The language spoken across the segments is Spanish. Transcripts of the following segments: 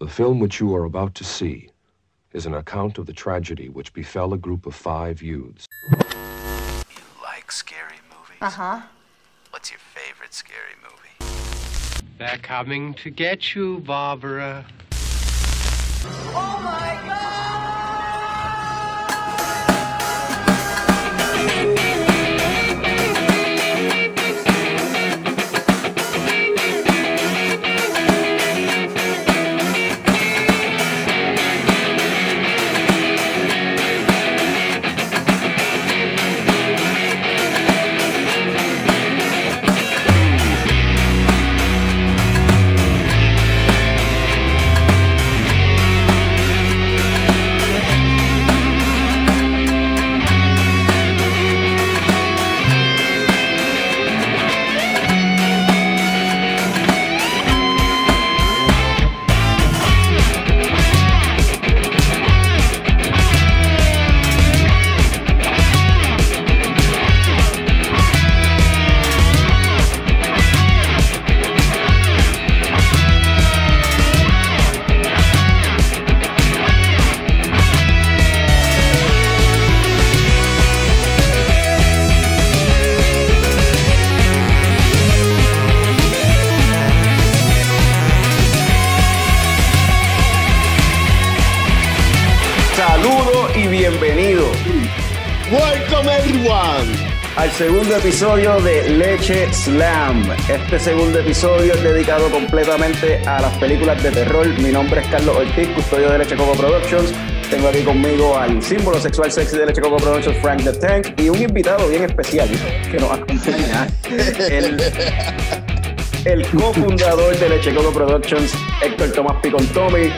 The film which you are about to see is an account of the tragedy which befell a group of five youths. You like scary movies? Uh huh. What's your favorite scary movie? They're coming to get you, Barbara. Saludos segundo episodio de Leche Slam. Este segundo episodio es dedicado completamente a las películas de terror. Mi nombre es Carlos Ortiz, custodio de Leche Coco Productions. Tengo aquí conmigo al símbolo sexual sexy de Leche Coco Productions, Frank the Tank, y un invitado bien especial que nos acompaña. El, el cofundador de Leche Coco Productions, Héctor Tomás Picon Tommy.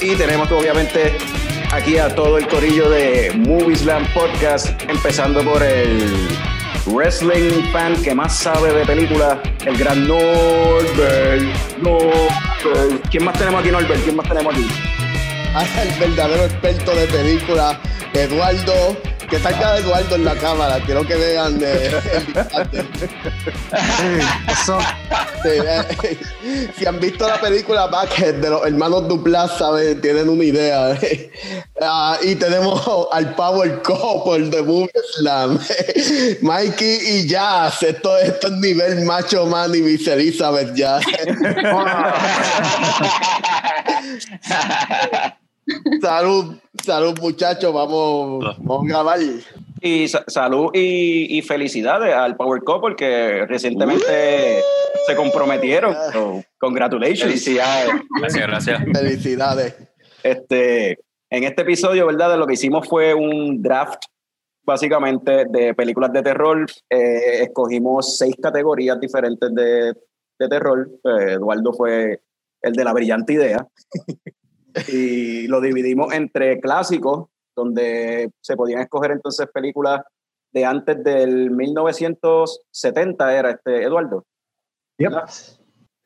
Y tenemos obviamente aquí a todo el corillo de Movie Slam Podcast, empezando por el wrestling fan que más sabe de películas, el gran Norbert. Norbert. ¿Quién más tenemos aquí, Norbert? ¿Quién más tenemos aquí? El verdadero experto de películas, Eduardo. Que salga Eduardo en la cámara, quiero que vean de, el. Eso. Sí, eh, si han visto la película Backhead de los hermanos Duplas, ¿saben? tienen una idea. Ah, y tenemos al Power Couple de Movie Slam, Mikey y Jazz. Esto, esto es nivel Macho Man y Miss Elizabeth Jazz. salud, salud muchachos, vamos, vamos a grabar. Y sa- salud y, y felicidades al Power Couple que recientemente se comprometieron. So, congratulations. Felicidades. Gracias, gracias. Felicidades. Este, en este episodio, ¿verdad? De lo que hicimos fue un draft, básicamente, de películas de terror. Eh, escogimos seis categorías diferentes de, de terror. Eh, Eduardo fue el de la brillante idea. Y lo dividimos entre clásicos, donde se podían escoger entonces películas de antes del 1970, era este, Eduardo. ¿verdad?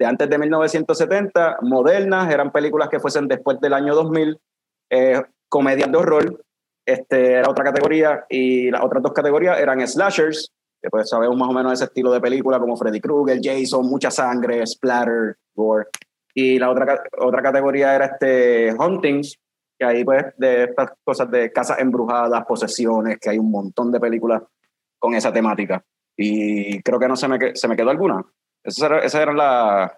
de antes de 1970, modernas, eran películas que fuesen después del año 2000, eh, comedias de horror, este, era otra categoría, y las otras dos categorías eran slashers, que pues sabemos más o menos ese estilo de película como Freddy Krueger, Jason, mucha sangre, splatter, gore. Y la otra, otra categoría era este Huntings, que ahí pues de estas cosas de casas embrujadas, posesiones, que hay un montón de películas con esa temática. Y creo que no se me, se me quedó alguna. Esas eran, esas eran las...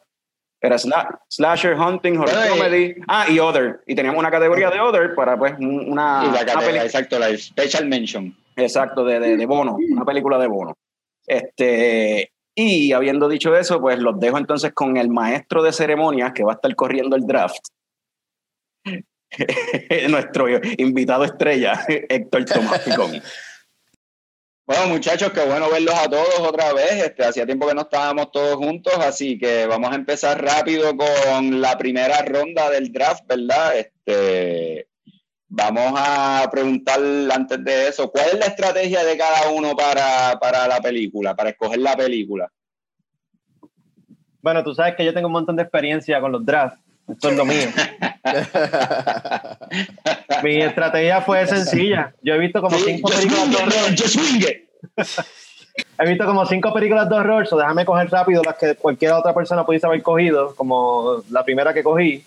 Era sla- slasher, hunting, horror comedy. Ah, y other. Y teníamos una categoría de other para pues un- una... y la una exacto, la special mention. Exacto, de, de, de bono, una película de bono. Este, y habiendo dicho eso, pues los dejo entonces con el maestro de ceremonias que va a estar corriendo el draft. Nuestro invitado estrella, Héctor Tomás Picón. Bueno, muchachos, qué bueno verlos a todos otra vez. Este, hacía tiempo que no estábamos todos juntos, así que vamos a empezar rápido con la primera ronda del draft, ¿verdad? Este, vamos a preguntar antes de eso, ¿cuál es la estrategia de cada uno para, para la película, para escoger la película? Bueno, tú sabes que yo tengo un montón de experiencia con los drafts. Esto es lo mío. Mi estrategia fue sencilla. Yo he visto como Sí, cinco películas de horror. He visto como cinco películas de horror, so déjame coger rápido las que cualquier otra persona pudiese haber cogido, como la primera que cogí.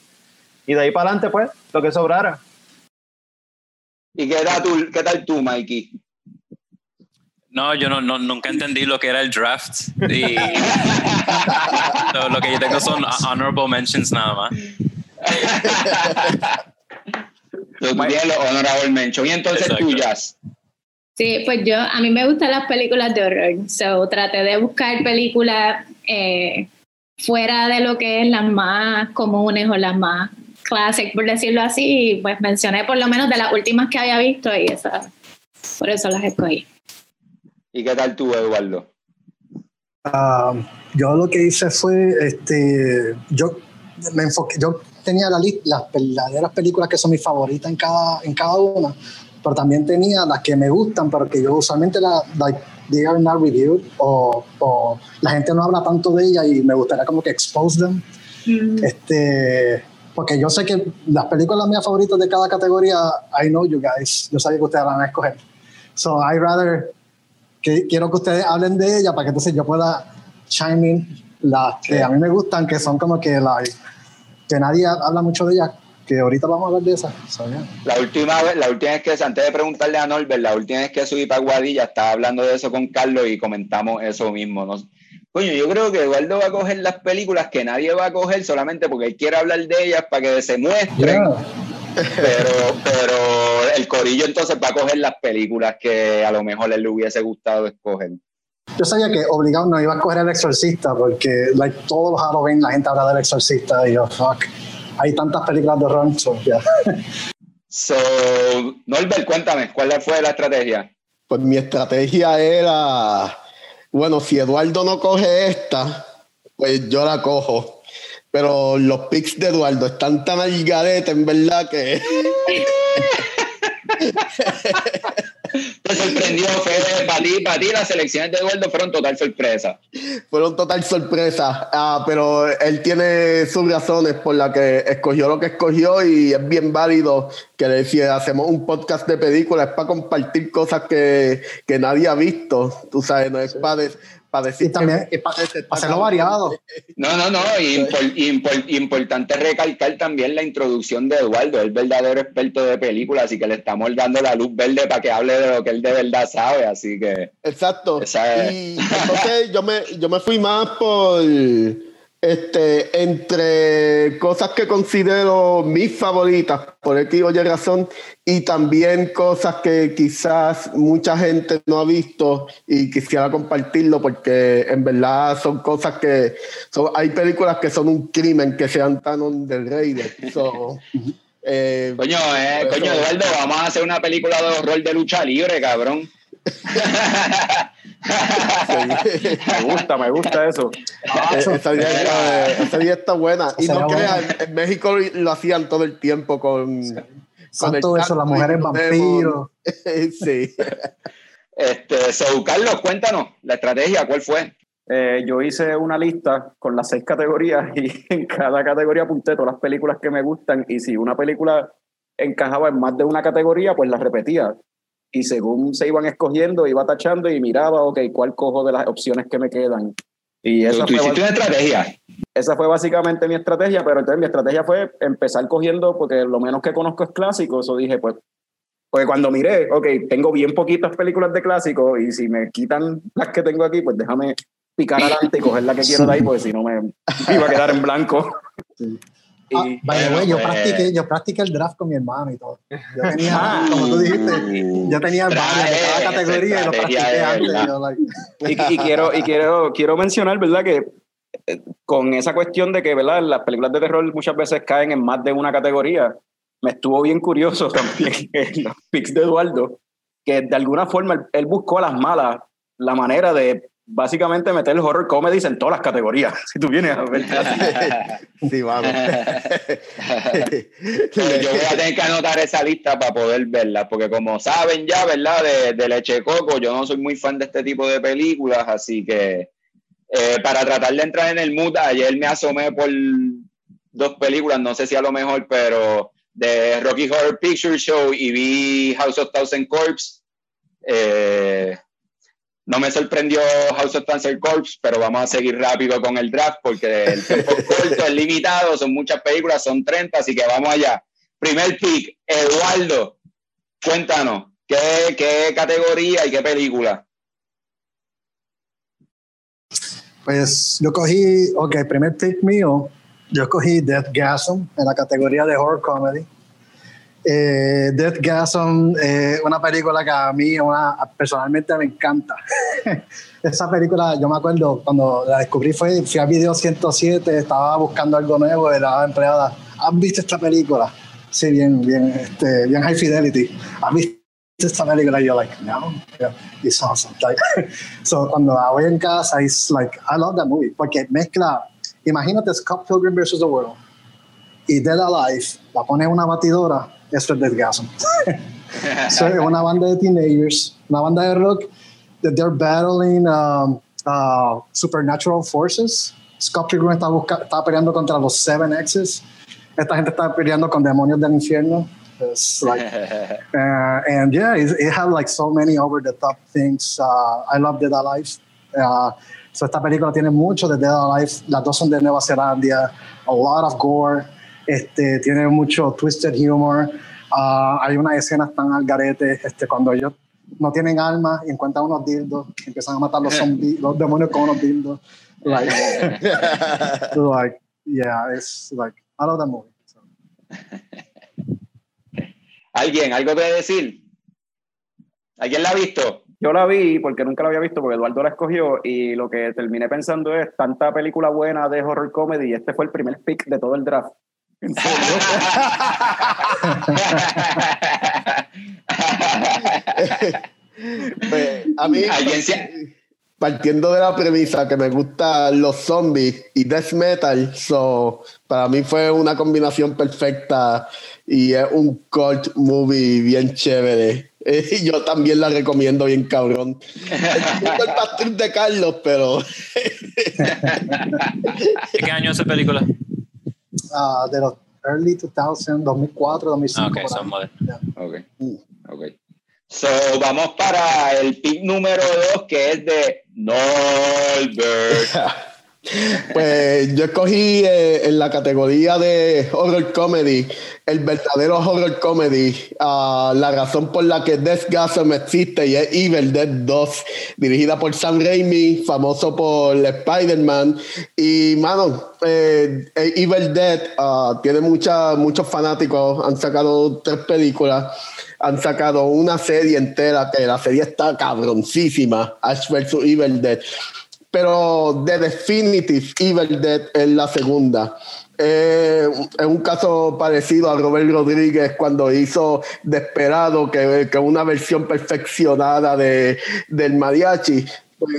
Y de ahí para adelante, pues, lo que sobrara. ¿Y qué tal tú, qué tal tú Mikey? No, yo no, no, nunca entendí lo que era el draft. Y lo, lo que yo tengo son honorable mentions nada más. Los honorable mentions. Y entonces Exacto. tú, Jazz. Sí, pues yo, a mí me gustan las películas de horror, so traté de buscar películas eh, fuera de lo que es las más comunes o las más classic, por decirlo así, y pues mencioné por lo menos de las últimas que había visto y esas, por eso las escogí. ¿Y qué tal tú, Eduardo? Ah, yo lo que hice fue, este, yo me enfoqué, yo tenía la lista, las verdaderas películas que son mis favoritas en cada, en cada una, pero también tenía las que me gustan, pero que yo usualmente la, like, they are not reviewed o, o la gente no habla tanto de ellas y me gustaría como que expose them. Este, porque yo sé que las películas mías favoritas de cada categoría, I know you guys, yo sabía que ustedes van a escoger. So I rather que quiero que ustedes hablen de ella para que entonces yo pueda chime in las que a mí me gustan, que son como que la que nadie habla mucho de ellas, que ahorita vamos a hablar de esas. So, yeah. La última vez, la última vez que, antes de preguntarle a Norbert, la última vez que subí para Guadilla, estaba hablando de eso con Carlos y comentamos eso mismo. ¿no? Coño, yo creo que Eduardo va a coger las películas que nadie va a coger solamente porque él quiere hablar de ellas para que se muestren. Yeah. Pero, pero el corillo entonces va a coger las películas que a lo mejor él le hubiese gustado escoger. Yo sabía que obligado no iba a escoger el exorcista porque like, todos los Halloween la gente habla del exorcista y yo, fuck, hay tantas películas de horror. so, yeah. So, Norbert, cuéntame, ¿cuál fue la estrategia? Pues mi estrategia era, bueno, si Eduardo no coge esta, pues yo la cojo. Pero los picks de Eduardo están tan al garete, en verdad, que Te sorprendió, Fede, para ti, para ti las selecciones de Eduardo fueron total sorpresa. fueron total sorpresa. Ah, pero él tiene sus razones por las que escogió lo que escogió y es bien válido que si hacemos un podcast de películas es para compartir cosas que, que nadie ha visto. Tú sabes, no es para, de- para decir Y también que- que- para hacerlo variado. No, no, no, y impor- impor- importante recalcar también la introducción de Eduardo, el verdadero experto de películas, así que le estamos dando la luz verde para que hable de lo que él de verdad sabe, así que Exacto. Esa es. Y entonces yo me, yo me fui más por este entre cosas que considero mis favoritas, por X o Y razón, y también cosas que quizás mucha gente no ha visto y quisiera compartirlo porque en verdad son cosas que son, hay películas que son un crimen que sean tan underrated. So, eh, Coño, eh, coño, Eduardo, vamos a hacer una película de horror de lucha libre, cabrón. Me gusta, me gusta eso. Eh, esa, idea, está- esa idea está buena. Y no crean, en México lo hacían todo el tiempo con. con el Santo eso, las mujeres vampiros. sí. Este, so, Carlos, cuéntanos, la estrategia, ¿cuál fue? Eh, yo hice una lista con las seis categorías y en cada categoría apunté todas las películas que me gustan y si una película encajaba en más de una categoría, pues la repetía. Y según se iban escogiendo, iba tachando y miraba, ok, ¿cuál cojo de las opciones que me quedan? Y esa tú fue, hiciste una estrategia. esa fue básicamente mi estrategia, pero entonces mi estrategia fue empezar cogiendo, porque lo menos que conozco es clásico, eso dije, pues, porque cuando miré, ok, tengo bien poquitas películas de clásico y si me quitan las que tengo aquí, pues déjame picar adelante y coger la que quiero de ahí, porque si no me, iba a quedar en blanco. Ah, By the bueno, way, yo, pues- practiqué, yo practiqué el draft con mi hermano y todo. Yo tenía, Ah. como tú dijiste, yo tenía varias de cada categoría y lo practiqué antes. yo, like, y, y quiero, y quiero, quiero mencionar, ¿verdad? Que eh, con esa cuestión de que, ¿verdad? Las películas de terror muchas veces caen en más de una categoría, me estuvo bien curioso también en los pics de Eduardo, que de alguna forma él, él buscó a las malas la manera de básicamente meter el horror comedies en todas las categorías, si tú vienes a ver. Sí, vamos. Yo voy a tener que anotar esa lista para poder verla, porque como saben ya, ¿verdad? De, de Leche Coco, yo no soy muy fan de este tipo de películas, así que eh, para tratar de entrar en el mood, ayer me asomé por dos películas, no sé si a lo mejor, pero de Rocky Horror Picture Show y vi House of Thousand Corpse. Eh, No me sorprendió House of Cancer Corps, pero vamos a seguir rápido con el draft porque el tiempo es corto, es limitado, son muchas películas, son 30, así que vamos allá. Primer pick, Eduardo, cuéntanos, ¿qué, qué categoría y qué película? Pues yo cogí, ok, primer pick mío, yo cogí Death Gasm en la categoría de horror comedy. Eh, Death Gasm es una película que a mí una, personalmente me encanta. Esa película, yo me acuerdo cuando la descubrí, fue, fui a Video 107, estaba buscando algo nuevo y la empleada, ¿has visto esta película? Sí, bien, bien, este, bien high fidelity. ¿Has visto esta película? Y yo, like, no, yeah, it's awesome. So, cuando la voy en casa, it's like, I love that movie, porque mezcla, imagínate Scott Pilgrim vs. The World y Dead Alive, la pone en una batidora, es Dead Gasm. so, una banda de teenagers, una banda de rock, that they're battling um, uh, supernatural forces. Scott Pilgrim está, busca, está peleando contra los Seven X's. Esta gente está peleando con demonios del infierno. It's like, uh, and yeah, it, it had like so many over the top things. Uh, I love Dead Alive. Uh, so esta película tiene mucho de Dead Alive. Las dos son de Nueva Zelanda. A lot of gore. Este, tiene mucho twisted humor. Uh, hay unas escenas tan al garete este, cuando ellos no tienen alma y encuentran unos dildos empiezan a matar los zombies, los demonios con unos dildos. Like, like, yeah, it's like, I love that movie. So. ¿Alguien? ¿Algo que decir? ¿Alguien la ha visto? Yo la vi porque nunca la había visto, porque Eduardo la escogió y lo que terminé pensando es tanta película buena de horror comedy y este fue el primer pick de todo el draft. ¿En serio? Pues, a mí, partiendo de la premisa que me gustan los zombies y death metal, so, para mí fue una combinación perfecta y es un cult movie bien chévere. Y yo también la recomiendo bien cabrón. Es el pastel de Carlos, pero... ¿De qué año es esa película? Uh, de los early 2000, 2004, 2005. Ah, ok, son modernos. Yeah. Ok, ok. So, vamos para el pick número dos, que es de Norbert. Pues yo escogí eh, en la categoría de horror comedy, el verdadero horror comedy, ah, la razón por la que Death Gasm existe y es Evil Dead 2, dirigida por Sam Raimi, famoso por Spider-Man. Y, mano, eh, eh, Evil Dead ah, tiene mucha, muchos fanáticos, han sacado tres películas han sacado una serie entera que la serie está cabroncísima, Ash vs. Evil Dead. Pero The Definitive Evil Dead es la segunda. Eh, es un caso parecido a Robert Rodríguez cuando hizo Desperado, que, una versión perfeccionada de, del mariachi. Pues,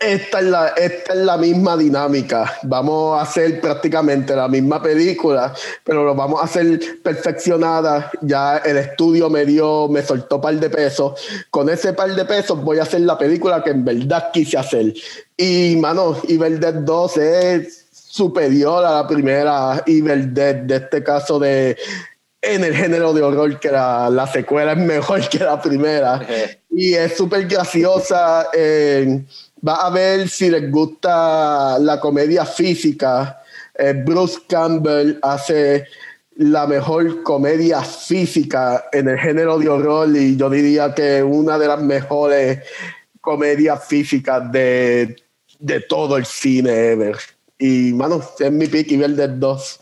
esta es, la, esta es la misma dinámica. Vamos a hacer prácticamente la misma película, pero lo vamos a hacer perfeccionada. Ya el estudio me dio, me soltó un par de pesos. Con ese par de pesos voy a hacer la película que en verdad quise hacer. Y, mano, Evil Dead 2 es superior a la primera Evil Dead, de este caso de en el género de horror, que la, la secuela es mejor que la primera. y es súper graciosa. eh, va a ver si les gusta la comedia física. Eh, Bruce Campbell hace la mejor comedia física en el género de horror y yo diría que una de las mejores comedias físicas de, de todo el cine ever. Y, mano, es mi pick Evil Dead 2.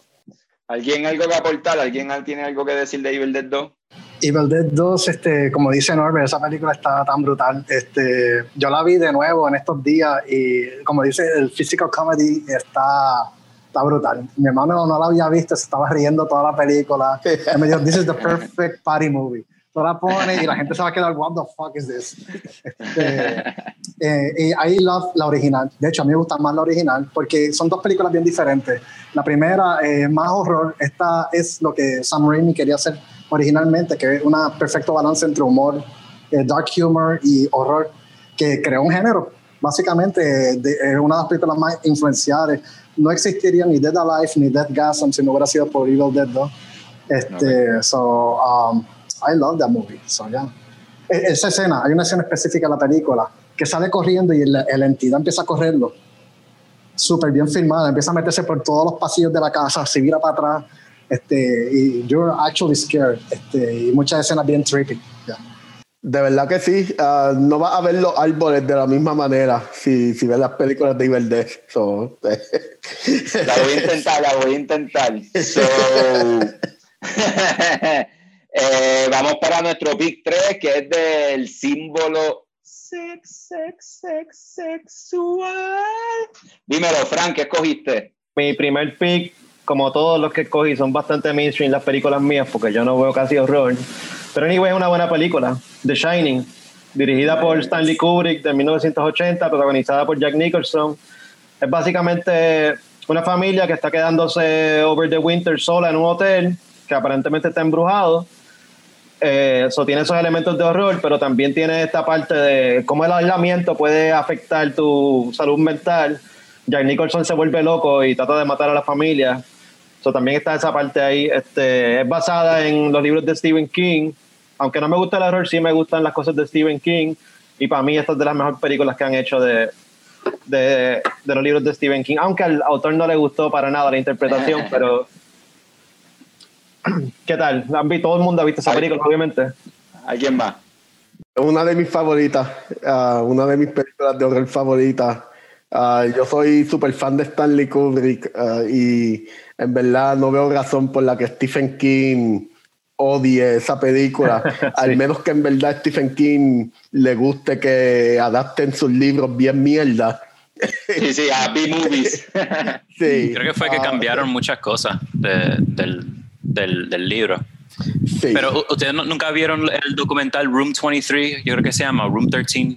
¿Alguien algo que aportar? ¿Alguien tiene algo que decir de Evil Dead 2? Evil Dead 2, este, como dice Norbert, esa película está tan brutal. Este, yo la vi de nuevo en estos días y como dice, el physical comedy está, está brutal. Mi hermano no la había visto, se estaba riendo toda la película. Y me dijo, this is the perfect party movie. Tú la pones y la gente se va a quedar, what the fuck is this? Este, eh, y I love la original. De hecho, a mí me gusta más la original porque son dos películas bien diferentes. La primera es más horror. Esta es lo que Sam Raimi quería hacer originalmente, que es un perfecto balance entre humor, eh, dark humor y horror, que creó un género. Básicamente, es una de las películas más influenciadas. No existiría ni Dead Alive ni Dead Gasm si no hubiera sido por Evil Dead 2. Este, okay. So, um, I love that movie. So, yeah. Esa escena, hay una escena específica en la película que sale corriendo y la, la entidad empieza a correrlo. Súper bien filmada, empieza a meterse por todos los pasillos de la casa, se vira para atrás, este, y you're actually scared, este, y muchas escenas bien trippy. yeah. De verdad que sí, ah, no vas a ver los árboles de la misma manera si, si ves las películas de Evil Dead. So, La voy a intentar, la voy a intentar. So, eh, vamos para nuestro pick 3, que es del símbolo sex, sex, sex, sexual. Dímelo, Frank, ¿qué escogiste? Mi primer pick, como todos los que escogí, son bastante mainstream las películas mías, porque yo no veo casi horror. Pero anyway, es una buena película, The Shining, dirigida por Stanley Kubrick de 1980, protagonizada por Jack Nicholson. Es básicamente una familia que está quedándose over the winter sola en un hotel que aparentemente está embrujado. Eh, Eso tiene esos elementos de horror, pero también tiene esta parte de cómo el aislamiento puede afectar tu salud mental. Jack Nicholson se vuelve loco y trata de matar a la familia. So, también está esa parte ahí. Este, es basada en los libros de Stephen King. Aunque no me gusta el horror, sí me gustan las cosas de Stephen King. Y para mí esta es de las mejores películas que han hecho de, de, de los libros de Stephen King. Aunque al autor no le gustó para nada la interpretación, pero... ¿Qué tal? ¿Han visto? Todo el mundo ha visto esa película, obviamente. ¿Alguien más? una de mis favoritas, ah, una de mis películas de horror favoritas. Ah, yo soy súper fan de Stanley Kubrick ah, y en verdad no veo razón por la que Stephen King odie esa película, al menos que en verdad Stephen King le guste que adapten sus libros bien mierda. Sí, sí, a B-Movies. Sí. Creo que fue que Ah, cambiaron muchas cosas de- del, del, del libro. sí. Pero ustedes no- nunca vieron el documental Room 23, yo creo que se llama Room 13.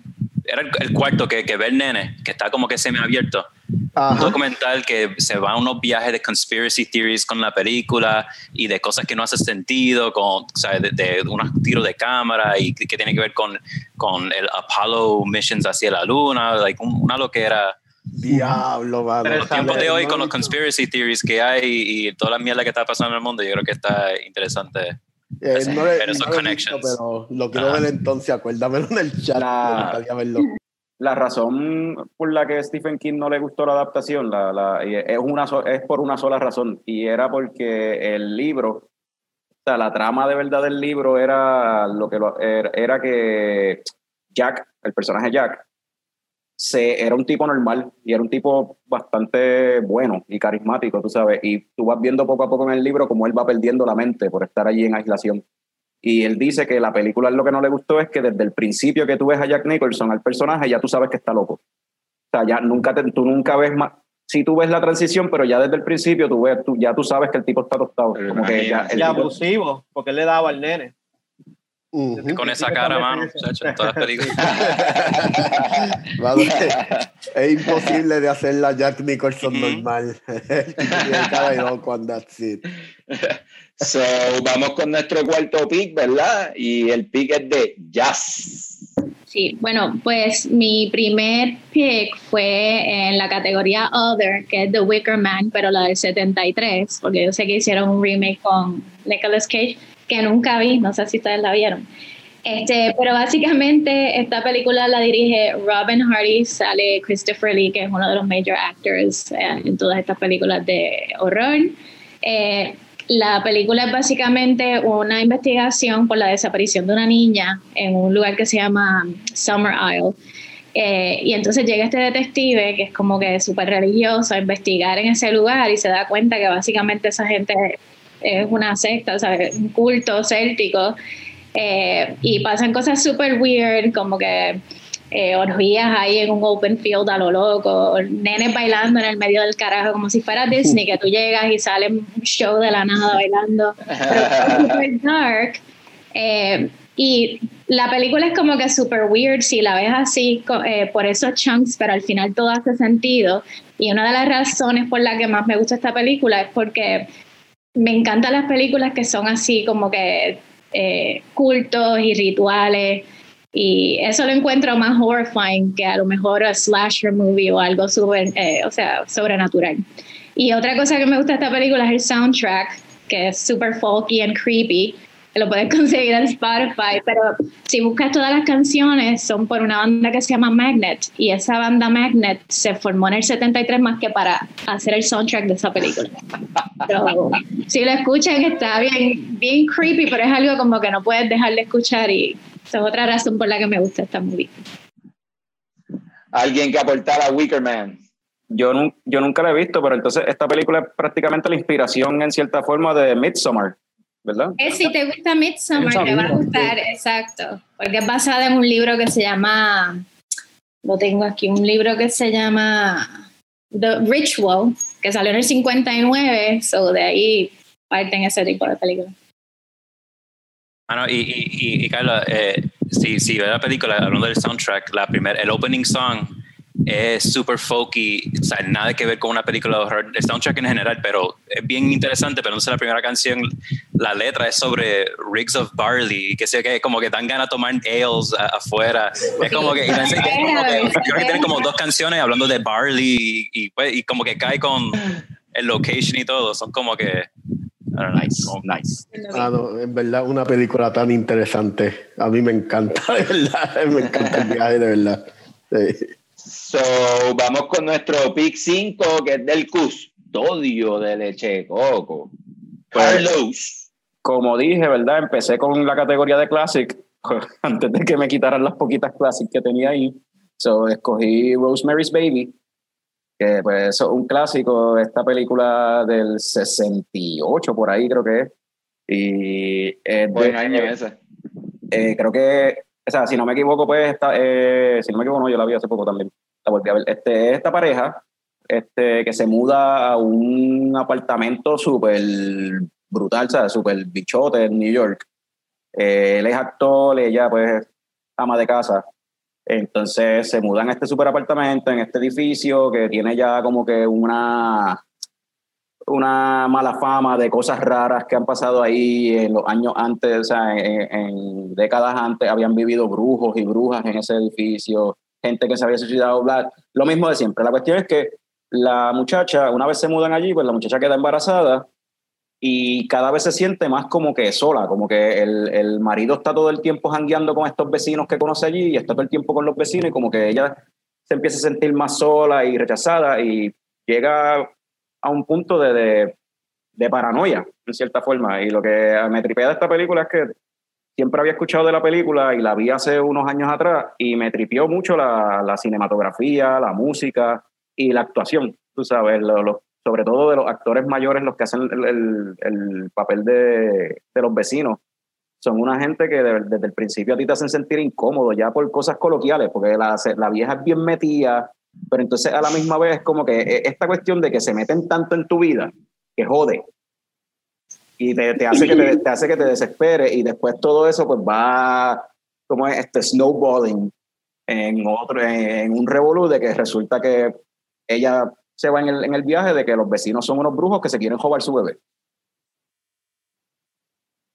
Era el, el cuarto que, que ve el nene, que está como que semiabierto. Un Ajá. documental que se va a unos viajes de conspiracy theories con la película y de cosas que no hacen sentido, con, ¿sabes? De, de unos tiros de cámara y que, que tiene que ver con, con el Apollo missions hacia la luna, like un- una loquera. Diablo, mano. Los tiempos de hoy con los conspiracy theories que hay y toda la mierda que está pasando en el mundo, yo creo que está interesante. Eh, no le- esos no lo he connections. visto, pero lo quiero Ajá. ver entonces, acuérdamelo en el chat. La- me gustaría verlo. La razón por la que Stephen King no le gustó la adaptación la, la- es, una so- es por una sola razón, y era porque el libro, o sea, la trama de verdad del libro era, lo que lo- era, era que Jack, el personaje Jack, se, era un tipo normal y era un tipo bastante bueno y carismático, tú sabes, y tú vas viendo poco a poco en el libro cómo él va perdiendo la mente por estar allí en aislación. Y él dice que la película lo que no le gustó es que desde el principio que tú ves a Jack Nicholson, al personaje, ya tú sabes que está loco. O sea, ya nunca te- tú nunca ves más. Sí, tú ves la transición, pero ya desde el principio tú ves, tú, ya tú sabes que el tipo está tostado. Pero Como que ya, imagínate. el Y tipo- abusivo, porque él le daba al nene. Ujú. Con esa cara, mano, chacho, en todas las películas. Es imposible de hacer la Jack Nicholson normal. So, vamos con nuestro cuarto pick, ¿verdad? Y el pick es de Jazz. Sí, bueno, pues mi primer pick fue en la categoría Other, que es The Wicker Man, pero la del 73, porque yo sé que hicieron un remake con Nicolas Cage, que nunca vi, no sé si ustedes la vieron. Este, pero básicamente esta película la dirige Robin Hardy, sale Christopher Lee, que es uno de los major actors eh, en todas estas películas de horror. Eh, la película es básicamente una investigación por la desaparición de una niña en un lugar que se llama Summer Isle. Eh, y entonces llega este detective que es como que súper religioso a investigar en ese lugar y se da cuenta que básicamente esa gente es una secta, sea, un culto céltico. Eh, y pasan cosas súper weird, como que eh, orgías ahí en un open field a lo loco, nenes bailando en el medio del carajo, como si fuera Disney, que tú llegas y sale un show de la nada bailando. Pero es súper dark. Eh, y la película es como que super weird si la ves así, eh, por esos chunks, pero al final todo hace sentido. Y una de las razones por la que más me gusta esta película es porque me encantan las películas que son así como que eh, cultos y rituales. Y eso lo encuentro más horrifying que a lo mejor a slasher movie o algo super, eh, o sea, sobrenatural. Y otra cosa que me gusta de esta película es el soundtrack, que es super folky and creepy. Lo puedes conseguir en Spotify, pero si buscas todas las canciones son por una banda que se llama Magnet y esa banda Magnet se formó en el 73 más que para hacer el soundtrack de esa película. Pero, si lo escuchan está bien, bien creepy, pero es algo como que no puedes dejar de escuchar y esa es otra razón por la que me gusta esta movie. Alguien que aportara a Wicker Man. Yo, yo nunca la he visto, pero entonces esta película es prácticamente la inspiración en cierta forma de Midsommar, ¿verdad? Eh, si te gusta Midsommar, te va a gustar, exacto. Porque es basada en un libro que se llama, lo tengo aquí, un libro que se llama The Ritual, que salió en el 59, so de ahí parten ese tipo de películas. Ah, no, y, y, y, y Carla, eh, si, si ves la película, hablando del soundtrack, la primer, el opening song es super folky, o sea, nada que ver con una película de horror, el soundtrack en general, pero es bien interesante, pero entonces la primera canción, la letra es sobre rigs of barley, que sé que como que dan ganas de tomar ales a- afuera, es como que, creo que tiene como dos canciones hablando de barley y, pues, y como que cae con el location y todo, son como que... Nice, nice. Ah, no, en verdad, una película tan interesante. A mí me encanta, de verdad. Me encanta el viaje, de verdad. Sí. So, vamos con nuestro pick 5, que es del custodio de leche de coco. Carlos. Como dije, ¿verdad? Empecé con la categoría de Classic antes de que me quitaran las poquitas Classic que tenía ahí. So, escogí Rosemary's Baby, que pues es un clásico, esta película del 68 por ahí creo que es. Y es Buen de- año ese. eh, creo que, o sea, si no me equivoco, pues, esta, eh, si no me equivoco, no, yo la vi hace poco también. La volví a ver. Este, esta pareja este, que se muda a un apartamento súper brutal, ¿sabes? Súper bichote en New York. Eh, él es actor, ella, pues, ama de casa. Entonces se mudan a este super apartamento, en este edificio que tiene ya como que una, una mala fama de cosas raras que han pasado ahí en los años antes, o sea, en, en décadas antes habían vivido brujos y brujas en ese edificio, gente que se había suicidado, bla, lo mismo de siempre. La cuestión es que la muchacha, una vez se mudan allí, pues la muchacha queda embarazada y cada vez se siente más como que sola, como que el, el marido está todo el tiempo jangueando con estos vecinos que conoce allí y está todo el tiempo con los vecinos y como que ella se empieza a sentir más sola y rechazada y llega a un punto de, de, paranoia, en cierta forma. Y lo que me tripea de esta película es que siempre había escuchado de la película y la vi hace unos años atrás y me tripió mucho la, la cinematografía, la música y la actuación, tú sabes, sobre todo de los actores mayores, los que hacen el, el- el papel de, de los vecinos. Son una gente que de- desde el principio a ti te hacen sentir incómodo ya por cosas coloquiales, porque la, la vieja es bien metida, pero entonces a la misma vez es como que eh, esta cuestión de que se meten tanto en tu vida que jode. Y te, te hace que te, te hace que te desespere y después todo eso pues va como es este snowballing en otro en un revolú de que resulta que ella se va en el, en el viaje de que los vecinos son unos brujos que se quieren robar su bebé.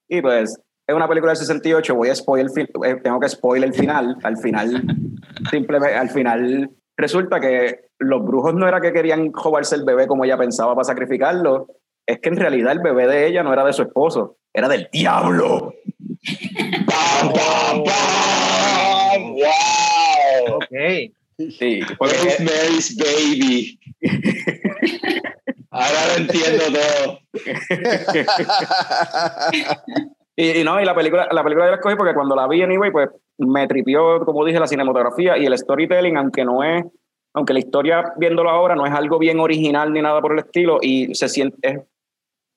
Y pues es una película del 68 voy a spoiler fin- eh, tengo que spoiler el final al final simplemente al final resulta que los brujos no era que querían robarse el bebé como ella pensaba para sacrificarlo es que en realidad el bebé de ella no era de su esposo era del diablo ¡Pam, pam, pam! ¡Wow! Ok. sí porque Rosemary's Baby. Ahora lo entiendo todo. Y, y no, y la película, la película yo la escogí porque cuando la vi anyway, pues me tripió, como dije, la cinematografía y el storytelling, aunque no es, aunque la historia viéndolo ahora no es algo bien original ni nada por el estilo, y se siente, es,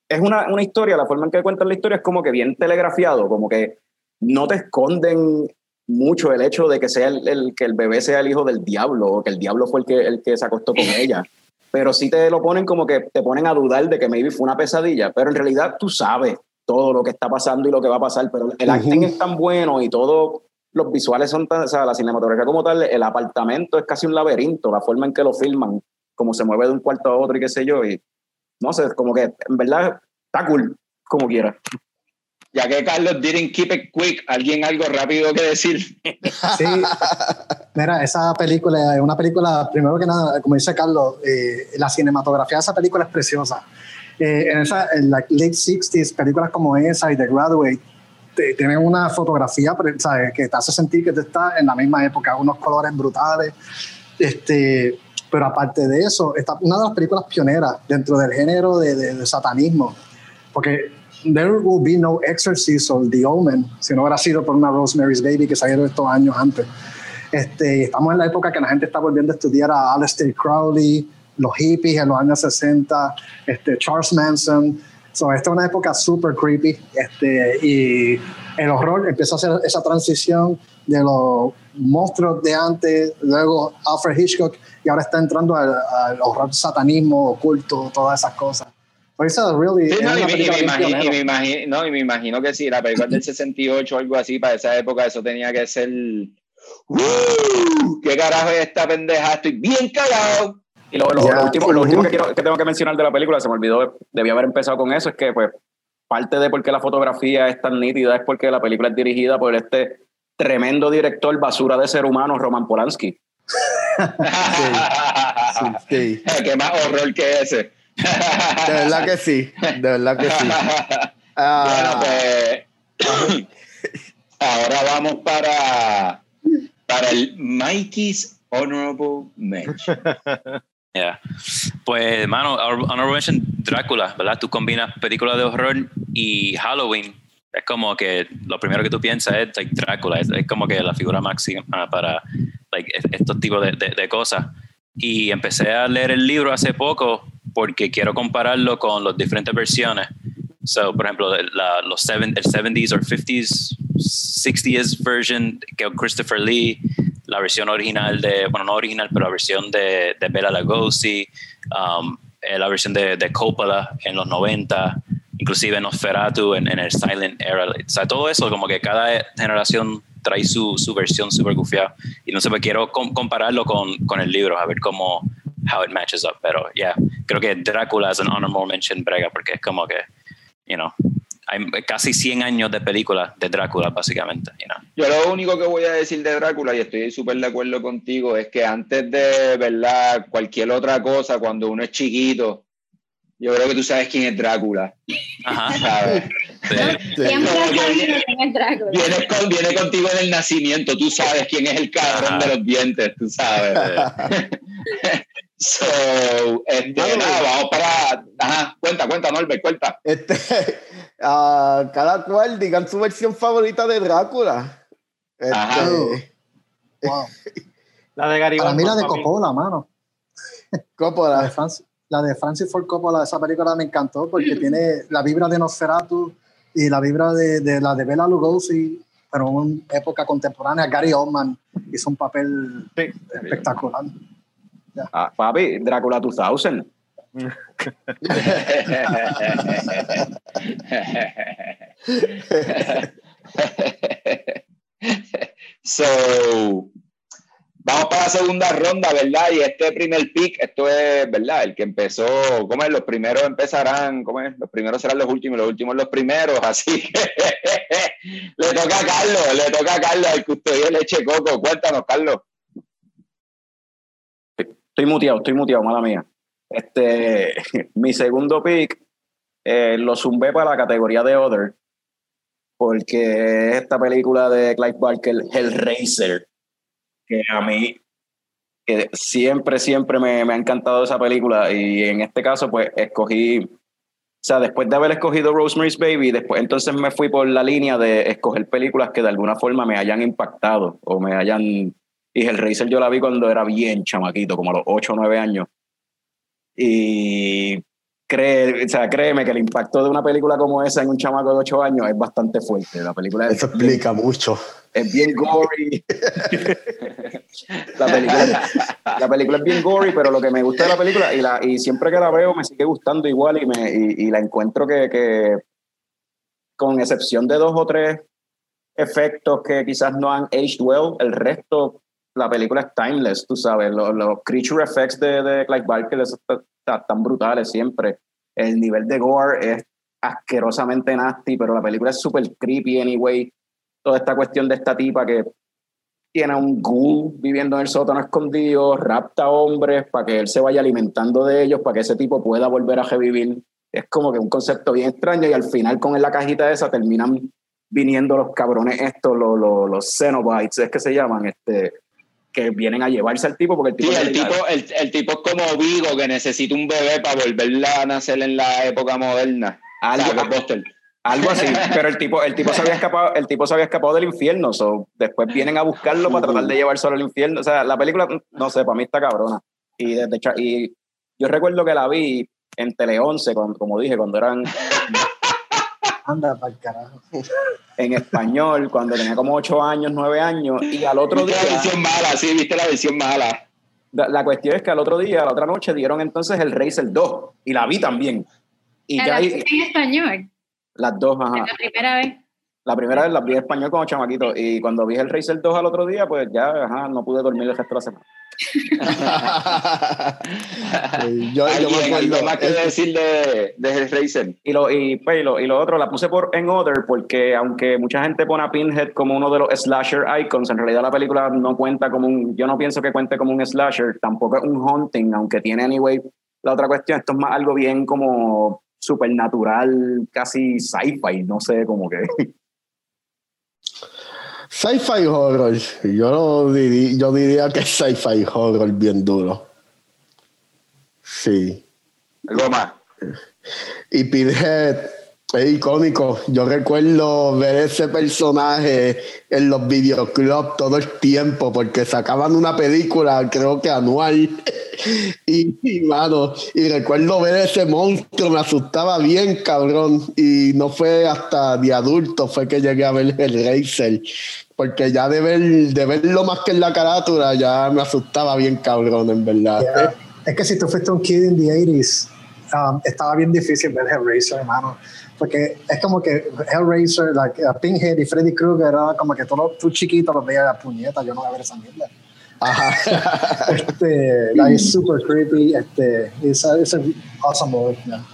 es una, una historia, la forma en que cuentan la historia es como que bien telegrafiado, como que no te esconden mucho el hecho de que sea el, el- que el bebé sea el hijo del diablo o que el diablo fue el que, el que se acostó con ella. Pero sí te lo ponen como que te ponen a dudar de que maybe fue una pesadilla, pero en realidad tú sabes todo lo que está pasando y lo que va a pasar, pero el acting es tan bueno y todo, los visuales son tan, o sea, la cinematografía como tal, el apartamento es casi un laberinto, la forma en que lo filman, como se mueve de un cuarto a otro y qué sé yo, y no sé, como que en verdad está cool, como quiera. Ya que Carlos didn't keep it quick, ¿alguien algo rápido que decir? Sí, mira, esa película es una película, primero que nada, como dice Carlos, eh, la cinematografía de esa película es preciosa. Eh, en, esa, en la late 60s, películas como esa y The Graduate te- tiene una fotografía ¿sabes? que te hace sentir que te estás en la misma época, unos colores brutales. Este, pero aparte de eso, está una de las películas pioneras dentro del género de, de- de satanismo, porque There Will Be No Exorcist o The Omen, si no hubiera sido por una Rosemary's Baby que salieron estos años antes. Este, estamos en la época que la gente está volviendo a estudiar a Aleister Crowley, los hippies en los años 60, este, Charles Manson. So, esta es una época super creepy este, y el horror empezó a hacer esa transición de los monstruos de antes, luego Alfred Hitchcock y ahora está entrando al, al horror satanismo, oculto, todas esas cosas. Por eso, really, Sí, es y, me- y me imagino, y, pionera. me imagino, no, y me imagino que sí, la película del 68 o algo así, para esa época eso tenía que ser... ¡Uh! ¿Qué carajo es esta pendeja? Estoy bien cagado. Y lo, lo- Ya. lo último, lo último que, quiero- que tengo que mencionar de la película, se me olvidó, debía haber empezado con eso, es que pues parte de por qué la fotografía es tan nítida es porque la película es dirigida por este tremendo director basura de ser humano, Roman Polanski. Sí, Qué más horror que ese. de verdad que sí, de verdad que sí. Bueno, Ah, pues ahora vamos para, para el Mikey's Honorable Mention. Yeah. Pues, hermano, Honorable Mention Drácula, ¿verdad? Tú combinas películas de horror y Halloween. Es como que lo primero que tú piensas es like, Drácula. Es, como que la figura máxima para like, es- estos tipos de, de- cosas. Y empecé a leer el libro hace poco porque quiero compararlo con las diferentes versiones. So, por ejemplo, la- los seven, el 70s o 50s, 60s version que Christopher Lee, la versión original de, bueno, no original, pero la versión de, de Bela Lugosi, um, eh, la versión de, de Coppola en los 90, inclusive Nosferatu en, en el Silent Era. O sea, todo eso, como que cada generación trae su, su versión super gufiada. Y no sé, pues quiero com- compararlo con, con el libro, a ver cómo, how it matches up. Pero, yeah, creo que Drácula es un honorable mention brega, porque es como que, you know, hay casi 100 años de películas de Drácula, básicamente, you know. Yo lo único que voy a decir de Drácula, y estoy súper de acuerdo contigo, es que antes de verdad cualquier otra cosa, cuando uno es chiquito, yo creo que tú sabes quién es Drácula. Ajá. ¿sabes? Sí. Siempre No, ha yo- sabido quién es Drácula. Viene, con- viene contigo en el nacimiento, tú sabes quién es el cabrón Ajá. de los dientes, tú sabes. so, este, nada, vamos para. Ajá, cuenta, cuenta, Norbert, cuenta. este, ah, cada cual digan su versión favorita de Drácula. Este, Ajá. Wow. La de Gary Para mí la de. Coppola, mano. La de, Coppola. Francis, la de Francis Ford Coppola, esa película me encantó porque tiene la vibra de Nosferatu y la vibra de, de la de Bela Lugosi, pero en una época contemporánea. Gary Oldman hizo un papel Sí. espectacular. Ah, papi, Drácula 2000. so, vamos para la segunda ronda, ¿verdad? Y este primer pick, esto es, ¿verdad? El que empezó, ¿cómo es? Los primeros empezarán, ¿cómo es? Los primeros serán los últimos, los últimos los primeros, así que le toca a Carlos, le toca a Carlos, el custodio leche coco. Cuéntanos, Carlos. Estoy muteado, estoy muteado, mala mía. Este, mi segundo pick eh, lo zumbé para la categoría de Other, porque es esta película de Clive Barker, Hellraiser, que a mí que siempre, siempre me, me ha encantado esa película y en este caso pues escogí, o sea, después de haber escogido Rosemary's Baby, después entonces me fui por la línea de escoger películas que de alguna forma me hayan impactado o me hayan... Y Hellraiser yo la vi cuando era bien chamaquito, como a los 8 o 9 años. Y cree, o sea, créeme que el impacto de una película como esa en un chamaco de 8 años es bastante fuerte. La película es, Eso explica mucho. es bien gory. la, película, la película es bien gory, pero lo que me gusta de la película, y, la, y siempre que la veo me sigue gustando igual y, me, y, y la encuentro que, que, con excepción de dos o tres efectos que quizás no han aged well, el resto, la película es timeless, tú sabes, los, los creature effects de, de Clive Barker esos t- t- tan brutales siempre. El nivel de gore es asquerosamente nasty, pero la película es súper creepy anyway. Toda esta cuestión de esta tipa que tiene un ghoul viviendo en el sótano escondido, rapta hombres para que él se vaya alimentando de ellos, para que ese tipo pueda volver a revivir. Es como que un concepto bien extraño y al final con la cajita esa terminan viniendo los cabrones estos, los, los, los Cenobites, es que se llaman, este, que vienen a llevarse al tipo porque el tipo... Sí, es el tipo, el, el tipo es como Vigo, que necesita un bebé para volverla a nacer en la época moderna. Algo- O sea. Algo así, pero el tipo, el tipo se había escapado, el tipo se había escapado del infierno, so, después vienen a buscarlo para tratar de llevárselo al infierno. O sea, la película, no sé, para mí está cabrona. Y desde y yo recuerdo que la vi en Tele 11, cuando, como dije, cuando eran Anda para el carajo. en español, cuando tenía como 8 años, 9 años, y al otro día, Viste la versión mala, sí, viste la versión mala. la, la cuestión es que al otro día, la otra noche, dieron entonces el Racer 2, y la vi también. Y Ah, ya la en español, las dos, ajá. la primera vez. La primera vez la vi en español como chamaquito y cuando vi el Racer 2 al otro día, pues ya ajá, no pude dormir el resto de la semana. Yo, yo me ¿Alguien, algo acuerdo. más que el- decir de, de Hellraiser? Y lo, y, pues, y lo, y lo otro, la puse por en Other porque aunque mucha gente pone a Pinhead como uno de los slasher icons, en realidad la película no cuenta como un, yo no pienso que cuente como un slasher, tampoco es un haunting, aunque tiene anyway. La otra cuestión, esto es más algo bien como supernatural, casi sci-fi, no sé, como que... Sci-fi horror. Yo, lo diría, yo diría que es sci-fi horror bien duro. Sí. Algo más. Y Pinhead es icónico. Yo recuerdo ver ese personaje en los videoclubs todo el tiempo porque sacaban una película, creo que anual. Y, y, mano, y recuerdo ver ese monstruo, me asustaba bien, cabrón. Y no fue hasta de adulto fue que llegué a ver el Racer. Porque ya de, ver, de verlo más que en la carátula, ya me asustaba bien, cabrón, en verdad. Yeah. Es que si tú fuiste un kid in the 80s, um, estaba bien difícil ver Hellraiser, hermano. Porque es como que Hellraiser, like, uh, Pinhead y Freddy Krueger, era como que tú, tú chiquito los veías a puñeta, yo no voy a ver esa mierda. Ajá. este, like, es super creepy, este, es es awesome movie, yeah.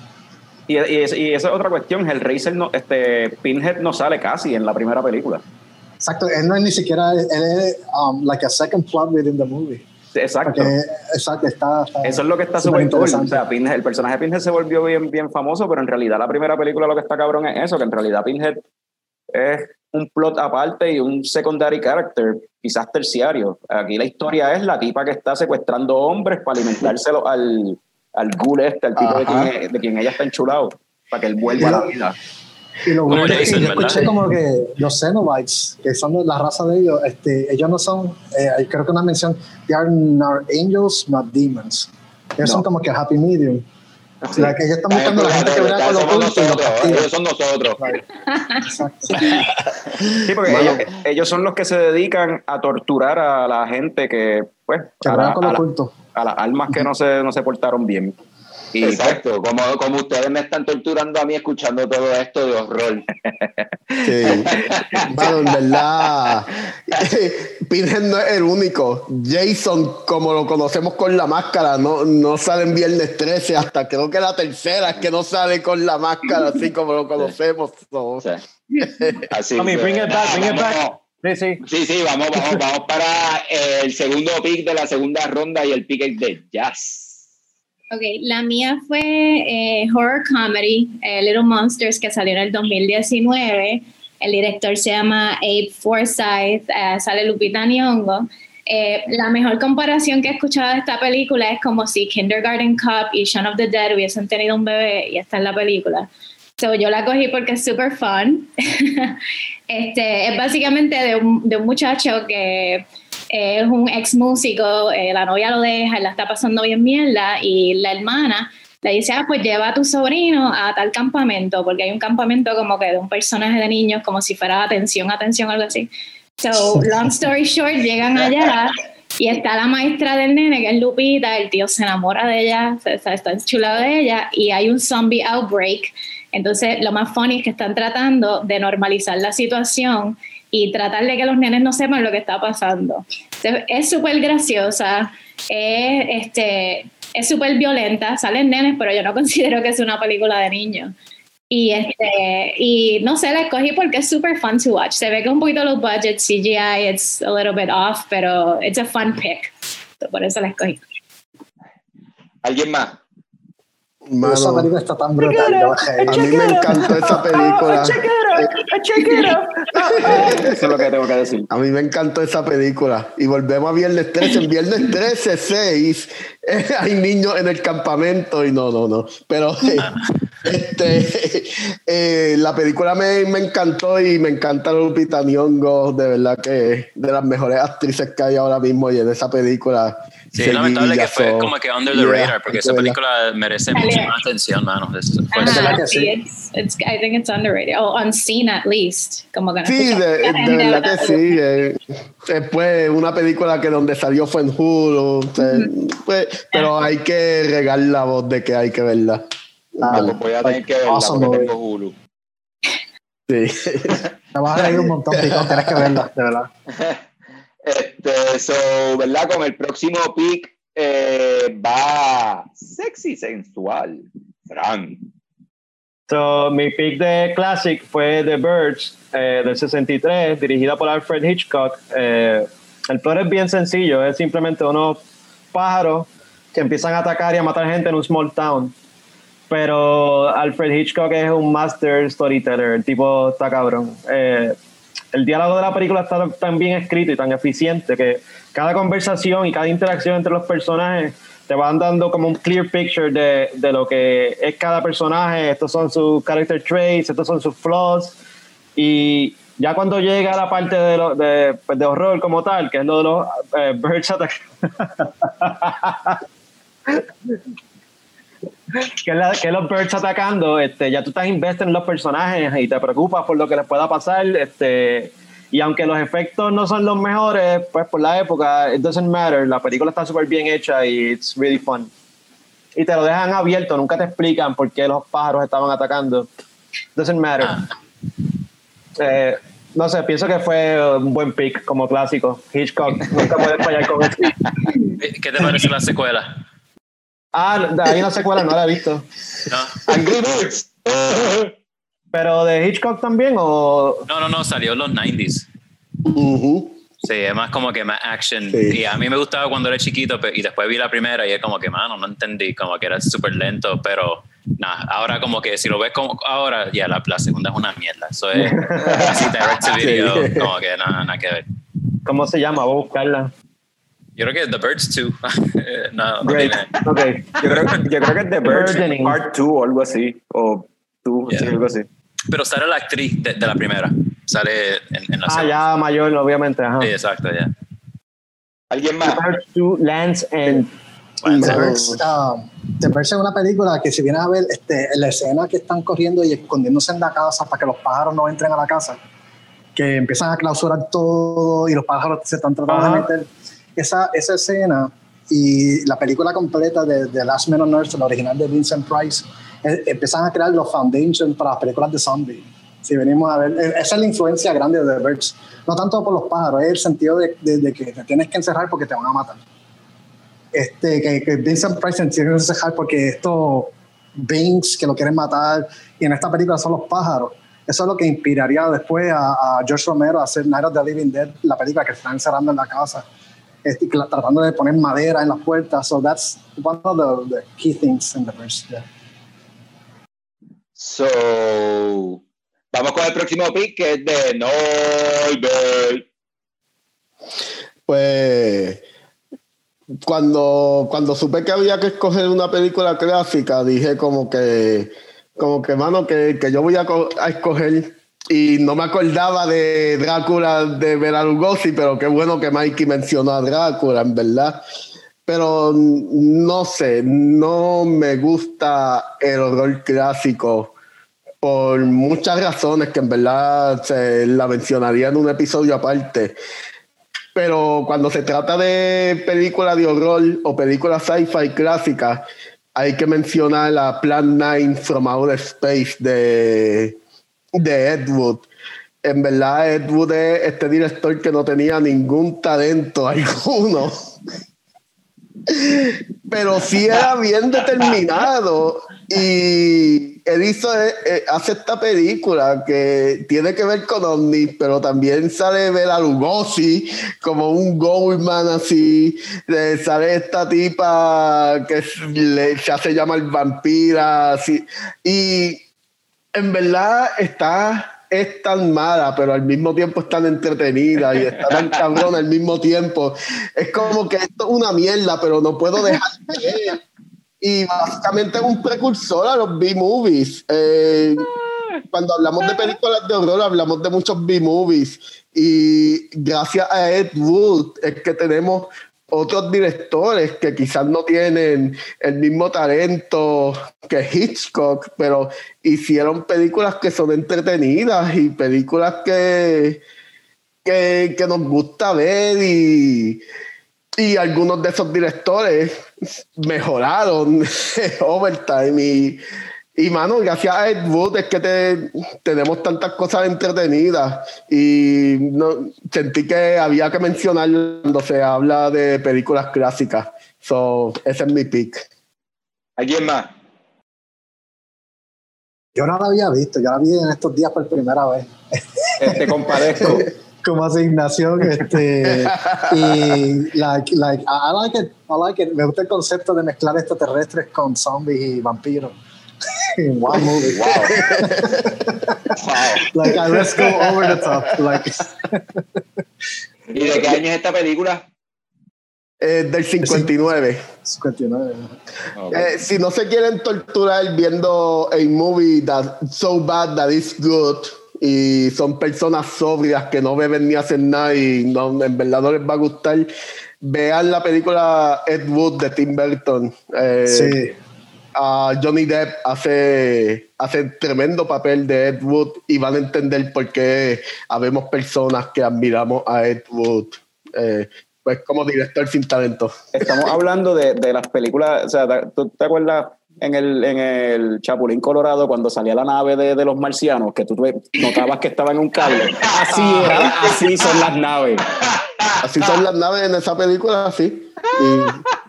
Y, y, y esa es otra cuestión, el Racer no, este, Pinhead no sale casi en la primera película. Exacto, él no es ni siquiera, él es um, like a second plot within the movie. Exacto. Porque, exacto, está, está Eso es lo que está súper cool. O interesante. sea, Pinhead- el personaje de Pinhead se volvió bien, bien famoso, pero en realidad la primera película lo que está cabrón es eso, que en realidad Pinhead es un plot aparte y un secondary character, quizás terciario. Aquí la historia es la tipa que está secuestrando hombres para alimentárselo al, al ghoul este, al tipo de Ajá. quien, de quien ella está enchulado, para que él vuelva a la vida. Y lo bueno es que yo escuché como que los Cenobites, que son la raza de ellos, este, ellos no son, eh, creo que una mención, they are not angels, not demons. Ellos son como que happy medium. O sea, que ellos están buscando a la gente que con los oculto y los castiga. ellos son nosotros. Exacto. Sí, porque Mano. ellos, ellos son los que se dedican a torturar a la gente que, pues, Que a, la- con a la- a las almas que no se, no se portaron bien. Y pues, Exacto, como, como ustedes me están torturando a mí escuchando todo esto de horror. Sí. Bueno, en verdad, Pinhead no es el único. Jason, como lo conocemos con la máscara, no, no sale en Viernes 13, hasta creo que la tercera es que no sale con la máscara, así como lo conocemos. So, O sea, así que, bring it back, bring it vamos- back. Sí, sí. Sí, sí, vamos, vamos, vamos para el segundo pick de la segunda ronda y el pick de Jazz. Ok, la mía fue eh, horror comedy, eh, Little Monsters, que salió en el 2019. El director se llama Abe Forsyth, eh, sale Lupita Nyong'o. La mejor comparación que he escuchado de esta película es como si Kindergarten Cop y Shaun of the Dead hubiesen tenido un bebé y esta es la película. So, yo la cogí porque es super fun. este, es básicamente de un, de un muchacho que es un ex músico, eh, la novia lo deja, él la está pasando bien mierda y la hermana le dice, ah, pues lleva a tu sobrino a tal campamento, porque hay un campamento como que de un personaje de niños, como si fuera atención, atención, algo así. So, long story short, llegan allá y está la maestra del nene, que es Lupita, el tío se enamora de ella, se- se- está enchulado de ella, y hay un zombie outbreak. Entonces, lo más funny es que están tratando de normalizar la situación y tratar de que los nenes no sepan lo que está pasando. Es súper graciosa, es este, es súper violenta, salen nenes, pero yo no considero que es una película de niños. Y, este, y no sé, la escogí porque es super fun to watch. Se ve que un poquito los budgets, CGI, it's a little bit off, pero it's a fun pick. Por eso la escogí. ¿Alguien más? Esa mano, película está tan brutal. yo bajé. a mí me encantó esa película. Out. Eso es lo que tengo que decir. A mí me encantó esa película. Y volvemos a Viernes 13. En Viernes 13, 6, eh, hay niños en el campamento y no, no, no. Pero eh, este, eh, la película me, me encantó y me encanta Lupita Nyong'o. De verdad que es de las mejores actrices que hay ahora mismo y en esa película. Sí, es lamentable que fue como que under the Yeah, radar, porque esa película merece mucha más atención, mano. Es- fue- Ajá, sí, it's, it's, I think it's underrated. Oh, unseen at least. Como que no Sí, de, de verdad que sí. eh, después, una película que donde salió fue en Hulu. o sea, pues, pero hay que regar la voz de que hay que verla. Ah, pues voy a tener que verla Awesome porque tengo Hulu. Sí. Me vas a reír un montón, Pico. Tienes que verla, de verdad. Este, so, ¿verdad? Con el próximo pick eh, va sexy sensual. Fran. So, mi pick de Classic fue The Birds eh, del 63, dirigida por Alfred Hitchcock. Eh, el plot es bien sencillo, es simplemente unos pájaros que empiezan a atacar y a matar gente en un small town. Pero Alfred Hitchcock es un master storyteller, el tipo está cabrón. El diálogo de la película está tan bien escrito y tan eficiente que cada conversación y cada interacción entre los personajes te van dando como un clear picture de, de lo que es cada personaje. Estos son sus character traits, estos son sus flaws. Y ya cuando llega la parte de, lo- de, pues, de horror como tal, que es lo de los eh, birds attack- que, la- los birds atacando, este, ya tú estás invested en los personajes y te preocupas por lo que les pueda pasar. Este, y aunque los efectos no son los mejores, pues por la época, it doesn't matter. La película está súper bien hecha y it's really fun. Y te lo dejan abierto, nunca te explican por qué los pájaros estaban atacando. Doesn't matter. Eh, no sé, pienso que fue un buen pick como clásico. Hitchcock, nunca puedes fallar con eso. ¿Qué te parece la secuela? Ah, de ahí una secuela, no la he visto. ¿No? Angry Birds. Pero de Hitchcock también o No, no, no, salió en los 90s. Ujú. Sí, es más como que más action. Sí. Y a mí me gustaba cuando era chiquito y después vi la primera y es como que, mano, no entendí, como que era súper lento, pero nada, ahora como que si lo ves como ahora, ya la, la segunda es una mierda. Eso es así direct to video, Sí. como que nada, nada que ver. ¿cómo se llama? Voy a buscarla. Yo creo que The Birds 2. no, no Great. tiene. Ok. Yo creo, yo creo que es The Birds. Part 2 o algo así. O 2, Yeah. sí, algo así. Pero sale la actriz de, de la primera. Sale en, en la Ah, segunda. ya mayor, obviamente. Ajá. Sí, exacto, ya. ¿Alguien más? Birds to Lance End. Bueno, The. Birds, ah, The Birds es una película que si vienes a ver este, la escena que están corriendo y escondiéndose en la casa para que los pájaros no entren a la casa, que empiezan a clausurar todo y los pájaros se están tratando Ajá. de meter. Esa, esa escena y la película completa de, de Last Man on Earth, la original de Vincent Price, eh, empiezan a crear los foundations para las películas de zombies. Si venimos a ver, eh, esa es la influencia grande de The Birds. No tanto por los pájaros, es el sentido de, de- de que te tienes que encerrar porque te van a matar este, que, que Vincent Price se tiene que encerrar porque estos Binks que lo quieren matar y en esta película son los pájaros. Eso es lo que inspiraría después a, a George Romero a hacer Night of the Living Dead, la película que está encerrando en la casa, este, tratando de poner madera en las puertas. So that's one of the, the key things in the verse. yeah. So, vamos con el próximo pick que es de Norbert. Pues cuando, cuando supe que había que escoger una película clásica, dije como que, como que, mano, que, que yo voy a escoger. Y no me acordaba de Drácula de Bela Lugosi, pero qué bueno que Mikey mencionó a Drácula, en verdad. Pero no sé, no me gusta el horror clásico por muchas razones que en verdad se la mencionaría en un episodio aparte. Pero cuando se trata de películas de horror o películas sci-fi clásicas, hay que mencionar a Plan 9 from Outer Space de, de Ed Wood. En verdad, Ed Wood es este director que no tenía ningún talento alguno. Pero sí era bien determinado y él hizo, eh, eh, hace esta película que tiene que ver con ovnis, pero también sale Bela Lugosi como un Goldman así, sale esta tipa que se hace llamar vampira así, y en verdad está es tan mala, pero al mismo tiempo es tan entretenida y está tan cabrón al mismo tiempo. Es como que esto es una mierda, pero no puedo dejar de ver. Y básicamente es un precursor a los B-movies. Eh, cuando hablamos de películas de horror, hablamos de muchos B-movies. Y gracias a Ed Wood es que tenemos otros directores que quizás no tienen el mismo talento que Hitchcock, pero hicieron películas que son entretenidas y películas que, que, nos gusta ver y, y algunos de esos directores mejoraron Overtime y y mano, gracias a Ed Wood es que te, tenemos tantas cosas entretenidas y no, sentí que había que mencionar cuando se habla de películas clásicas. So, ese es mi pick. ¿Alguien más? Yo no la había visto, yo la vi en estos días por primera vez. Te compadezco. Como asignación, este, y like, like, I like it, I like it. Me gusta el concepto de mezclar extraterrestres con zombies y vampiros. Wow movie. Wow. wow. Like, uh, let's go over the top. Like. ¿Y de qué año es esta película? Eh, del 59. 59. Okay. Eh, si no se quieren torturar viendo a movie that so bad that it's good y son personas sobrias que no beben ni hacen nada y no, en verdad no les va a gustar, vean la película Ed Wood de Tim Burton. Eh, sí Johnny Depp hace, hace tremendo papel de Ed Wood y van a entender por qué habemos personas que admiramos a Ed Wood. Eh, pues como director sin talento. Estamos hablando de, de las películas, o sea, ¿tú te acuerdas en el, en el Chapulín Colorado cuando salía la nave de, de los marcianos, que tú notabas que estaba en un cable? Así era, así son las naves. Así son las naves en esa película, así. Y,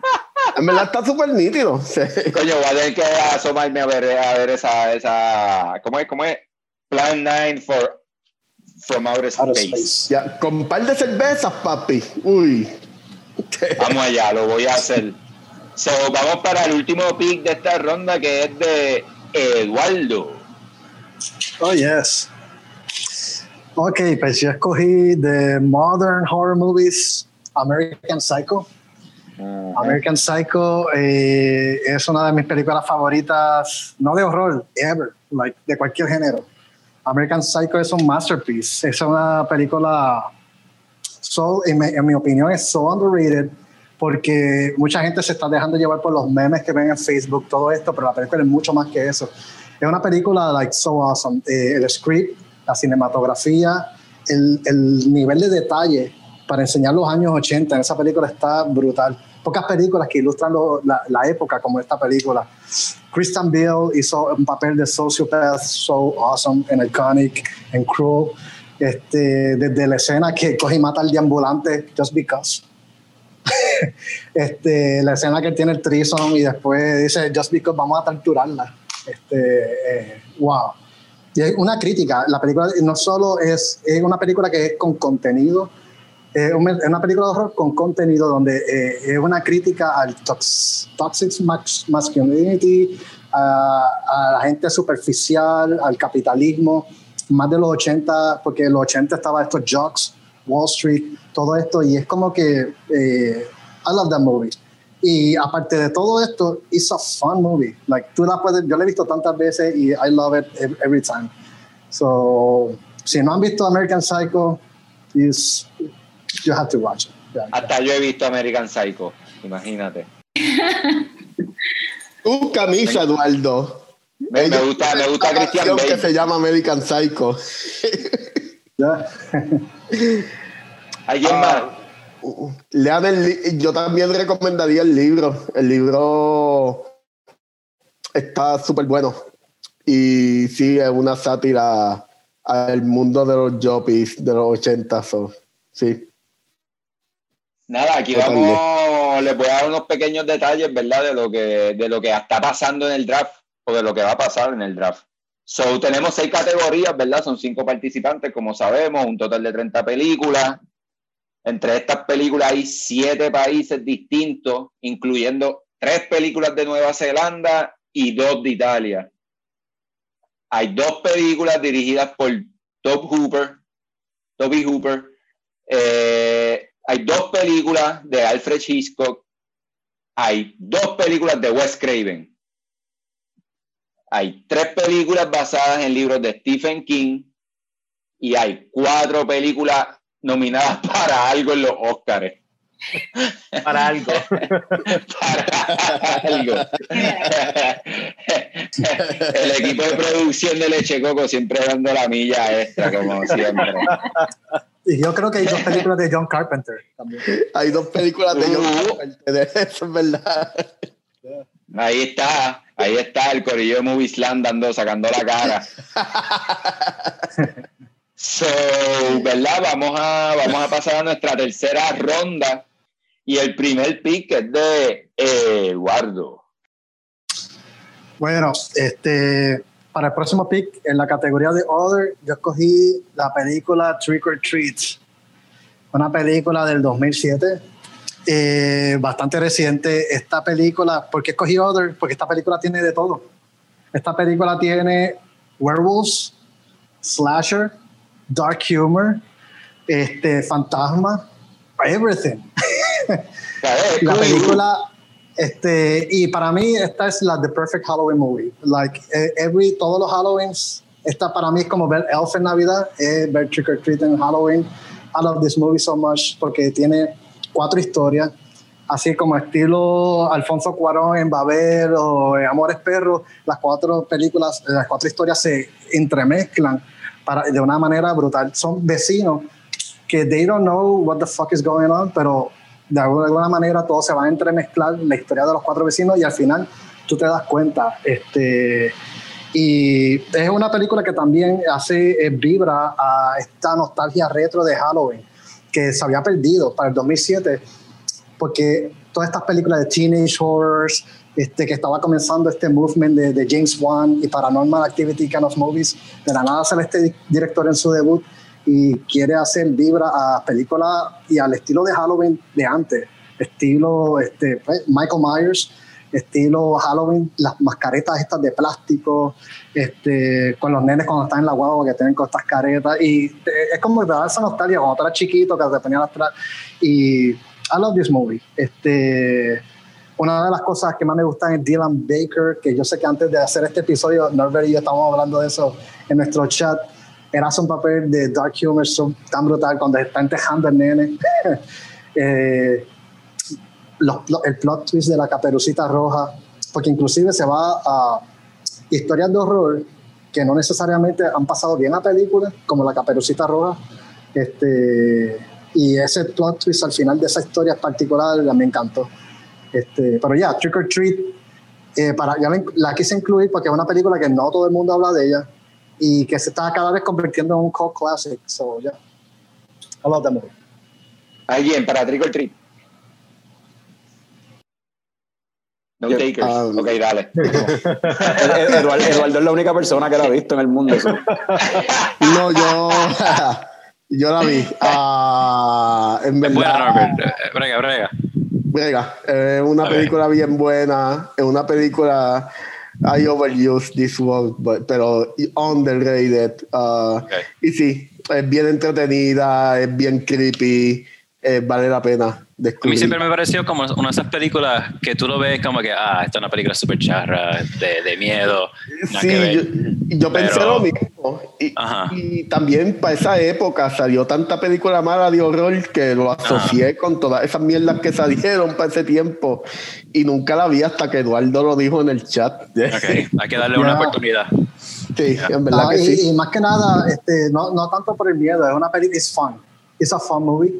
en verdad está súper nítido. Coño, voy a tener que asomarme a ver, a ver esa, esa. ¿Cómo es? ¿Cómo es? Plan 9 for From Outer Space. Ya, con un par de cervezas, papi. Uy. Vamos allá, lo voy a hacer. So, vamos para el último pick de esta ronda que es de Eduardo. Oh, yes. Ok, pues yo escogí de Modern Horror Movies American Psycho. American Psycho eh, es una de mis películas favoritas, no de horror, ever, like, de cualquier género. American Psycho es un masterpiece, es una película, so, en, mi, en mi opinión, es so underrated porque mucha gente se está dejando llevar por los memes que ven en Facebook, todo esto, pero la película es mucho más que eso. Es una película, like, so awesome. Eh, el script, la cinematografía, el, el nivel de detalle para enseñar los años 80 en esa película está brutal pocas películas que ilustran lo, la, la, época como esta película. Christian Bale hizo un papel de sociopath so awesome and iconic and cruel. Este, desde la escena que coge y mata al deambulante just because. este, la escena que tiene el trison y después dice just because vamos a torturarla. Este, eh, wow. Y es una crítica. La película no solo es, es una película que es con contenido, es una película de horror con contenido donde eh, es una crítica al toxic masculinity, a, a, la gente superficial, al capitalismo, más de los 80, porque en los 80 estaba estos jocks, Wall Street, todo esto, y es como que eh, I love that movie. Y aparte de todo esto, it's a fun movie. Like, tú la puedes, yo la he visto tantas veces y I love it every time. So, si no han visto American Psycho, is you have to watch it. Yeah, Hasta yeah. yo he visto American Psycho, imagínate. Tu camisa, Eduardo. Me, me gusta, me gusta Christian Bale. que se llama American Psycho. ¿Alguien uh, más? Lean el yo también recomendaría el libro. El libro está súper bueno. Y sí, es una sátira al mundo de los joppies de los 80. So, sí. Nada, aquí vamos, les voy a dar unos pequeños detalles, ¿verdad? De lo que, de lo que está pasando en el draft o de lo que va a pasar en el draft. So, tenemos seis categorías, ¿verdad? Son cinco participantes, como sabemos, un total de 30 películas. Entre estas películas hay siete países distintos, incluyendo tres películas de Nueva Zelanda y dos de Italia. Hay dos películas dirigidas por Top Hooper, Toby Hooper. Eh, hay dos películas de Alfred Hitchcock. Hay dos películas de Wes Craven. Hay tres películas basadas en libros de Stephen King. Y hay cuatro películas nominadas para algo en los Oscars. Para algo. para algo. El equipo de producción de Leche Coco siempre dando la milla extra, como siempre. Y yo creo que hay dos películas de John Carpenter también. Hay dos películas de John Uh. Carpenter, eso es verdad. Ahí está, ahí está el corillo de Moviesland dando, sacando la cara. So, ¿verdad? Vamos a, vamos a pasar a nuestra tercera ronda. Y el primer pick es de Eduardo. Bueno, este, para el próximo pick, en la categoría de Other, yo escogí la película Trick or Treat. Una película del 2007, eh, bastante reciente. Esta película, ¿por qué escogí Other? Porque esta película tiene de todo. Esta película tiene werewolves, slasher, dark humor, este, fantasma, everything. la película este y para mí esta es la the perfect Halloween movie. Like eh, every todos los Halloweens esta para mí es como ver Elf en Navidad es ver Trick or Treat en Halloween. I love this movie so much porque tiene cuatro historias así como estilo Alfonso Cuarón en Babel o en Amores Perros las cuatro películas las cuatro historias se entremezclan para, de una manera brutal. Son vecinos que they don't know what the fuck is going on pero de alguna, manera todo se va a entremezclar la historia de los cuatro vecinos y al final tú te das cuenta. Este, y es una película que también hace eh, vibra a esta nostalgia retro de Halloween que se había perdido para el 2007 porque todas estas películas de teenage horrors este, que estaba comenzando este movement de, James Wan y Paranormal Activity kind of movies de la nada sale este di- director en su debut y quiere hacer vibra a películas y al estilo de Halloween de antes, estilo este, pues, Michael Myers, estilo Halloween, las mascaretas estas de plástico, este, con los nenes cuando están en la guagua que tienen con estas caretas y eh, es como de dar esa nostalgia cuando tú eras chiquito que te ponían atrás y I love this movie. Este, una de las cosas que más me gustan es Dylan Baker, que yo sé que antes de hacer este episodio, Norbert y yo estábamos hablando de eso en nuestro chat. Un papel de Dark Humor so- tan brutal cuando está entejando el nene. Eh, los- los- el plot twist de la caperucita roja, porque inclusive se va a historias de horror que no necesariamente han pasado bien a películas, como la caperucita roja. Este, y ese plot twist al final de esa historia particular me encantó. Este, pero ya, Trick or Treat, eh, para, ya la, la quise incluir porque es una película que no todo el mundo habla de ella y que se está cada vez convirtiendo en un cult classic. So, yeah. I love that movie. ¿Alguien para Trick or Treat? No takers. um, ok, dale. Eduardo, Eduardo es la única persona que la ha visto en el mundo. eso. No, yo, yo la vi. Ah, en buena, Norbert. Eh, Brega, brega. Venga, es una película bien buena. Es una película. I overuse this word, but- pero underrated. ah, Ok. Y sí, es bien entretenida, es bien creepy. Eh, vale la pena A mí siempre me pareció como una de esas películas que tú lo ves como que, ah, esta es una película súper charra, de, de miedo. Sí, yo, yo pensé Pero- lo mismo. Y, Ajá. y también para esa época salió tanta película mala de horror que lo asocié con todas esas mierdas que salieron para ese tiempo. Y nunca la vi hasta que Eduardo lo dijo en el chat. Ok, hay que darle una Ya. oportunidad. Sí, en verdad No, que y, sí. y más que nada, este, no, no tanto por el miedo, es una película, es fun. Es a fun movie.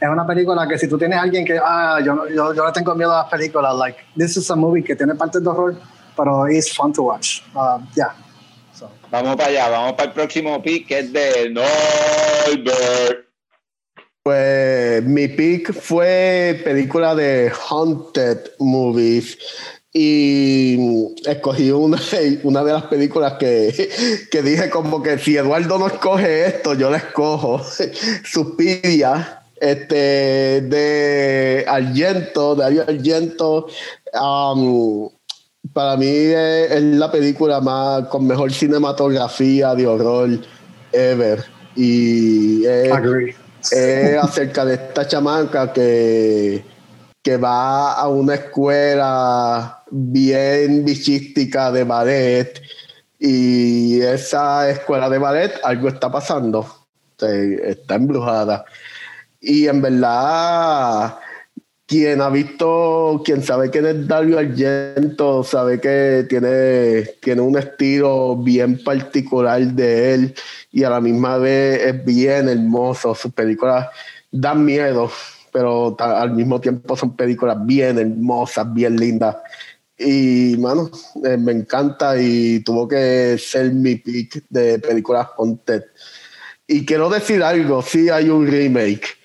Es una película que si tú tienes a alguien que, ah, yo, no- yo, yo le tengo miedo a las películas, like, this is a movie que tiene partes de horror, pero es fun to watch. Uh, yeah. So, Vamos para allá, vamos para el próximo pick que es de Norbert. Pues mi pick fue película de Haunted Movies. Y escogí una, una de las películas que, que dije como que si Eduardo no escoge esto, yo la escojo. Suspiria, este, de Argento, de Dario Argento. Um, para mí es, es la película más con mejor cinematografía de horror ever. Y es, acerca de esta chamaca que, que va a una escuela bien bichística de ballet y esa escuela de ballet algo está pasando, está embrujada. Y en verdad, quien ha visto, quien sabe quién es Dario Argento, sabe que tiene, tiene un estilo bien particular de él y a la misma vez es bien hermoso. Sus películas dan miedo, pero al mismo tiempo son películas bien hermosas, bien lindas. Y, mano, eh, me encanta y tuvo que ser mi pick de películas haunted. Y quiero decir algo, sí hay un remake.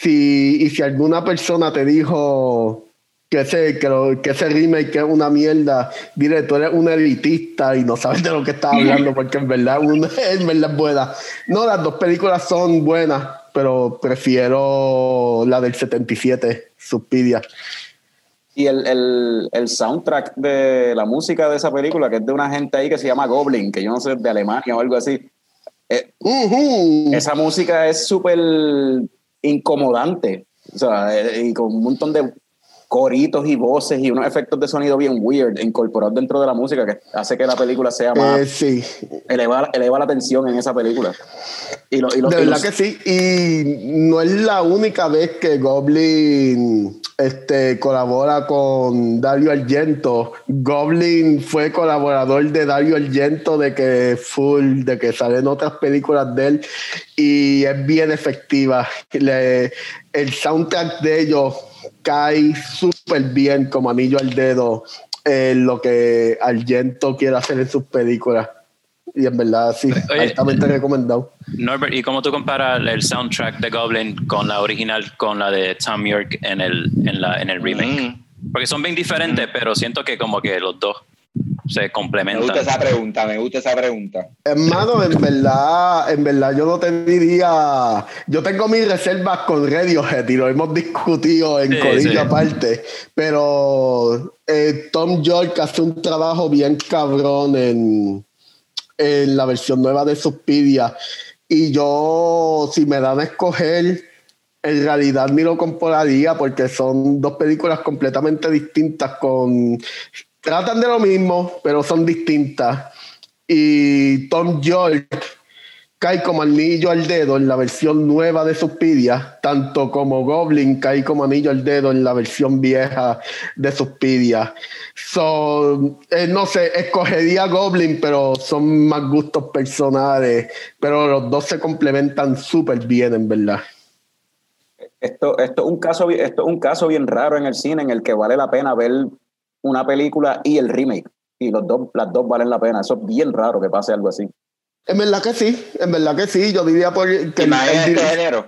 Si, y si alguna persona te dijo que ese, que, lo- que ese remake es una mierda, dile, tú eres un elitista y no sabes de lo que estás hablando, porque en verdad, una, en verdad es buena. No, las dos películas son buenas, pero prefiero la del 77, Suspiria. Y el, el, el soundtrack de la música de esa película, que es de una gente ahí que se llama Goblin, que yo no sé, de Alemania o algo así. Eh, Ujú. esa música es súper incomodante. O sea, eh, y con un montón de coritos y voces y unos efectos de sonido bien weird incorporados dentro de la música que hace que la película sea más. Eh, sí, eleva, eleva la tensión en esa película. Y lo, y lo- de y verdad los- que sí. Y no es la única vez que Goblin este, colabora con Dario Argento. Goblin fue colaborador de Dario Argento de que full, de que salen otras películas de él y es bien efectiva. Le- el soundtrack de ellos cae súper bien como anillo al dedo en lo que Argento quiere hacer en sus películas. Y en verdad, sí, Oye, altamente recomendado. Norbert, ¿y cómo tú comparas el soundtrack de Goblin con la original, con la de Tom York en el, en la, en el remake? Porque son bien diferentes, pero siento que como que los dos se Me gusta complementan. esa pregunta, me gusta esa pregunta. Hermano, en verdad, en verdad yo no te diría, yo tengo mis reservas con Radiohead y lo hemos discutido en Sí, Corillo sí. aparte, pero eh, Tom York hace un trabajo bien cabrón en, en la versión nueva de Suspiria y yo, si me dan a escoger, en realidad ni lo compararía porque son dos películas completamente distintas con... Tratan de lo mismo, pero son distintas y Tom York cae como anillo al dedo en la versión nueva de Suspiria, tanto como Goblin cae como anillo al dedo en la versión vieja de Suspiria. So, eh, no sé, escogería Goblin, pero son más gustos personales, pero los dos se complementan súper bien, en verdad. esto, esto, es un caso, esto es un caso bien raro en el cine en el que vale la pena ver una película y el remake. Y los dos, las dos valen la pena. Eso es bien raro que pase algo así. En verdad que sí, en verdad que sí, yo diría por, que Y más en el- este género.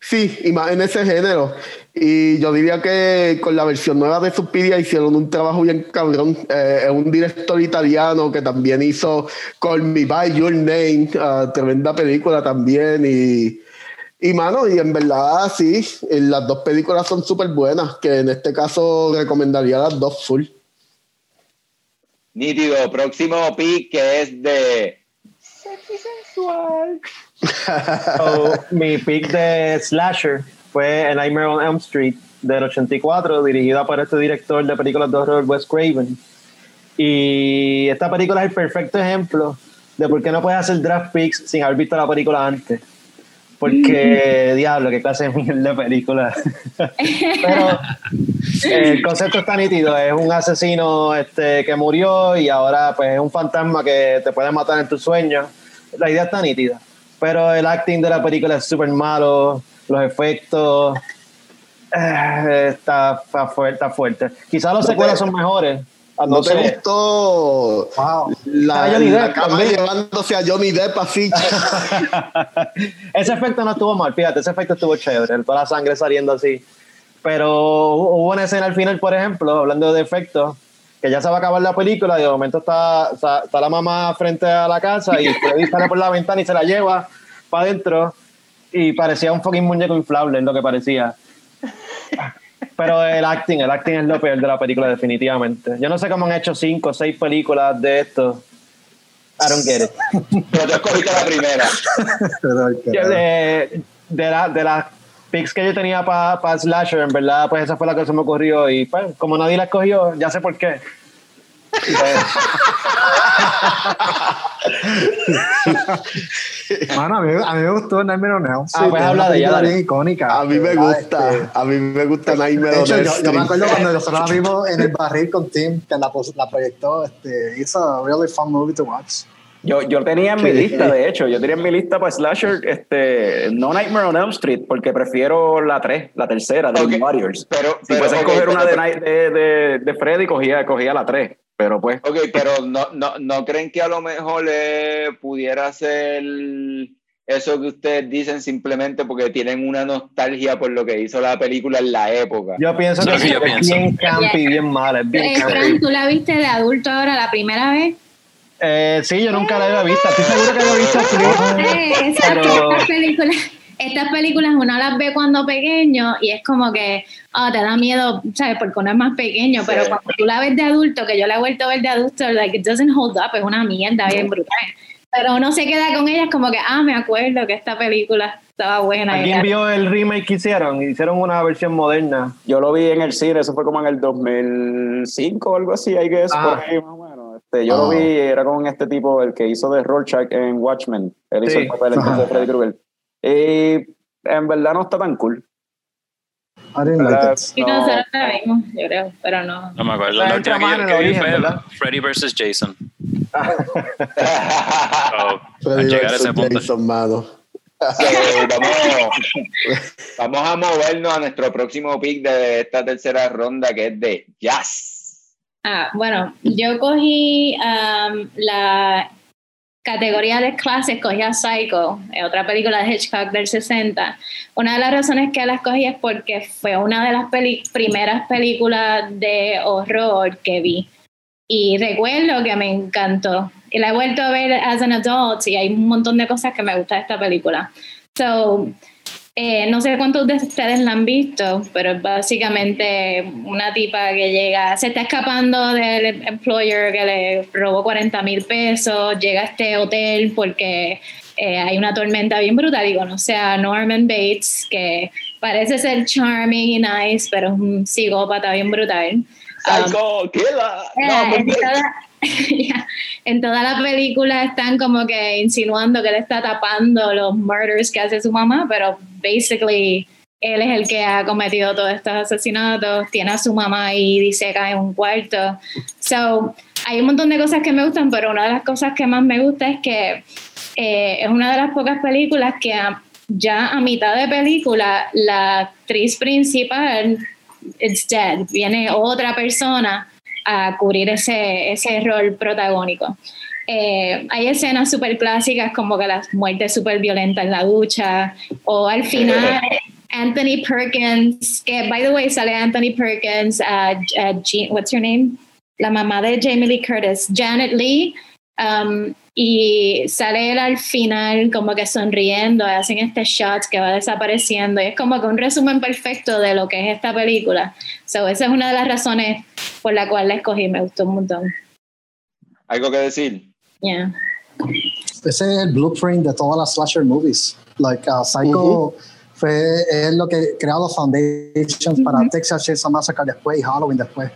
Sí, y más en ese género. Y yo diría que con la versión nueva de Suspiria hicieron un trabajo bien cabrón. Eh, es un director italiano que también hizo Call Me By Your Name, ah, tremenda película también. Y, y mano, y en verdad sí, las dos películas son súper buenas, que en este caso recomendaría las dos full. Nítido, próximo pick que es de So, mi pick de Slasher fue Nightmare on Elm Street del 84, dirigida por este director de películas de horror, Wes Craven. Y esta película es el perfecto ejemplo de por qué no puedes hacer draft picks sin haber visto la película antes. Porque, diablo, qué clase de mierda de película. Pero eh, el concepto está nítido. Es un asesino este, que murió y ahora pues es un fantasma que te puede matar en tus sueños. La idea está nítida. Pero el acting de la película es súper malo. Los efectos... eh, está, está fuerte, está fuerte. Quizás los No secuelas son mejores. Ah, ¿No, No te sé. gustó la, Johnny la Depp cama también. llevándose a Johnny Depp así? ese efecto no estuvo mal, fíjate, ese efecto estuvo chévere, toda la sangre saliendo así. Pero hubo una escena al final, por ejemplo, hablando de efectos, que ya se va a acabar la película y de momento está, está, está la mamá frente a la casa y Freddy sale por la ventana y se la lleva para adentro y parecía un fucking muñeco inflable, es lo que parecía. Pero el acting, el acting es lo peor de la película definitivamente. Yo no sé cómo han hecho cinco o seis películas de esto I don't get it. Pero tú escogiste la primera. Yo, de, de, la- de las picks que yo tenía para Slasher, en verdad, pues esa fue la que se me ocurrió. Y pues, como nadie la escogió, ya sé por qué. Mano, a mí, a mí me gustó Nightmare on Elm Street. Ah, pues es habla una de ella, película dale. bien icónica. A mí me gusta, Este, a mí me gusta Nightmare on Elm yo, yo me Street. acuerdo cuando nosotros la vimos en el barril con Tim, que la, proyectó. Este, it's a really fun movie to watch. Yo, yo tenía en mi lista, de hecho, yo tenía en mi lista para Slasher, este, no Nightmare on Elm Street, porque prefiero la 3, la tercera, de Ok, los Warriors. Pero, Si pero, fuese a ok, escoger una de, de Freddy, cogía, cogía la 3, pero pues... Ok, pero no, no, no creen que a lo mejor le pudiera ser eso que ustedes dicen simplemente porque tienen una nostalgia por lo que hizo la película en la época. Yo pienso que que yo es pienso. bien campy, bien mala. Es bien Eh, campy. Fran, ¿tú la viste de adulto ahora la primera vez? Eh, sí, yo nunca la había visto. Estoy seguro que la he visto. sí. Eh, exacto, Pero- estas películas, estas películas uno las ve cuando pequeño y es como que ah, te da miedo, ¿sabes? Porque uno es más pequeño, pero Sí. cuando tú la ves de adulto, que yo la he vuelto a ver de adulto, like it doesn't hold up, es una mierda bien brutal. Pero uno se queda con ellas como que, ah, me acuerdo que esta película estaba buena. ¿Alguien vio el remake que hicieron? Hicieron una versión moderna. Yo lo vi en el cine, eso fue como en el 2005 o algo así, hay que Ah. por ahí más o menos. Este, yo lo vi, era con este tipo, el que hizo de Rorschach en Watchmen. Él hizo Sí. el papel entonces de Freddy Krueger. Y en verdad no está tan cool. I didn't like Era- it. Y no, nosotros la vimos, yo creo, pero no. No me acuerdo. La última que origen, fue ¿verdad? Freddy vs. Jason. So, So, al Freddy llegar a ese versus punto. Jason, mano. vamos, vamos a movernos a nuestro próximo pick de esta tercera ronda que es de Jazz. Ah, bueno, yo cogí um, la categoría de clases, cogí a Psycho, eh, otra película de Hitchcock del 60. Una de las razones que la escogí es porque fue una de las peli- primeras películas de horror que vi. Y recuerdo que me encantó. Y la he vuelto a ver as an adult y hay un montón de cosas que me gustan de esta película. So, eh, no sé cuántos de ustedes la han visto, pero es básicamente una tipa que llega, se está escapando del employer que le robó 40 mil pesos, llega a este hotel porque eh, hay una tormenta bien brutal y conoce a Norman Bates, que parece ser charming y nice, pero es un psicópata bien brutal. Um, Psycho, killer. eh, en, toda, la película están como que insinuando que él está tapando los murders que hace su mamá, pero basically él es el que ha cometido todos estos asesinatos, tiene a su mamá y dice que en un cuarto. So, hay un montón de cosas que me gustan, pero una de las cosas que más me gusta es que eh, es una de las pocas películas que a- ya a mitad de película la actriz principal it's dead. Viene otra persona a cubrir ese, ese rol protagónico. Eh, hay escenas súper clásicas como que las muertes súper violentas en la ducha o al final Anthony Perkins, que by the way sale Anthony Perkins, uh, uh, Jean- what's her name? La mamá de Jamie Lee Curtis, Janet Lee, um, y sale él al final como que sonriendo, hacen este shot que va desapareciendo y es como que un resumen perfecto de lo que es esta película. So, esa es una de las razones por la cual la escogí, me gustó un montón. ¿Algo que decir? Yeah. Ese es el blueprint de todas las slasher movies. Like uh, Psycho fue es lo que creó los foundations para Texas Chainsaw Massacre después y Halloween después.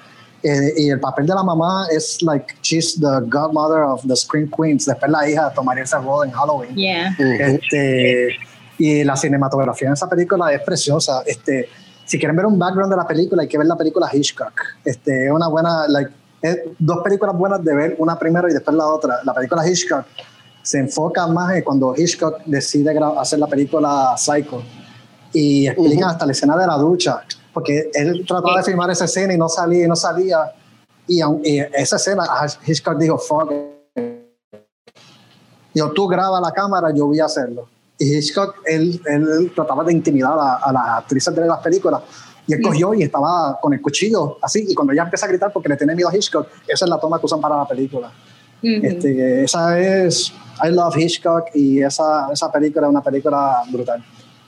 Eh, y el papel de la mamá es like she's the godmother of the Scream Queens. Después la hija tomaría ese rol en Halloween. Yeah. Este, y la cinematografía en esa película es preciosa. Este, si quieren ver un background de la película, hay que ver la película Hitchcock. Este, es una buena, like, es dos películas buenas de ver, una primero y después la otra. La película Hitchcock se enfoca más en cuando Hitchcock decide hacer la película Psycho y explican hasta la escena de la ducha, porque él trataba de filmar esa escena y no salía y no salía. Y, y esa escena, ah, Hitchcock dijo, fuck. it". Dijo, tú graba la cámara, yo voy a hacerlo. Y Hitchcock, él, él trataba de intimidar a, a las actrices de las películas. Y él cogió y estaba con el cuchillo así. Y cuando ella empieza a gritar porque le tiene miedo a Hitchcock, esa es la toma que usan para la película. Ujú. Este, esa es I Love Hitchcock y esa, esa película es una película brutal.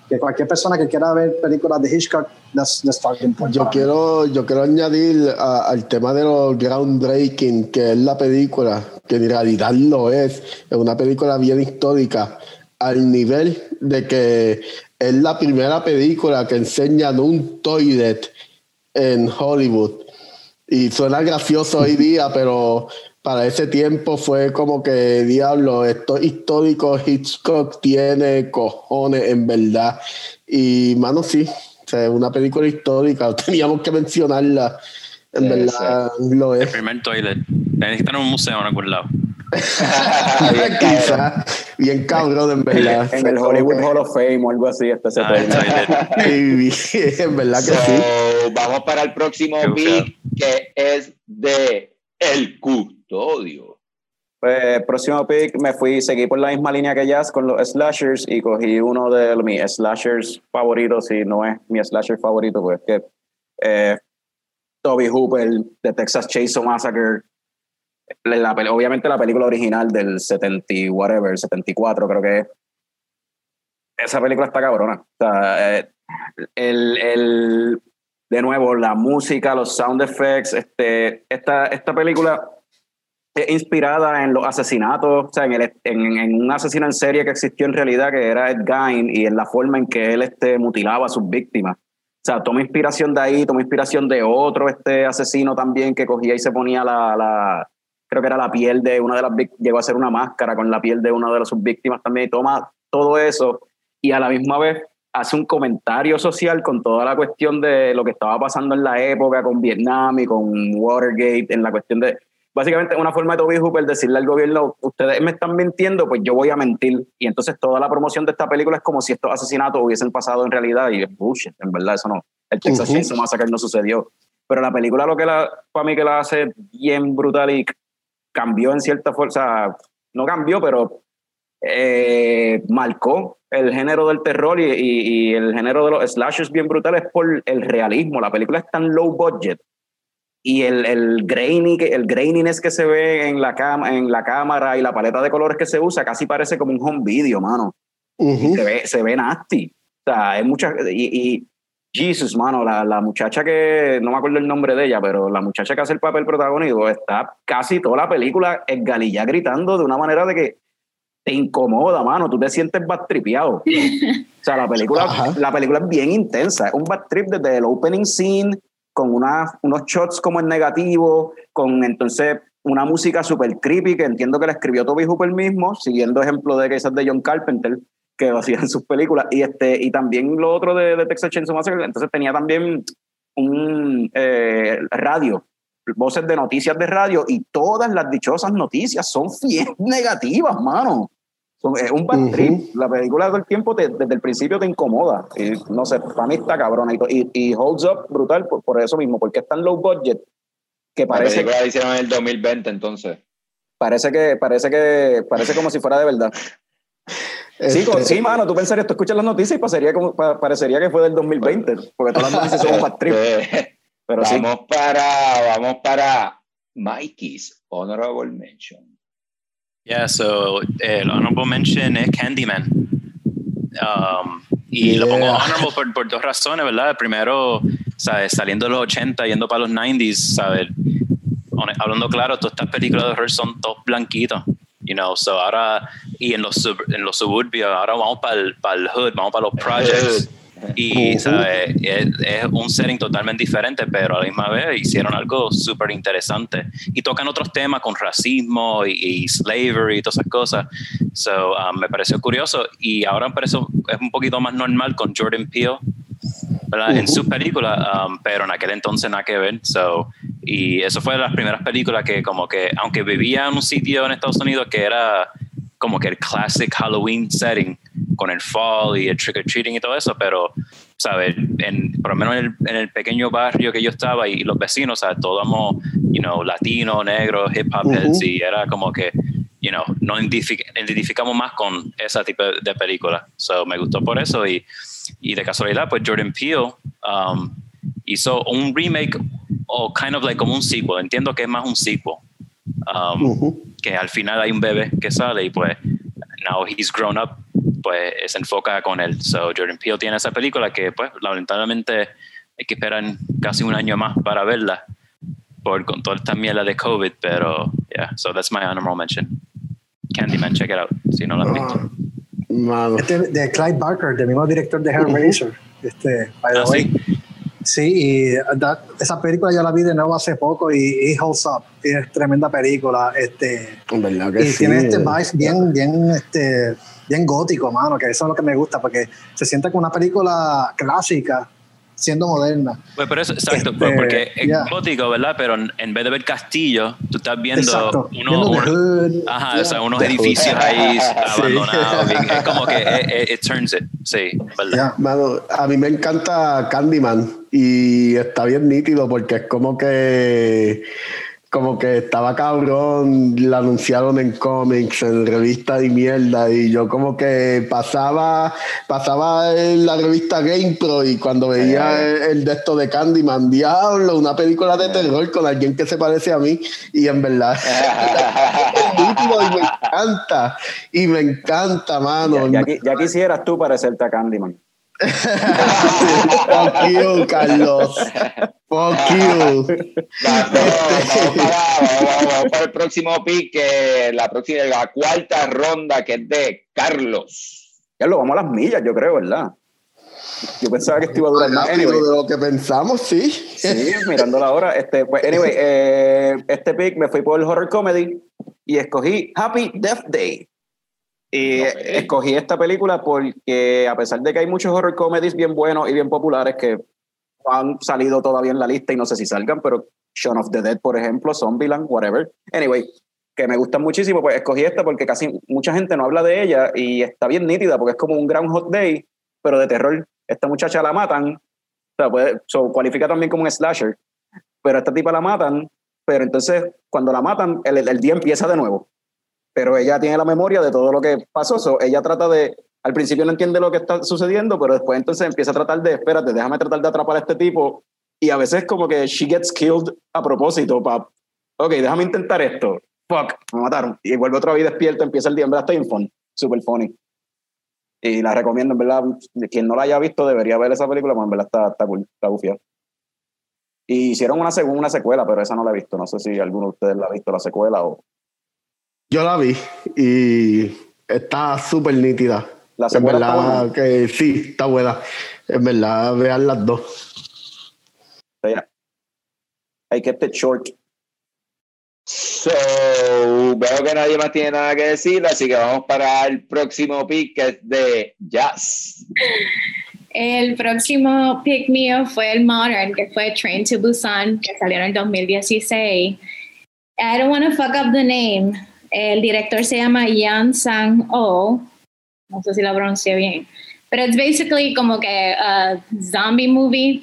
Que cualquier persona que quiera ver películas de Hitchcock, that's point. Yo quiero, yo quiero añadir a- al tema de los groundbreaking, que es la película, que en realidad lo es. Es una película bien histórica, al nivel de que es la primera película que enseñan un toilet en Hollywood. Y suena gracioso hoy día, pero para ese tiempo fue como que, diablo, esto histórico, Hitchcock tiene cojones en verdad. Y, mano, sí, o sea, una película histórica, teníamos que mencionarla. En Sí, verdad, lo El es. primer toilet. Necesitan un museo en algún lado. Quizá, bien cabrón, en verdad. En el Hollywood Hall of Fame o algo así, este se Ah. Sí, en verdad que sí. So, vamos para el próximo beat, que es de El Custodio. Pues, próximo pick, me fui, seguí por la misma línea que Jazz con los slashers y cogí uno de mis slashers favoritos, si no es mi slasher favorito, pues que eh, Toby Hooper de Texas Chainsaw Massacre, la, obviamente la película original del 70 y whatever, 74 creo que es. Esa película está cabrona. O sea, eh, el, el, de nuevo, la música, los sound effects, este, esta, esta película es inspirada en los asesinatos, o sea, en, el, en, en un asesino en serie que existió en realidad, que era Ed Gein, y en la forma en que él este, mutilaba a sus víctimas. O sea, toma inspiración de ahí, toma inspiración de otro este asesino también que cogía y se ponía la, la creo que era la piel de una de las víctimas, llegó a hacer una máscara con la piel de una de sus víctimas también, y toma todo eso y a la misma vez hace un comentario social con toda la cuestión de lo que estaba pasando en la época con Vietnam y con Watergate, en la cuestión de, básicamente una forma de Toby Hooper decirle al gobierno, ustedes me están mintiendo, pues yo voy a mentir. Y entonces toda la promoción de esta película es como si estos asesinatos hubiesen pasado en realidad y es bullshit, en verdad eso no. El Texas. Chainsaw Massacre no sucedió. Pero la película lo que la, para mí que la hace bien brutal y cambió en cierta fuerza, no cambió, pero eh, marcó el género del terror y, y- y el género de los slashers bien brutales por el realismo. La película es tan low budget y el, el, grainy, el graininess que se ve en la, cama, en la cámara y la paleta de colores que se usa casi parece como un home video, mano. Ujú. Se ve, se ve nasty. O sea, hay muchas. Y, y Jesus, mano, la, la muchacha que. No me acuerdo el nombre de ella, pero la muchacha que hace el papel protagónico está casi toda la película esgalillada gritando de una manera de que te incomoda, mano. Tú te sientes backtripeado. O sea, la película, Ajá. la película es bien intensa. Es un bad trip desde el opening scene, con una, unos shots como en negativo, con entonces una música súper creepy que entiendo que la escribió Toby Hooper mismo, siguiendo ejemplo de que esas de John Carpenter, que lo hacía en sus películas. Y, este, y también lo otro de, de Texas Chainsaw Massacre, entonces tenía también un eh, radio, voces de noticias de radio, y todas las dichosas noticias son bien negativas, mano. Son- Es un bad trip. La película todo el tiempo, te- desde el principio te incomoda. Y, no sé, para mí está cabrona. Y, y, y holds up brutal por, por eso mismo, porque es tan low budget que La parece, película la hicieron en el 2020, entonces. parece que parece que parece como si fuera de verdad. Sí, Este, co- sí, mano, tú pensarías, tú escuchas las noticias y pasaría como, pa- parecería que fue del 2020, porque todas las noticias son un trip. Este, Pero sí, vamos para, vamos para Mikey's Honorable Mention. Yeah, so el honorable mention es Candyman. Um, y lo pongo Yeah. honorable por, por dos razones, ¿verdad? Primero, ¿sabes? Saliendo de los 80, yendo para los 90s, ¿sabes? Hablando claro, todas estas películas de horror son todos blanquitos. You know, so ahora, y en los, sub- en los suburbios, ahora vamos para el, para el hood, vamos para los projects. Y. ¿sabes? Es, es un setting totalmente diferente, pero a la misma vez hicieron algo súper interesante. Y tocan otros temas con racismo y, y slavery y todas esas cosas. So, um, me pareció curioso. Y ahora me parece es un poquito más normal con Jordan Peele, ¿verdad? En su película, um, pero en aquel entonces nada que ver. So, y eso fue de las primeras películas que como que, aunque vivía en un sitio en Estados Unidos que era como que el classic Halloween setting, con el fall y el trick or treating y todo eso, pero, ¿sabes? En, por lo menos en el, en el pequeño barrio que yo estaba y los vecinos, ¿sabes? Todos éramos, you know, latinos, negros, hip hop heads, y era como que, you know, nos identific- identificamos más con ese tipo de película. So, me gustó por eso y, y de casualidad, pues Jordan Peele um, hizo un remake o kind of like como un sequel. Entiendo que es más un sequel. Um, Ujú. que al final hay un bebé que sale y pues now he's grown up pues se enfoca con él so Jordan Peele tiene esa película que pues lamentablemente hay que esperar casi un año más para verla por con toda esta mierda de COVID pero Yeah, so that's my honorable mention. Candyman, check it out. Si no lo has visto. Mano. Este de Clive Barker, del mismo director de Hellraiser. Este, by the Ah, way. sí. Sí, y that- esa película yo la vi de nuevo hace poco y it holds up. Y es tremenda película. Este, En verdad que y sí. tiene este vibe bien, bien, este, bien gótico, mano, que eso es lo que me gusta, porque se siente como una película clásica siendo moderna. Pues por eso, exacto, Este, pues porque es yeah. gótico, ¿verdad? Pero en, vez de ver castillos, tú estás viendo uno, hood, ajá, yeah. o sea, unos The edificios hood. ahí Sí. abandonados. bien- Es como que it, it- it turns it, sí, ¿verdad? Yeah. Mano, a mí me encanta Candyman y está bien nítido porque es como que como que estaba cabrón, la anunciaron en cómics, en revista de mierda y yo como que pasaba pasaba en la revista GamePro y cuando veía el, el de esto de Candyman, diablo, una película de terror con alguien que se parece a mí y en verdad y me encanta y me encanta, mano. Ya, ya ya quisieras tú parecerte a Candyman. Fuck you, Carlos. Fuck you. Vamos, vamos para, vamos, vamos para el próximo pick, la próxima, la cuarta ronda, que es de Carlos. Ya lo vamos a las millas, yo creo, ¿verdad? Yo pensaba que esto iba a durar más. Anyway, de lo que pensamos, sí. sí, mirando la hora. Este, pues, anyway, eh, este pick me fui por el horror comedy y escogí Happy Death Day. Y Ok. escogí esta película porque a pesar de que hay muchos horror comedies bien buenos y bien populares que han salido todavía en la lista y no sé si salgan, pero Shaun of the Dead, por ejemplo, Zombieland, whatever. Anyway, que me gustan muchísimo, pues escogí esta porque casi mucha gente no habla de ella y está bien nítida porque es como un Groundhog Day, pero de terror. Esta muchacha la matan, o sea, puede, so, cualifica también como un slasher, pero a esta tipa la matan, pero entonces cuando la matan, el, el día empieza de nuevo. Pero ella tiene la memoria de todo lo que pasó, so, ella trata de, al principio no entiende lo que está sucediendo, pero después entonces empieza a tratar de, espérate, déjame tratar de atrapar a este tipo, y a veces como que she gets killed a propósito, para, ok, déjame intentar esto, fuck, me mataron, y vuelve otra vez y despierta, empieza el día, en verdad está bien fun, super funny. Y la recomiendo, en verdad. Quien no la haya visto debería ver esa película, porque en verdad está, está está. Y hicieron una segunda, secuela, pero esa no la he visto. No sé si alguno de ustedes la ha visto, la secuela o. Yo la vi y está súper nítida. La En verdad buena. que sí, está buena. En verdad, vean las dos. Yeah. I kept it short. So, veo que nadie más tiene nada que decir, así que vamos para el próximo pick, que es de Jazz. El próximo pick mío fue el Modern, que fue Train to Busan, que salió en el 2016. I don't want to fuck up the name. El director se llama Yan Sang-oh. No sé si lo pronuncié bien. Pero es basically como que a zombie movie.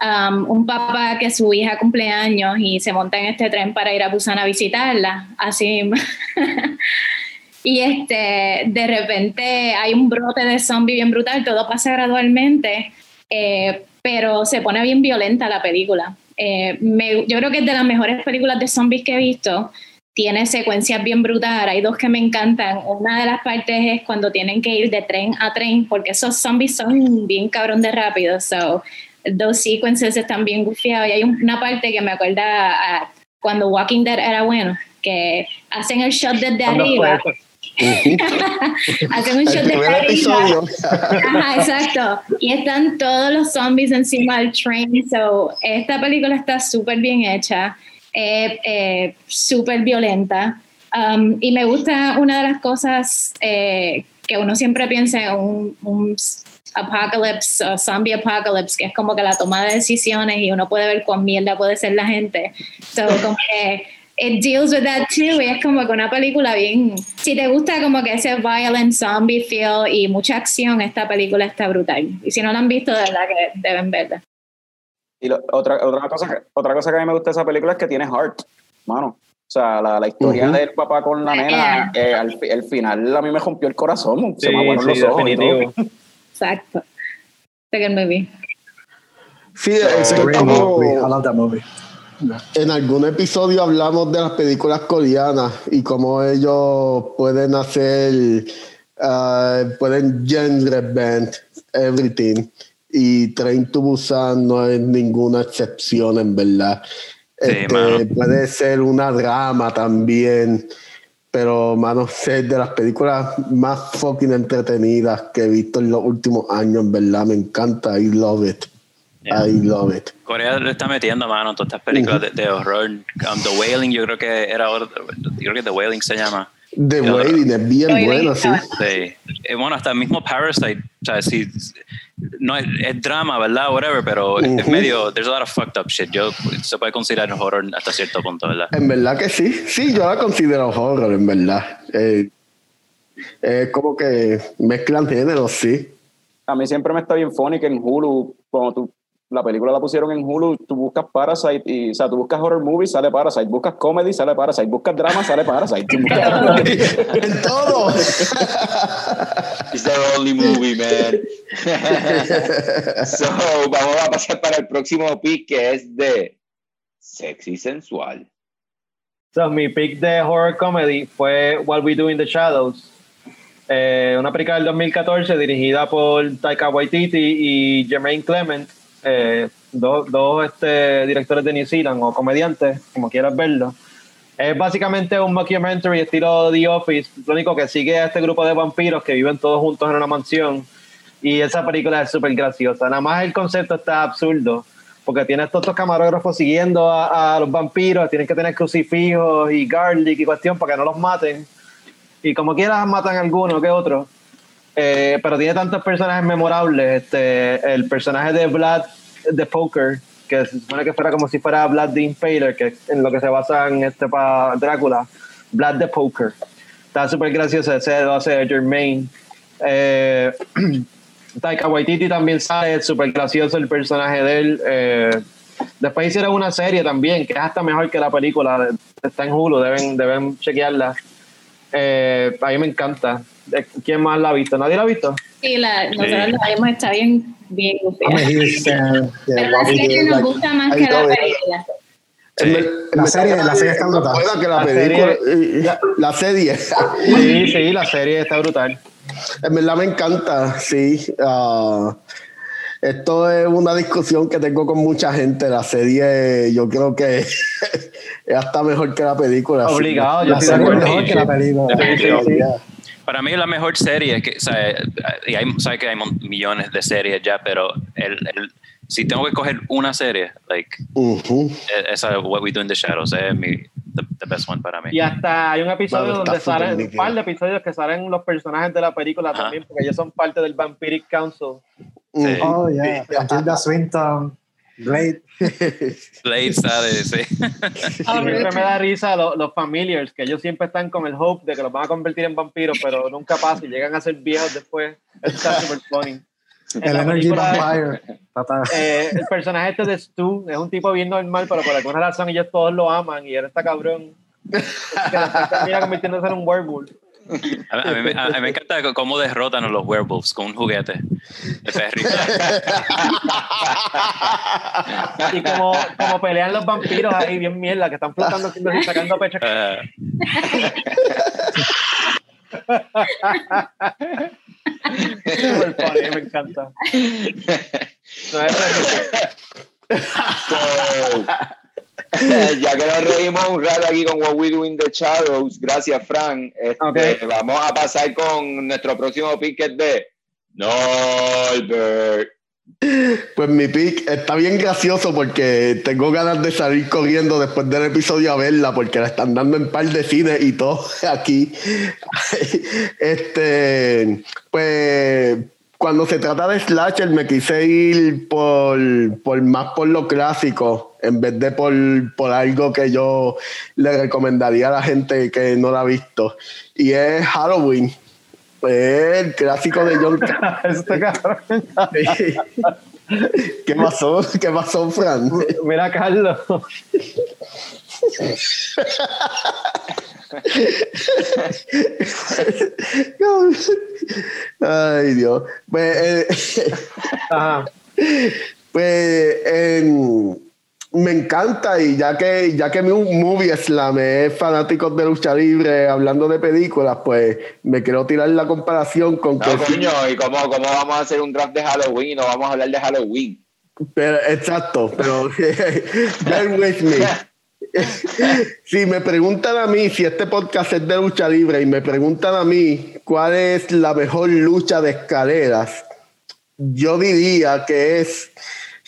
Um, un papá que su hija cumpleaños y se monta en este tren para ir a Busan a visitarla. Así. Y este, de repente hay un brote de zombie bien brutal, todo pasa gradualmente, eh, pero se pone bien violenta la película. Eh, me- yo creo que es de las mejores películas de zombies que he visto. Tiene secuencias bien brutales, hay dos que me encantan. Una de las partes es cuando tienen que ir de tren a tren, porque esos zombies son bien cabrón de rápido. So, dos sequences están bien gufiados. Y hay una parte que me acuerda a cuando Walking Dead era bueno, que hacen el shot desde arriba. Hacen un shot El de primer arriba. Ajá, exacto. Y están todos los zombies encima del train. So, esta película está súper bien hecha, eh, eh, súper violenta. Um, y me gusta una de las cosas eh, que uno siempre piensa en un, un apocalypse o zombie apocalypse, que es como que la toma de decisiones y uno puede ver cuán mierda puede ser la gente. So, como que it deals with that too y es como que una película bien si te gusta como que ese violent zombie feel y mucha acción esta película está brutal y si no la han visto de verdad que deben verla Y lo- otra, otra, cosa, que- otra cosa que a mí me gusta de esa película es que tiene heart, mano. O sea, la, la historia del papá con la nena, eh, al, al final a mí me rompió el corazón. se Sí, me aguaron sí, los ojos. definitivo. exacto Second movie Sí, Great como- movie. I love that movie. En algún episodio hablamos de las películas coreanas y cómo ellos pueden hacer, ah, pueden genre band everything. Y Train to Busan no es ninguna excepción, en verdad. Sí, Este, puede ser una drama también. Pero, mano, es de las películas más fucking entretenidas que he visto en los últimos años, en verdad. Me encanta. I love it. Yeah. I love it. Corea le está metiendo mano en todas estas películas de, de horror. Um, The Wailing, yo creo que era ahora- yo creo que The Wailing se llama. The Yo- Wailing es bien bueno, sí. Sí. Eh, bueno, hasta el mismo Parasite, o sea, sí, no es, es drama, ¿verdad? Whatever, pero es Ujú. medio, there's a lot of fucked up shit. Yo, se puede considerar horror hasta cierto punto, ¿verdad? En verdad que sí. Sí, yo la considero horror, en verdad. Eh, es como que mezclan géneros, sí. A mí siempre me está bien funny que en Hulu, cuando tú, la película la pusieron en Hulu, tú buscas Parasite y, o sea, tú buscas horror movie, sale Parasite, buscas comedy, sale Parasite, buscas drama, sale Parasite. En todo. It's the only movie, man. so, vamos a pasar para el próximo pick que es de sexy sensual. So, mi pick de horror comedy fue What We Do in the Shadows. Eh, una película del 2014 dirigida por Taika Waititi y Jermaine Clement, eh, dos dos, este, directores de New Zealand o comediantes, como quieras verlo. Es básicamente un mockumentary estilo The Office, lo único que sigue a este grupo de vampiros que viven todos juntos en una mansión. Y esa película es súper graciosa. Nada más el concepto está absurdo, porque tienes todos estos camarógrafos siguiendo a, a los vampiros, tienen que tener crucifijos y garlic y cuestión para que no los maten. Y como quieras matan alguno que otro. Eh, pero tiene tantos personajes memorables. Este, el personaje de Vlad de Poker, que se supone que fuera como si fuera Vlad the Impaler, que es en lo que se basa en este para Drácula. Vlad the Poker. Está súper gracioso ese lo hace Jermaine. Eh, Taika Waititi también sale, súper gracioso el personaje de él. Eh, después hicieron una serie también, que es hasta mejor que la película. Está en Hulu, deben, deben chequearla. Eh, a mí me encanta. Eh, ¿Quién más la ha visto? ¿Nadie la ha visto? Sí, la, nosotros la vimos, está bien, bien. Yeah, Pero la serie nos like- gusta más que la película. La serie- que la serie está brutal. que la, La película. serie- y- La, serie. Sí, sí, la serie está brutal. En verdad me encanta, sí. Ah, esto es una discusión que tengo con mucha gente. La serie, yo creo que es hasta mejor que la película. sí. Obligado, yo La estoy de serie es acuerdo. mejor que la película. Para mí la mejor serie, es que, o sea, y hay, sabe que hay millones de series ya, pero el, el- si tengo que coger una serie, like, Ujú. e- esa What We Do in the Shadows es mi, the, the best one para mí. Y hasta hay un episodio donde salen un par de episodios que salen los personajes de la película Ajá. también, porque ellos son parte del Vampiric Council. Sí. Oh, yeah. Tilda Swinton, Blade. Blade sale, sí. Siempre me da risa lo- los familiars, que ellos siempre están con el hope de que los van a convertir en vampiros, pero nunca pasa y llegan a ser viejos después. Eso está super funny. En El la Energy Vampire. Eh, el personaje este de Stu es un tipo bien normal, pero por alguna razón ellos todos lo aman y él está cabrón. Que termina convirtiéndose en un werewolf. A, a mí, me- a- a mí me encanta cómo derrotan a los werewolves con un juguete de ferry. Y como, como pelean los vampiros ahí, bien mierda, que están flotando y sacando pecho. Ah, Super funny, me encanta. No, es- So, ya que nos reímos un rato aquí con What We Do in the Shadows, gracias, Frank. Este, Ok. Vamos a pasar con nuestro próximo pick que es de Norbert. Pues mi pick está bien gracioso porque tengo ganas de salir corriendo después del episodio a verla porque la están dando en par de cines y todo aquí. Este, pues cuando se trata de slasher me quise ir por, por más por lo clásico en vez de por, por algo que yo le recomendaría a la gente que no la ha visto. Y es Halloween. El clásico de John cabrón. ¿Qué pasó? ¿Qué pasó, Fran? Mira, Carlos. Ay, Dios. Pues, eh, Ajá. pues em, me encanta y ya que ya que mi movie slam es fanático de lucha libre hablando de películas, pues me quiero tirar la comparación con que No, coño, ¿y cómo, cómo vamos a hacer un draft de Halloween? No vamos a hablar de Halloween. Pero, exacto, pero bear with me. si me preguntan a mí si este podcast es de lucha libre y me preguntan a mí cuál es la mejor lucha de escaleras, yo diría que es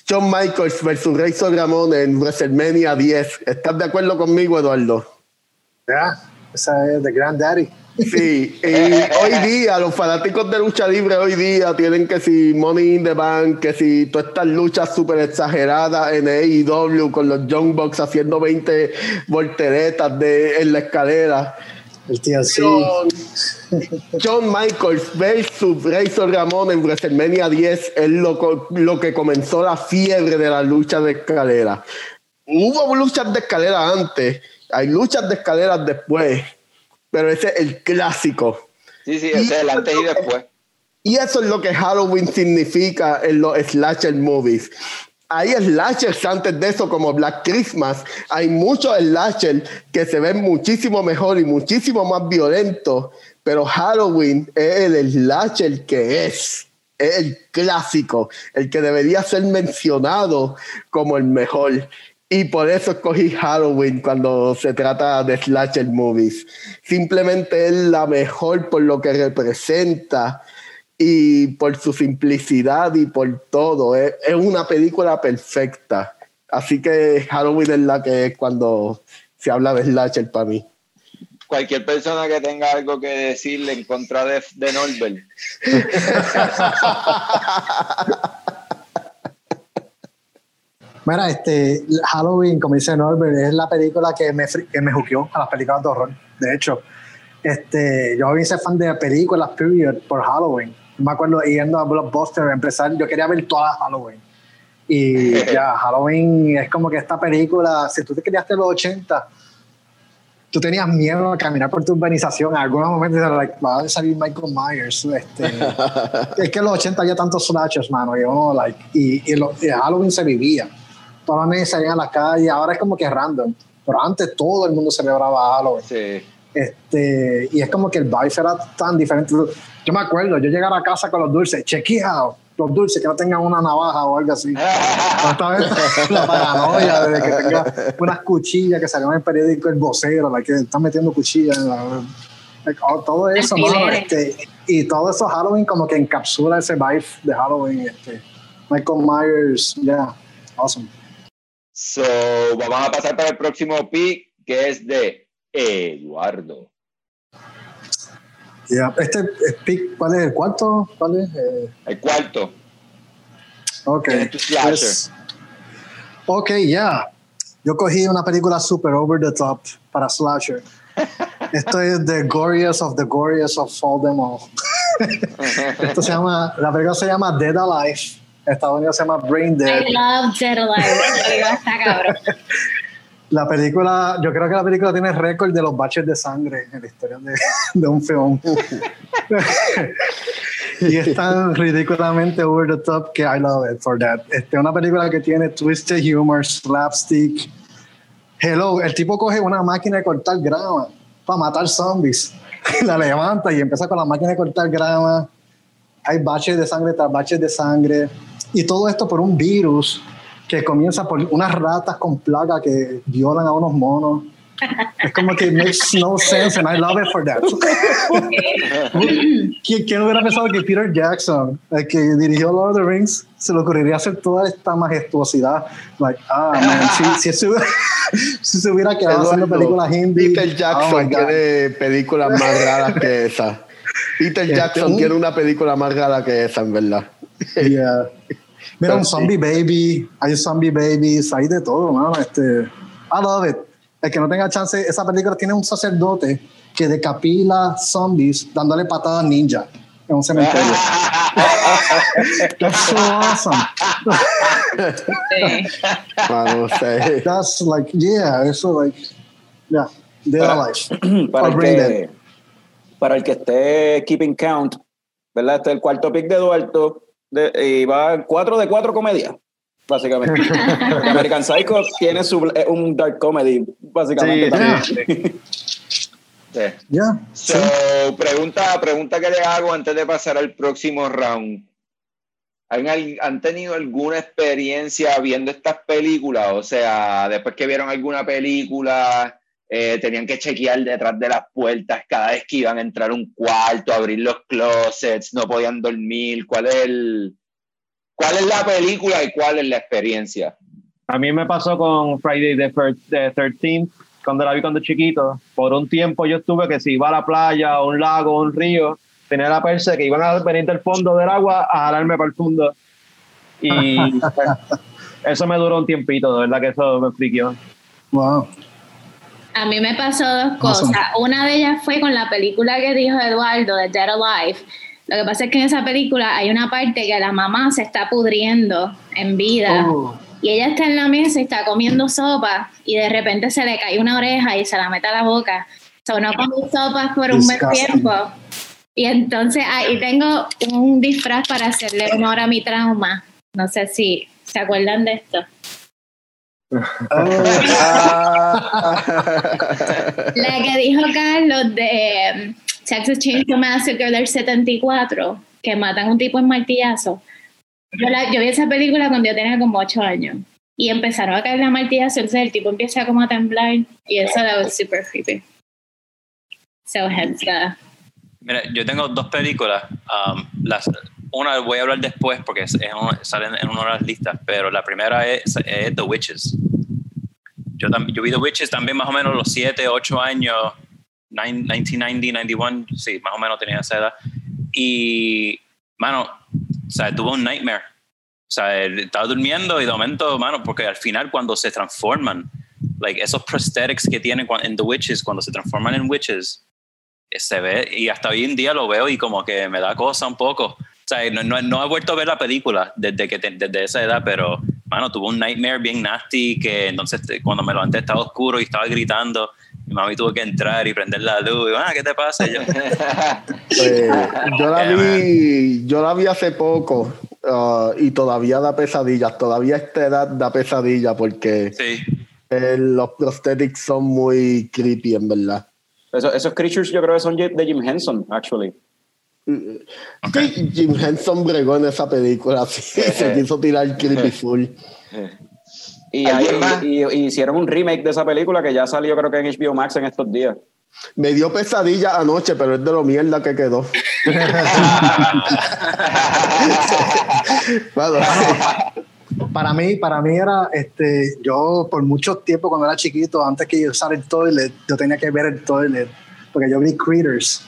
Shawn Michaels versus Razor Ramón en WrestleMania 10. ¿Estás de acuerdo conmigo, Eduardo? Ya, esa es de Granddaddy. Sí, y hoy día los fanáticos de lucha libre hoy día tienen que si Money in the Bank, que si todas estas luchas súper exageradas en AEW con los Young Bucks haciendo 20 volteretas de, en la escalera. El TLC. John, John Michaels versus Razor Ramón en WrestleMania 10 es lo, lo que comenzó la fiebre de la lucha de escalera. Hubo luchas de escalera antes, hay luchas de escaleras después, pero ese es el clásico. Sí, sí, ese es el antes y después. Y eso es lo que Halloween significa en los slasher movies. Hay slashers antes de eso, como Black Christmas. Hay muchos slashers que se ven muchísimo mejor y muchísimo más violentos, pero Halloween es el slasher que es. Es el clásico, el que debería ser mencionado como el mejor. Y por eso escogí Halloween cuando se trata de slasher movies. Simplemente es la mejor por lo que representa y por su simplicidad y por todo. Es, es una película perfecta. Así que Halloween es la que es cuando se habla de slasher para mí. Cualquier persona que tenga algo que decirle en contra de, de Norbert. Mira, este, Halloween, como dice Norbert, es la película que me, que me juqueó a las películas de horror. De hecho, este, yo hice fan de películas, period, por Halloween. Me acuerdo yendo a Blockbuster, empezar, yo quería ver todas Halloween. Y ya, Halloween es como que esta película, si tú te criaste en los 80, tú tenías miedo a caminar por tu urbanización. En algunos momentos era like, va a salir Michael Myers. Este, es que en los 80 había tantos slashers, mano. Y, uno, like, y, y, lo- y Halloween se vivía. Todas las niñas salían a la calle. Ahora es como que random. Pero antes todo el mundo celebraba Halloween. Sí. Este, y es como que el vibe era tan diferente. Yo me acuerdo, yo llegar a casa con los dulces, chequeado los dulces, que no tengan una navaja o algo así. Esta vez la paranoia de que tenga unas cuchillas que salieron en el periódico El Vocero, la que están metiendo cuchillas en la- oh, todo eso, mano, este, y todo eso Halloween como que encapsula ese vibe de Halloween. Este, Michael Myers, yeah, awesome. So, vamos a pasar para el próximo pick, que es de Eduardo. Yeah. Este es pick, ¿cuál es el cuarto? ¿Cuál es? Eh, El cuarto. Ok. ¿Quién es ok, ya. Yo cogí una película super over the top para slasher. Esto es The Glorious of the Glorious of All Them All. Esto se llama, la película se llama Dead Alive. En Estados Unidos se llama Brain Dead. I love Dead Alive. La película está cabrón. La película, yo creo que la película tiene récord de los baches de sangre en la historia de, de un film. y es tan ridículamente over the top que I love it for that. Este, una película que tiene twisted humor, slapstick. Hello, el tipo coge una máquina de cortar grama para matar zombies. la levanta y empieza con la máquina de cortar grama. Hay baches de sangre tras baches de sangre. Y todo esto por un virus que comienza por unas ratas con plaga que violan a unos monos. Es como que makes no sense and I love it for that. ¿Quién, quién hubiera pensado que Peter Jackson, el que dirigió Lord of the Rings, se le ocurriría hacer toda esta majestuosidad? Like, ah, man, si, si, se, hubiera- si se hubiera quedado haciendo Eduardo, películas hindi. Peter oh Jackson God. tiene películas más raras que esa. Peter Este, Jackson tiene una película más rara que esa, en verdad. Yeah. Mira, un sí. zombie baby, hay zombie babies, hay de todo, mano. Este, I love it. El que no tenga chance, esa película tiene un sacerdote que decapila zombies dándole patadas ninja en un cementerio. That's so awesome. Sí. Ah, no sé. That's like, yeah, eso like, yeah, dead Para- alive. para, el que, para el que esté keeping count, ¿verdad? Este es el cuarto pick de Eduardo de- y va 4 de 4 comedia, básicamente. Porque American Psycho tiene su, es un dark comedy, básicamente. Sí, también. Sí. Yeah. So, pregunta, pregunta que le hago antes de pasar al próximo round. ¿Han, han tenido alguna experiencia viendo estas películas? O sea, después que vieron alguna película, eh, tenían que chequear detrás de las puertas cada vez que iban a entrar a un cuarto, abrir los closets, no podían dormir. ¿Cuál es el, cuál es la película y cuál es la experiencia? A mí me pasó con Friday the thir- the 13th, cuando la vi cuando chiquito. Por un tiempo yo estuve que si iba a la playa, a un lago, a un río, tenía la perse que iban a venir del fondo del agua a jalarme para el fondo. Y pues, eso me duró un tiempito, de verdad que eso me friqueó. Wow. A mí me pasó dos cosas. Una de ellas fue con la película que dijo Eduardo, de Dead Alive. Lo que pasa es que en esa película hay una parte que la mamá se está pudriendo en vida. Oh. Y ella está en la mesa y está comiendo sopa y de repente se le cae una oreja y se la mete a la boca. So, no comí sopas por un buen tiempo. Y entonces ahí tengo un disfraz para hacerle honor a mi trauma. No sé si se acuerdan de esto. La que dijo Carlos de um, Texas Chainsaw Massacre del 74, que matan a un tipo en martillazo. Yo, la- yo vi esa película cuando yo tenía como 8 años. Y empezaron a caer la martillazo, entonces el tipo empieza como a temblar. Y eso that was super creepy. So hence the- Mira, yo tengo dos películas. um, las, una voy a hablar después porque es, un- salen en una de las listas, pero la primera es, es The Witches. Yo, yo vi The Witches también más o menos los 7, 8 años, nine- 1990, 91, sí, más o menos tenía esa edad. Y, mano, o sea, tuve un nightmare. O sea, estaba durmiendo y de momento, mano, porque al final cuando se transforman, like esos prosthetics que tienen en The Witches, cuando se transforman en Witches, eh, se ve, y hasta hoy en día lo veo y como que me da cosa un poco. O sea, no, no, no he vuelto a ver la película desde, que te- desde esa edad, pero, mano, tuve un nightmare bien nasty que entonces cuando me levanté estaba oscuro y estaba gritando. Mi mami tuvo que entrar y prender la luz. Y, ah, ¿qué te pasa? Y yo, Pues, yo la vi, yo la vi hace poco ah, y todavía da pesadillas, todavía a esta edad da pesadilla porque sí. eh, los prosthetics son muy creepy en verdad. Eso- esos creatures yo creo que son de Jim Henson, actually. Sí, Jim Henson bregó en esa película, sí, se quiso tirar creepy full. Y, ahí- y- y hicieron un remake de esa película que ya salió creo que en HBO Max en estos días. Me dio pesadilla anoche, pero es de lo mierda que quedó. Bueno, Para mí, para mí era, este, yo por mucho tiempo cuando era chiquito, antes que yo usara el toilet, yo tenía que ver el toilet, porque yo vi Critters,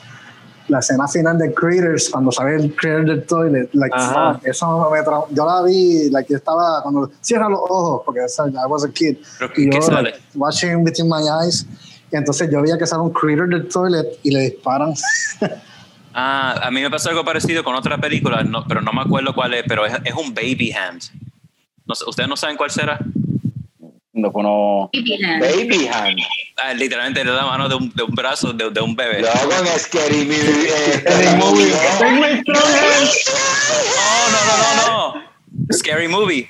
la escena final de Critters, cuando sale el Critter del toilet, like, Ajá. eso me tra- yo la vi, like, yo estaba, cuando cierra los ojos, porque I was a kid, Pero, y ¿qué yo, sale? like, watching between my eyes, y entonces yo veía que sale un Critter del toilet y le disparan. Ah, a mí me pasó algo parecido con otra película, no, pero no me acuerdo cuál es, pero es, es un baby hand. No ¿Ustedes no saben cuál será? No, pues no- Baby Hand. Ah, literalmente era la mano de un, de un brazo de, de un bebé. Yo con Scary Movie. eh, Scary Movie. Oh, no, no, no, no. Scary movie.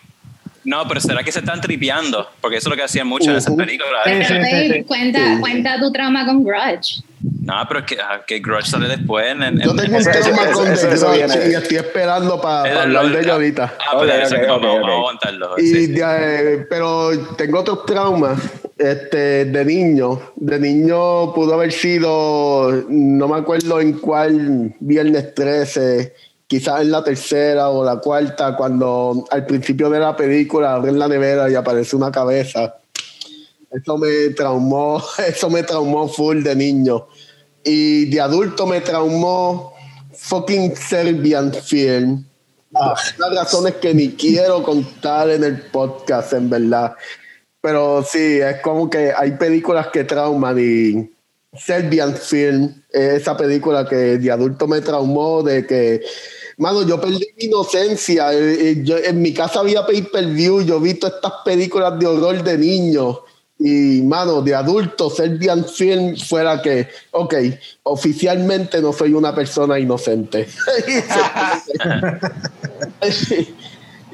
No, pero será que se están tripeando, porque eso es lo que hacían muchas de esas películas. Pero, Dave, sí. Cuenta, cuenta tu trauma con Grudge. No, pero es que, ah, que Grudge sale después. En, en- yo tengo un tema con The eso Grudge y estoy esperando para Eh, hablar de ello ahorita. Ah, Ok, eso, ok, vamos, ok, vamos a aguantarlo. Y sí. de- eh, pero tengo otros traumas este, de niño. De niño pudo haber sido, no me acuerdo en cuál viernes 13, quizás en la tercera o la cuarta, cuando al principio de la película abren la nevera y aparece una cabeza. Eso me traumó, eso me traumó full de niño. Y de adulto me traumó fucking Serbian film. Por unas razones que ni quiero contar en el podcast, en verdad. Pero sí, es como que hay películas que trauman y Serbian Film es esa película que de adulto me traumó de que, mano, yo perdí mi inocencia. Eh, eh, yo- en mi casa había pay-per-view, yo he visto estas películas de horror de niños. Y, mano, de adulto, Serbian Film fuera que, ok, oficialmente no soy una persona inocente.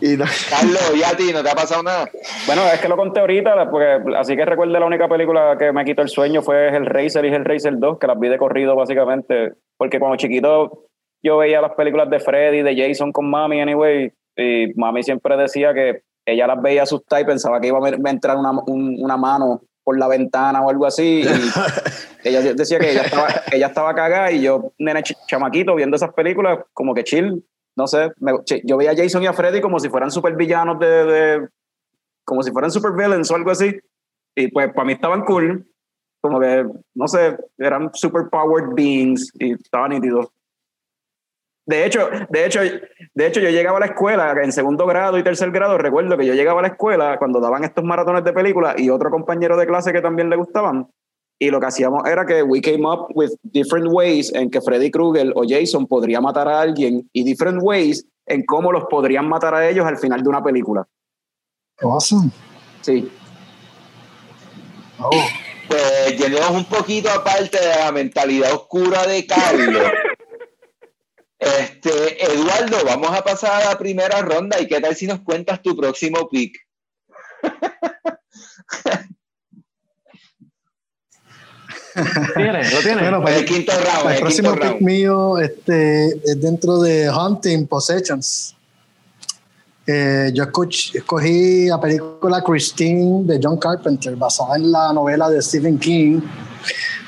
y Carlos, ¿y a ti no te ha pasado nada? Bueno, es que lo conté ahorita, porque así que recuerde la única película que me quitó el sueño fue Hellraiser y Hellraiser 2, que las vi de corrido básicamente, porque cuando chiquito yo veía las películas de Freddy, de Jason con mami, anyway, Y mami siempre decía que ella las veía asustar y pensaba que iba a entrar una, un- una mano por la ventana o algo así. Y ella decía que ella estaba, ella estaba cagada y yo, nene ch- chamaquito, viendo esas películas, como que chill, no sé. me- yo veía a Jason y a Freddy como si fueran super villanos de, de- como si fueran super villains o algo así. Y pues para mí estaban cool. Como que, no sé, eran super powered beings y estaban nítidos. De hecho, de hecho, de hecho, yo llegaba a la escuela en segundo grado y tercer grado. Recuerdo que yo llegaba a la escuela cuando daban estos maratones de películas y otro compañero de clase que también le gustaban. Y lo que hacíamos era que we came up with different ways en que Freddy Krueger o Jason podría matar a alguien y different ways en cómo los podrían matar a ellos al final de una película. Awesome. Sí. Oh. Pues yéndonos un poquito aparte de la mentalidad oscura de Carlos. Este, Eduardo, vamos a pasar a la primera ronda y qué tal si nos cuentas tu próximo pick. ¿Tiene? ¿Lo tiene? Bueno, Pues pues, el quinto round, el el próximo pick round. mío este, es dentro de Hunting Possessions. Eh, yo escuch- escogí la película Christine de John Carpenter, basada en la novela de Stephen King.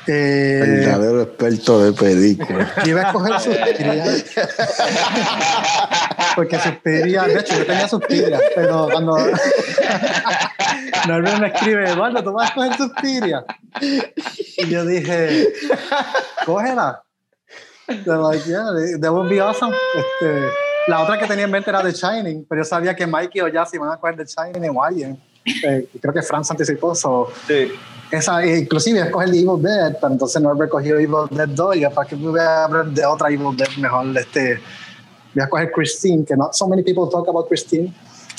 Eh, Verdadero experto de películas. iba a escoger Suspiria. Porque Suspiria, de hecho, yo tenía Suspiria, pero cuando Norbert me escribe, Eduardo, tú vas a escoger Suspiria. Y yo dije, cógela. They're like, yeah, that would be awesome. Este, la otra que tenía en mente era The Shining, pero yo sabía que Mikey o Jazzy van a coger The Shining o alguien. Eh, creo que Franz anticipó, so, esa, e inclusive escoger The Evil Dead, pero entonces Norbert cogió Evil Dead 2 y para que me voy a hablar de otra Evil Dead mejor, este, voy a coger Christine, que no so many people talk about Christine.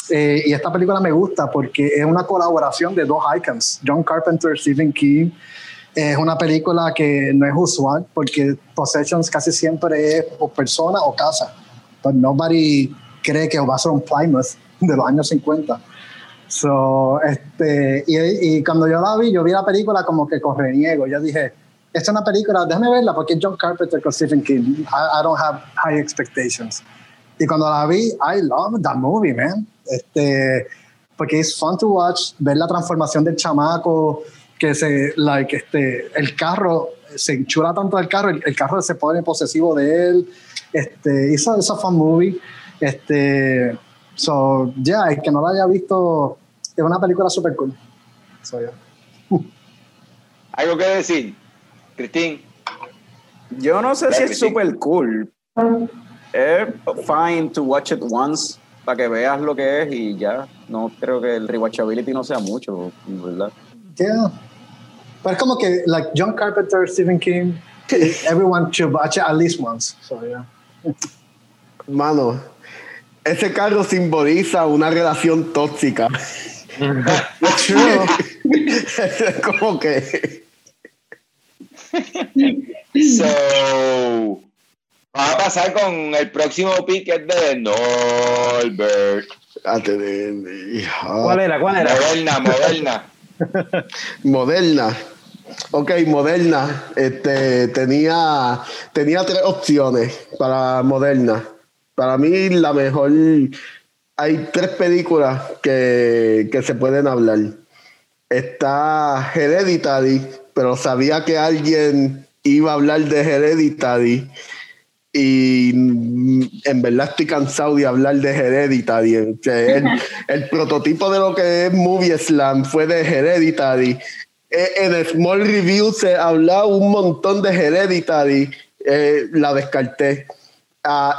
Eh, y esta película me gusta porque es una colaboración de dos icons, John Carpenter, Stephen King. Es una película que no es usual porque Possessions casi siempre es o persona o casa. But nobody cree que va a ser un Plymouth de los años 50. So, este, y, y cuando yo la vi, yo vi la película como que correniego. Yo dije, esta es una película, déjame verla porque es John Carpenter con Stephen King. I, I don't have high expectations. Y cuando la vi, I love that movie, man. Este, porque es fun to watch, ver la transformación del chamaco, que se, like, este, el carro, se enchula tanto el carro, el, el carro se pone posesivo de él. Este, hizo esa fun movie. Este, so, yeah, el que no la haya visto, es una película super cool. So, yeah. ¿Algo que decir? Cristín. Yo no sé Ya, si es super cool. Es fine to watch it once para que veas lo que es y ya. No creo que el rewatchability no sea mucho, ¿verdad? Yeah. Pero es como que, like, John Carpenter, Stephen King, everyone should watch it at least once. So, yeah. Mano, ese carro simboliza una relación tóxica. es como que. So, vamos a pasar con el próximo pick que es de Norbert. ¿Cuál era? ¿Cuál era? Moderna, moderna. Moderna. Ok, Moderna. Este, tenía, tenía tres opciones para Moderna. Para mí, la mejor. Hay tres películas que, que se pueden hablar. Está Hereditary, pero sabía que alguien iba a hablar de Hereditary. Y mm, en verdad estoy cansado de hablar de Hereditary. El, el prototipo de lo que es Movie Slam fue de Hereditary. Eh, En Small Review se hablaba un montón de Hereditary. eh, la descarté.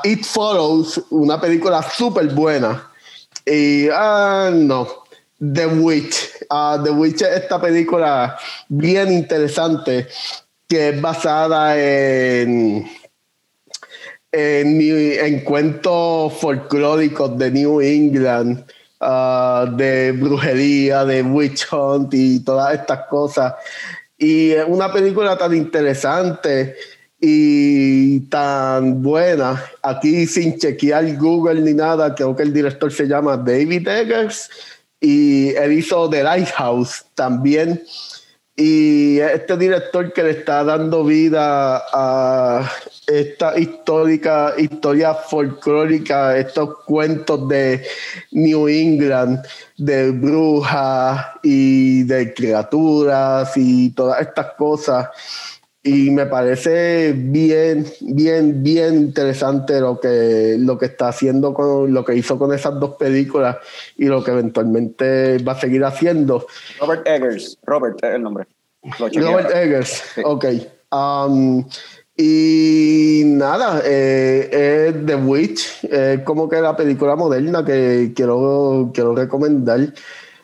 It Follows, una película súper buena. Y ah, no. The Witch. Ah, The Witch es esta película bien interesante que es basada en, en, en cuentos folclóricos de New England, ah, de brujería, de witch hunt y todas estas cosas. Y es una película tan interesante y tan buena. Aquí sin chequear Google ni nada, creo que el director se llama David Eggers y él hizo The Lighthouse también. Y este director que le está dando vida a esta histórica, historia folclórica, estos cuentos de New England, de brujas y de criaturas y todas estas cosas. Y me parece bien, bien, bien interesante lo que, lo que está haciendo con lo que hizo con esas dos películas y lo que eventualmente va a seguir haciendo. Robert Eggers, Robert es el nombre. Robert Eggers, Sí. ok. Um, y nada, eh, es The Witch, es como que la película moderna que quiero, quiero recomendar.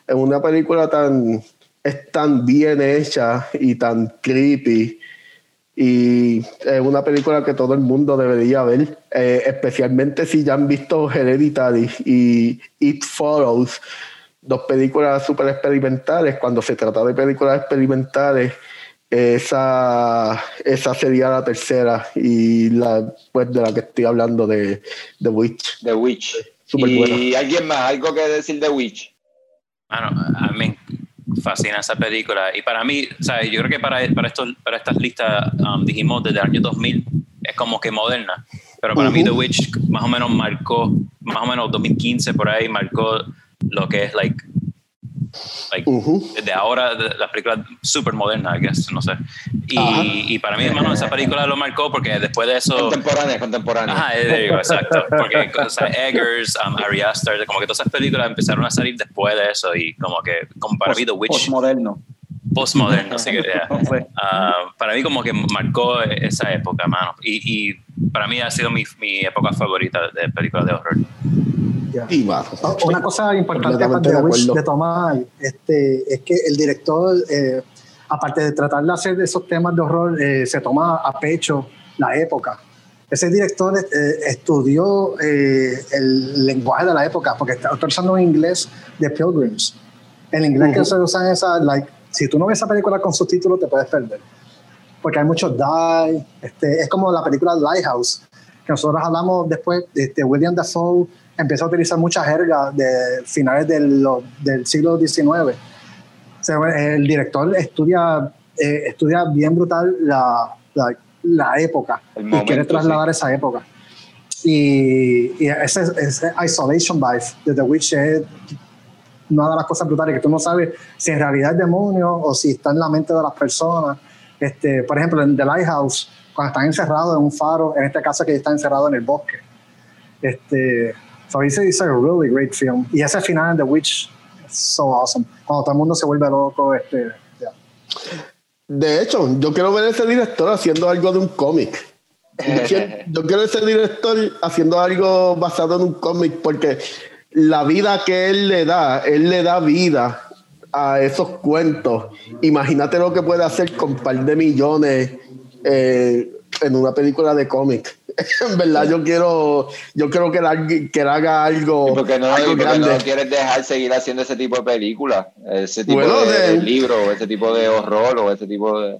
Es una película tan, es tan bien hecha y tan creepy. Y es una película que todo el mundo debería ver, eh, especialmente si ya han visto Hereditary y It Follows, dos películas súper experimentales. Cuando se trata de películas experimentales, esa, esa sería la tercera y la pues de la que estoy hablando de The Witch. The Witch. Súper y buena. alguien más, algo que decir de Witch. Mano, a mí me fascina esa película. Y para mí, ¿sabes? yo creo que para, para, estos, para estas listas, um, dijimos desde el año 2000, es como que moderna. Pero para mí The Witch más o menos marcó, más o menos 2015 por ahí, marcó lo que es, like, like de ahora, de, la película súper moderna, I guess, no sé. Y, y para mí, hermano, esa película lo marcó porque después de eso... Contemporánea, contemporánea. Ajá, there you go, exacto. Porque o sea, Eggers, um, Ari Aster, como que todas esas películas empezaron a salir después de eso y como que, como para mí The Witch, Postmoderno. postmoderno, así que yeah. Ah, para mí como que marcó esa época, mano. Y, y para mí ha sido mi, mi época favorita de películas de horror. Y va. Oh, Una cosa importante de, Wish de tomar este, es que el director, eh, aparte de tratar de hacer esos temas de horror, eh, se toma a pecho la época. Ese director eh, estudió eh, el lenguaje de la época, porque está usando un inglés de Pilgrims. El inglés que se usa en esa, like, si tú no ves esa película con subtítulos, te puedes perder. Porque hay muchos die. Este, es como la película Lighthouse, que nosotros hablamos después, este, William Dafoe empieza a utilizar mucha jerga de finales del, del siglo XIX. O sea, el director estudia, eh, estudia bien brutal la, la, la época El y momento, quiere trasladar sí. esa época. Y, y ese, ese isolation vibe de The Witch es una de las cosas brutales que tú no sabes si en realidad es demonio o si está en la mente de las personas. Este, por ejemplo, en The Lighthouse, cuando están encerrados en un faro, en este caso que está encerrado en el bosque. Este, so it's, it's a really great film. Y ese final en The Witch es so awesome. Cuando todo el mundo se vuelve loco, este, yeah. De hecho, yo quiero ver a ese director haciendo algo de un cómic. Yo quiero, yo quiero ese director haciendo algo basado en un cómic porque la vida que él le da, él le da vida a esos cuentos. Imagínate lo que puede hacer con un par de millones eh, en una película de cómic. en verdad, yo quiero, yo quiero que, él, que haga algo, porque no, algo y porque grande. no quieres dejar seguir haciendo ese tipo de películas, ese tipo Bueno, de, de- de libro, o ese tipo de horror, o ese tipo de.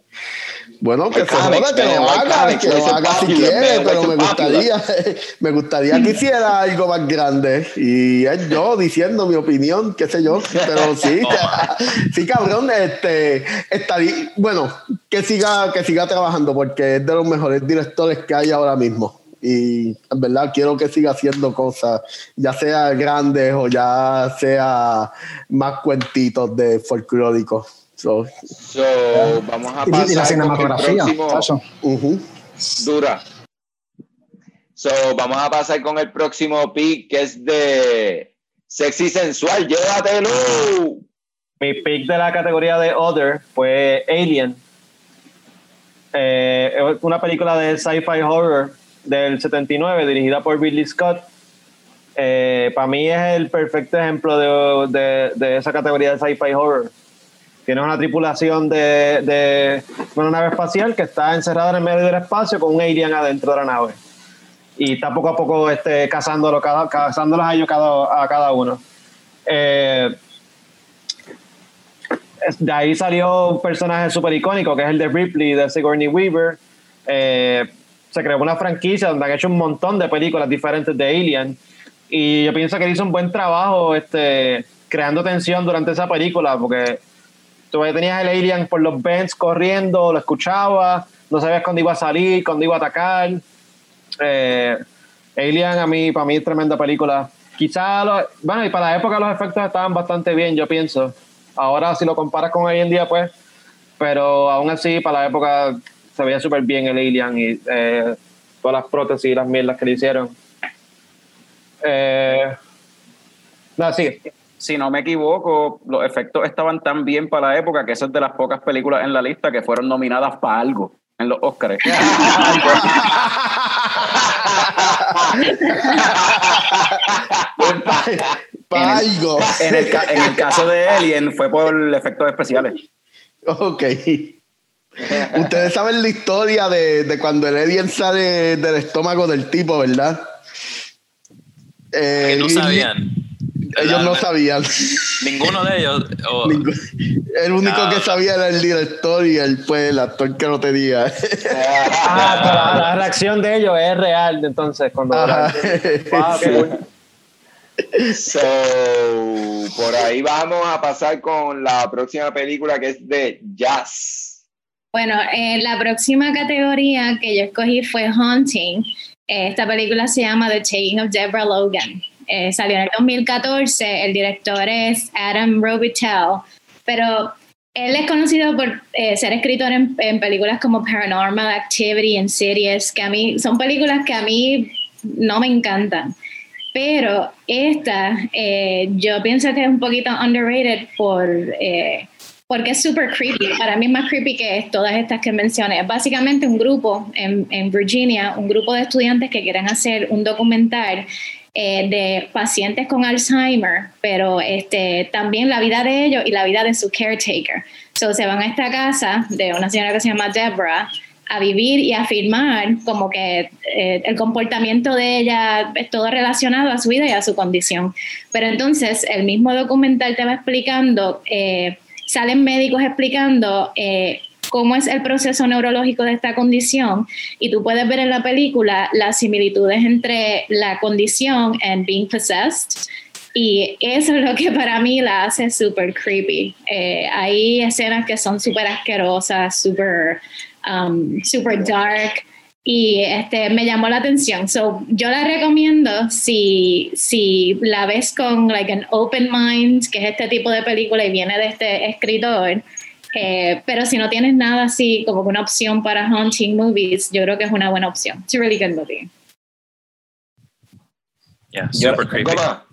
Bueno, que se joda, que lo haga, que lo haga si quiere, pero me gustaría, me gustaría que hiciera algo más grande. Y es yo diciendo mi opinión, qué sé yo, pero sí, sí, cabrón, este, estaría, bueno, que siga, que siga trabajando, porque es de los mejores directores que hay ahora mismo. Y en verdad quiero que siga haciendo cosas, ya sea grandes o ya sea más cuentitos de folclóricos. So, So, vamos a Y, pasar y la con el cinematografía, próximo- ujú. dura. So, vamos a pasar con el próximo pick que es de sexy sensual. Llévatelo. Mi pick de la categoría de Other fue Alien. Eh, una película de sci-fi horror del 79 dirigida por Ridley Scott. Eh, para mí es el perfecto ejemplo de, de- de esa categoría de sci-fi horror. Tienes una tripulación de, de una nave espacial que está encerrada en el medio del espacio con un alien adentro de la nave. Y está poco a poco este, cazándolo cada, cazándolos a ellos cada, a cada uno. Eh, de ahí salió un personaje súper icónico que es el de Ripley de Sigourney Weaver. Eh, se creó una franquicia donde han hecho un montón de películas diferentes de Alien. Y yo pienso que hizo un buen trabajo este, creando tensión durante esa película porque tú tenías el Alien por los vents corriendo, lo escuchabas, no sabías cuándo iba a salir, cuándo iba a atacar. Eh, Alien a mí, para mí es tremenda película. Quizá, bueno, y para la época los efectos estaban bastante bien, yo pienso. Ahora si lo comparas con hoy en día, pues, pero aún así para la época se veía súper bien el Alien y eh, todas las prótesis y las mierdas que le hicieron. Eh, no, sí. Si no me equivoco, los efectos estaban tan bien para la época que esa es de las pocas películas en la lista que fueron nominadas para algo en los Oscars. para en, el, en, el, en el caso de Alien fue por efectos especiales. Ok. Ustedes saben la historia de, de cuando el alien sale del estómago del tipo, ¿verdad? Eh, Que no y- sabían. Ellos no sabían. Ninguno de ellos. el único Ah. que sabía era el director y el, pues, el actor que no tenía. Ah, pero la, la reacción de ellos es real, entonces, cuando... Ah. So, por ahí vamos a pasar con la próxima película que es de jazz. Bueno, eh, la próxima categoría que yo escogí fue Haunting. Eh, esta película se llama The Taking of Deborah Logan. Eh, salió en el 2014. El director es Adam Robitel, pero él es conocido por eh, ser escritor en, en películas como Paranormal Activity and Series, que a mí son películas que a mí no me encantan. Pero esta, eh, yo pienso que es un poquito underrated por, eh, porque es super creepy. Para mí es más creepy que todas estas que mencioné. Es básicamente un grupo en, en Virginia, un grupo de estudiantes que quieren hacer un documental eh, de pacientes con Alzheimer, pero este, también la vida de ellos y la vida de su caretaker. So, se van a esta casa de una señora que se llama Deborah a vivir y a afirmar como que eh, el comportamiento de ella es todo relacionado a su vida y a su condición. Pero entonces el mismo documental te va explicando, eh, salen médicos explicando cómo es el proceso neurológico de esta condición y tú puedes ver en la película las similitudes entre la condición and being possessed y eso es lo que para mí la hace súper creepy. Eh, hay escenas que son súper asquerosas, súper um, super dark y este me llamó la atención. So, yo la recomiendo si, si la ves con like an open mind, que es este tipo de película y viene de este escritor. Eh, pero si no tienes nada así como que una opción para haunting movies, yo creo que es una buena opción. It's a really good movie. Yeah, super creepy. Goma,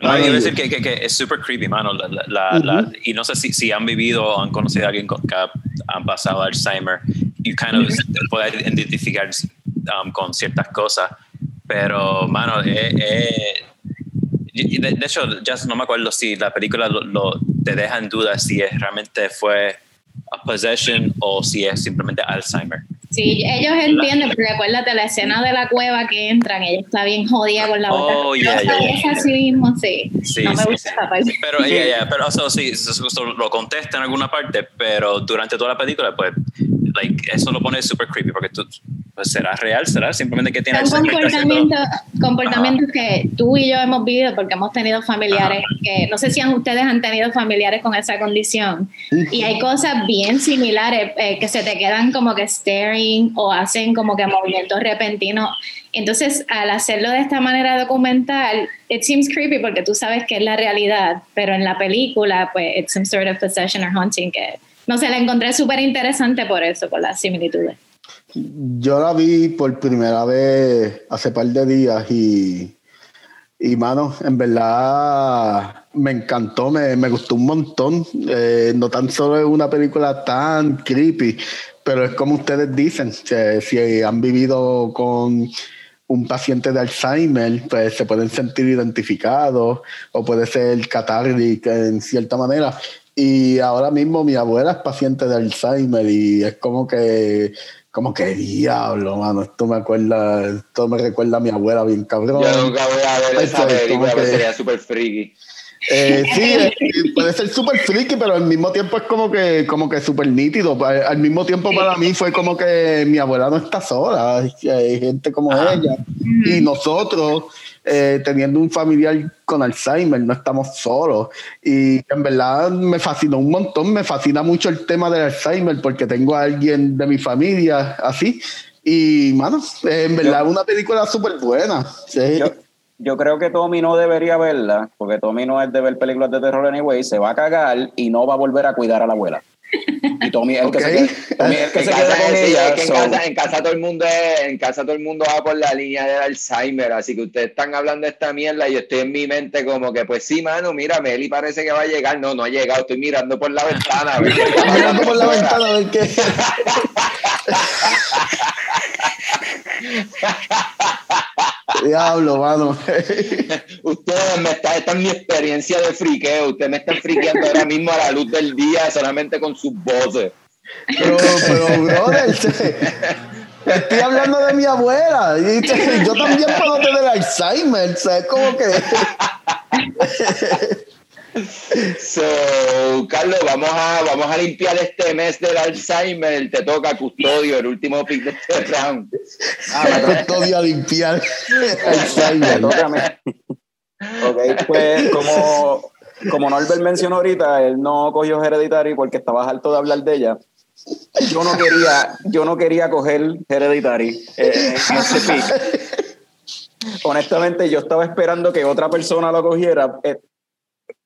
No, Ay. iba a decir que, que, que es super creepy, mano. La, la- la- la- y no sé si, si han vivido o han conocido a alguien con, que ha- han pasado Alzheimer. You kind of puedes identificar um, con ciertas cosas. Pero, mano, eh, eh, y- de, de hecho, ya no me acuerdo si la película lo, lo- te deja en duda si es, realmente fue a possession o si es simplemente Alzheimer. Sí, ellos entienden, porque acuérdate la escena de la cueva que entran, ella está bien jodida con la boca. Oh, yeah, yeah, yeah. es así mismo, sí. Sí, no me sí, gusta sí. esa parte. Pero, yeah, pero o sea, sí, lo contesta en alguna parte, pero durante toda la película, pues, like, eso lo pone super creepy, porque tú, pues, ¿será real? ¿Será simplemente que tiene Son comportamientos, comportamientos que tú y yo hemos vivido porque hemos tenido familiares que no sé si han- ustedes han tenido familiares con esa condición y hay cosas bien similares eh, que se te quedan como que staring o hacen como que movimientos repentinos. Entonces, al hacerlo de esta manera documental, it seems creepy porque tú sabes que es la realidad, pero en la película, pues, it's some sort of possession or haunting que, no sé, la encontré súper interesante por eso, por las similitudes. Yo la vi por primera vez hace par de días y, y mano, en verdad me encantó, me, me gustó un montón. Eh, no tan solo es una película tan creepy, pero es como ustedes dicen, si han vivido con un paciente de Alzheimer, pues se pueden sentir identificados o puede ser catárrico en cierta manera. Y ahora mismo mi abuela es paciente de Alzheimer y es como que, como que diablo, mano, esto me acuerda, esto me recuerda a mi abuela bien cabrón. yo nunca voy a ver esa Eso es película, pero que- sería súper freaky. Eh, sí, eh, puede ser súper friki, pero al mismo tiempo es como que, como que súper nítido. Al al mismo tiempo para mí fue como que mi abuela no está sola, hay- hay gente como ella. Y nosotros, eh, teniendo un familiar con Alzheimer, no estamos solos. Y en verdad me fascinó un montón, me fascina mucho el tema del Alzheimer porque tengo a alguien de mi familia así. Y, mano, en verdad, una película súper buena. Sí. Yo, yo creo que Tommy no debería verla, porque Tommy no es de ver películas de terror anyway, se va a cagar y no va a volver a cuidar a la abuela. Y Tommy es el que se Ok. queda, Tommy es el que En se casa, queda con sí, ella. es que en, casa, en casa todo el mundo es- en casa todo el mundo va por la línea del Alzheimer, así que ustedes están hablando de esta mierda y yo estoy en mi mente como que pues sí, mano, mira, Meli parece que va a llegar, no, no ha llegado, estoy mirando por la ventana. a ver Mirando por la ventana a ver qué. Diablo, mano. Ustedes me están, esta es mi experiencia de friqueo, ustedes me están friqueando ahora mismo a la luz del día solamente con sus voces. Pero, pero, brother, te- estoy hablando de mi abuela. Y te- yo también puedo tener Alzheimer. ¿Sabes? Como que. So, Carlos, vamos a, vamos a limpiar este mes del Alzheimer. Te toca custodio, el último pick de este round. Ah, me Custodio a limpiar me Alzheimer. mí. Ok, pues como, como Norbert mencionó ahorita, él no cogió Hereditary porque estaba harto de hablar de ella. Yo no quería, yo no quería coger Hereditary eh, en ese pick. Honestamente, yo estaba esperando que otra persona lo cogiera. eh,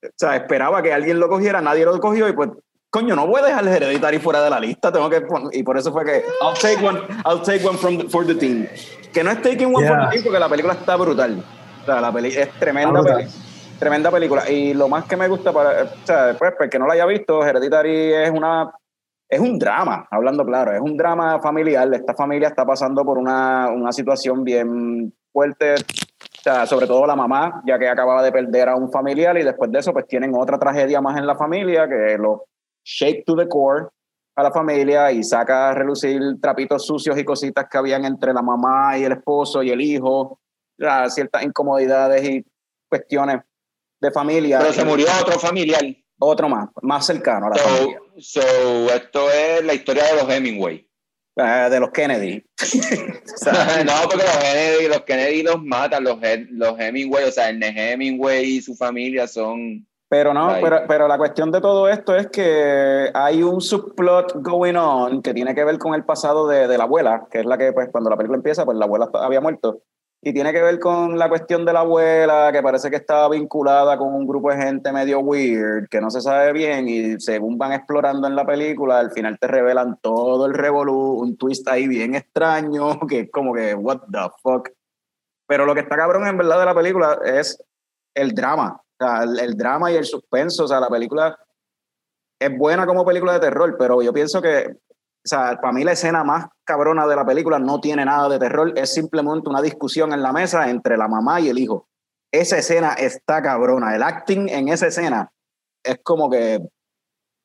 o sea, esperaba que alguien lo cogiera, nadie lo cogió y pues, coño, no voy a dejar Hereditary fuera de la lista, tengo que y por eso fue que I'll take one, I'll take one from the- for the team. Que no es taking one for Yeah. the team porque la película está brutal. O sea, la peli es tremenda tremenda película y lo más que me gusta para, o sea, después, pues, que no la haya visto, Hereditary es una es un drama, hablando claro, es un drama familiar. Esta familia está pasando por una, una situación bien fuerte, o sea, sobre todo la mamá, ya que acababa de perder a un familiar y después de eso pues tienen otra tragedia más en la familia que lo shake to the core a la familia y saca a relucir trapitos sucios y cositas que habían entre la mamá y el esposo y el hijo, sea, ciertas incomodidades y cuestiones de familia. Pero se murió otro familiar. Otro más, más cercano a la familia. So, so, esto es la historia de los Hemingway. Eh, de los Kennedy. No, porque los Kennedy, los Kennedy los matan, los, los Hemingway, o sea, el Hemingway y su familia son... Pero no, pero, pero la cuestión de todo esto es que hay un subplot going on que tiene que ver con el pasado de, de la abuela, que es la que, pues, cuando la película empieza, pues la abuela había muerto. Y tiene que ver con la cuestión de la abuela, que parece que estaba vinculada con un grupo de gente medio weird, que no se sabe bien, y según van explorando en la película, al final te revelan todo el revolú, un twist ahí bien extraño, que es como que, what the fuck. Pero lo que está cabrón en verdad de la película es el drama. O sea, el, el drama y el suspenso. O sea, la película es buena como película de terror, pero yo pienso que, o sea, para mí la escena más cabrona de la película no tiene nada de terror, es simplemente una discusión en la mesa entre la mamá y el hijo. Esa escena está cabrona. El acting en esa escena es como que.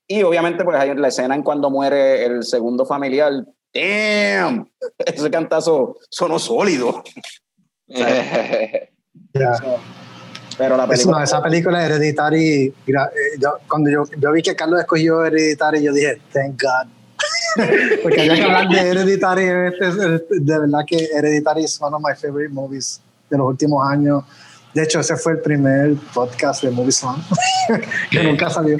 Y obviamente, pues hay la escena en cuando muere el segundo familiar. ¡Damn! Ese cantazo sonó sólido. Pero la película. una- esa película Hereditary, eh, yo- cuando yo, yo vi que Carlos escogió Hereditary, yo dije, thank God. Porque había que hablar de Hereditary. este es- este- de verdad que Hereditary es one of my favorite movies de los últimos años. De hecho, ese fue el primer podcast de Movies One que nunca salió.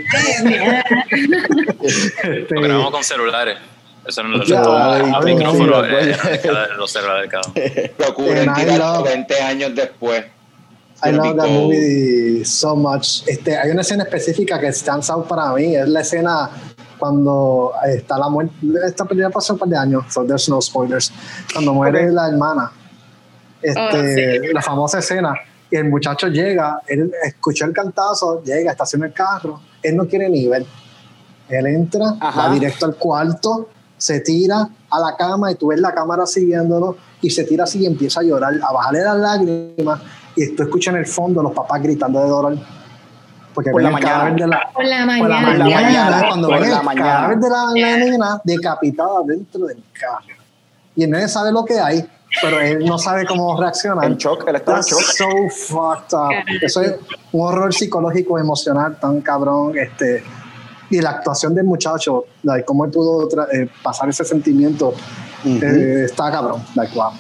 Este, Lo grabamos con celulares. Eso no lo Ya, el micrófono sí, eh, sí. de cada- los celulares de cada uno. Procuren And I tirarlo love- 20 años después. I love that movie so much. Este, hay una escena específica que stands out para mí. Es la escena cuando está la muerte. Esta película pasó un par de años, so there's no spoilers. Cuando muere Ok. la hermana. Este, Oh, sí. La famosa escena. Y el muchacho llega, él escuchó el cantazo, llega, estaciona el carro. Él no quiere ni ver. Él entra, Ajá. va directo al cuarto, se tira a la cama y tú ves la cámara siguiéndolo y se tira así y empieza a llorar, a bajarle las lágrimas y tú escuchas en el fondo los papás gritando de dolor. Porque Por la el mañana. de la, Por la por la mañana. mañana, mañana, cuando por ven la el mañana. cadáver de la, la nena decapitada dentro del carro. Y el nene sabe lo que hay, pero él no sabe cómo reaccionar. En shock, en That's shock. so fucked up. Eso es un horror psicológico emocional tan cabrón. Este, y la actuación del muchacho, like, cómo él pudo eh, pasar ese sentimiento, eh, está cabrón. Like, wow.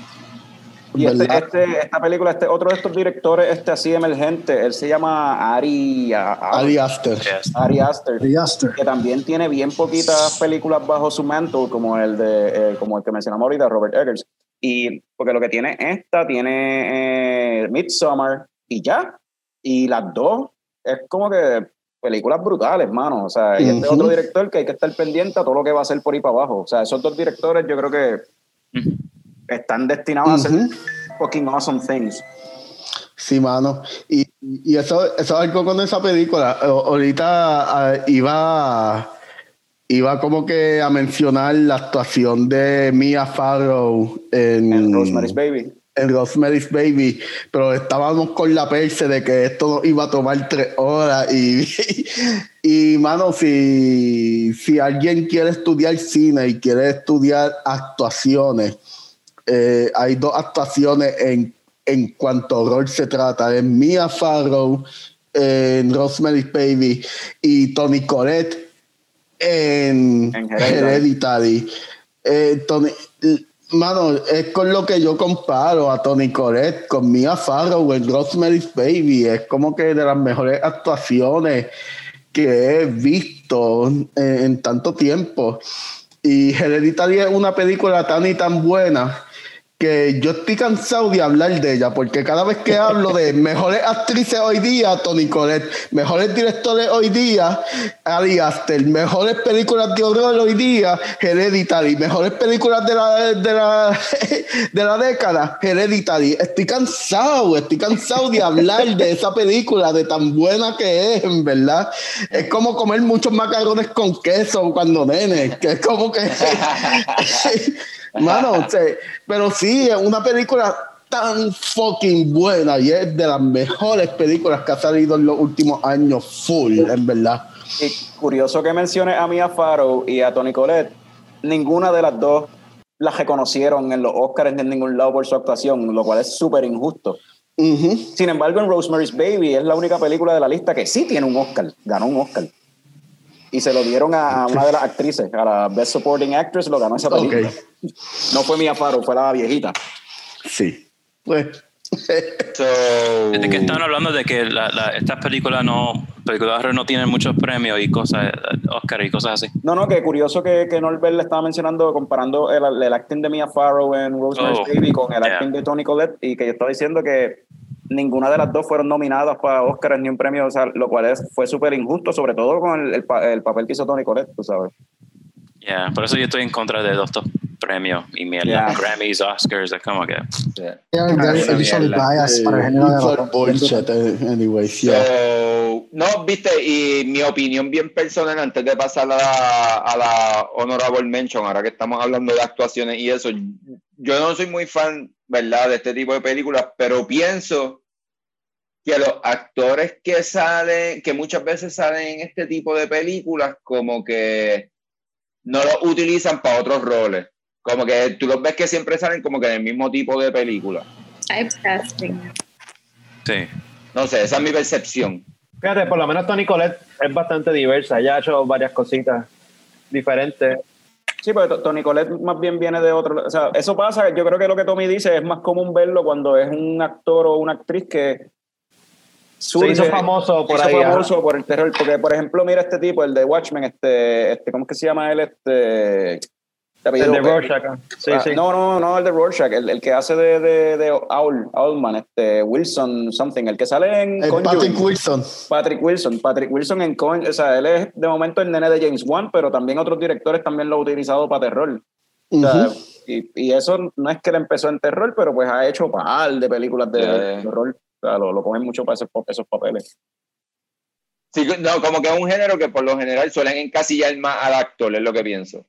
Y este, este- esta película, este otro de estos directores, este así emergente, él se llama Ari, a- a- Ari Aster. Ari Aster, Ari Aster. que también tiene bien poquitas películas bajo su mantle, como el de, eh, como el que mencionamos ahorita, Robert Eggers. Y porque lo que tiene esta, tiene eh, Midsommar y ya. Y las dos es como que películas brutales, mano. O sea, y este Ujú. otro director que hay que estar pendiente a todo lo que va a hacer por ahí para abajo. O sea, esos dos directores yo creo que Ujú. Están destinados a hacer fucking awesome things. Sí, mano. Y, y eso, eso es algo con esa película. Ahorita ah, iba, iba como que a mencionar la actuación de Mia Farrow en, En Rosemary's Baby. en Rosemary's Baby, pero estábamos con la perse de que esto iba a tomar tres horas y, y mano, si, si alguien quiere estudiar cine y quiere estudiar actuaciones, eh, hay dos actuaciones en, en cuanto a rol se trata, es Mia Farrow en Rosemary's Baby y Tony Collette en, En Hereditary. Eh, Tony, mano, es con lo que yo comparo a Tony Collette con Mia Farrow en Rosemary's Baby. Es como que de las mejores actuaciones que he visto en, en tanto tiempo. Y Hereditary es una película tan y tan buena que yo estoy cansado de hablar de ella, porque cada vez que hablo de mejores actrices hoy día, Tony Collette, mejores directores hoy día, Ari Aster, mejores películas de horror hoy día, Hereditary, mejores películas de la, de la, de la década, Hereditary. Estoy cansado, estoy cansado de hablar de esa película, de tan buena que es, en verdad. Es como comer muchos macarrones con queso cuando nene, que es como que... Mano, pero sí, es una película tan fucking buena y es de las mejores películas que ha salido en los últimos años, full, en verdad. Y curioso que menciones a Mia Farrow y a Tony Collette, ninguna de las dos las reconocieron en los Oscars en ningún lado por su actuación, lo cual es súper injusto. Sin embargo, en Rosemary's Baby es la única película de la lista que sí tiene un Oscar, ganó un Oscar. Y se lo dieron a una de las actrices, a la Best Supporting Actress, lo ganó esa película. No fue Mia Farrow, fue la viejita. Sí. Pues, So, Desde que estaban hablando de que la- la- estas películas no, películas no tienen muchos premios y cosas, Oscar y cosas así. No, no, que curioso que, que Norbert le estaba mencionando, comparando el, el acting de Mia Farrow en Rosemary's Oh, Baby con el yeah. acting de Tony Collette, y que yo estaba diciendo que ninguna de las dos fueron nominadas para Oscars ni un premio, o sea, lo cual es, fue súper injusto, sobre todo con el, el pa- el papel que hizo Tony Collette, tú sabes. Por eso yo estoy en contra de estos premios y mierda, Yeah. Grammys, Oscars, es como que very biased para bullshit, eh, anyways, yeah. So, no, viste, y mi opinión bien personal, antes de pasar a la, a la honorable mention, ahora que estamos hablando de actuaciones y eso, yo no soy muy fan, ¿verdad?, de este tipo de películas, pero pienso que los actores que salen, que muchas veces salen en este tipo de películas, como que no los utilizan para otros roles. Como que tú los ves que siempre salen como que en el mismo tipo de película. Typecasting. sí. No sé, esa es mi percepción. Fíjate, por lo menos Tony Collette es bastante diversa. Ella ha hecho varias cositas diferentes. Sí, porque To- Tony Collette más bien viene de otro. O sea, eso pasa, yo creo que lo que Tommy dice es más común verlo cuando es un actor o una actriz que Se hizo famoso por se ahí. hizo ajá. famoso por el terror. Porque, por ejemplo, mira este tipo, el de Watchmen, este, este ¿cómo es que se llama él? Este. El de Rorschach. ah. Sí, Ah, sí. No, no, no, el de Rorschach, el, el que hace de, de, de Owl, Owlman, este, Wilson, something, el que sale en. Patrick Wilson. Patrick Wilson, Patrick Wilson en Con, o sea, él es de momento el nene de James Wan, pero también otros directores también lo han utilizado para terror. O sea, Ujú. y, y eso no es que él empezó en terror, pero pues ha hecho par de películas de, Yeah. horror. O sea, lo, lo cogen mucho para esos, esos papeles. Sí, no, como que es un género que por lo general suelen encasillar más al actor, es lo que pienso.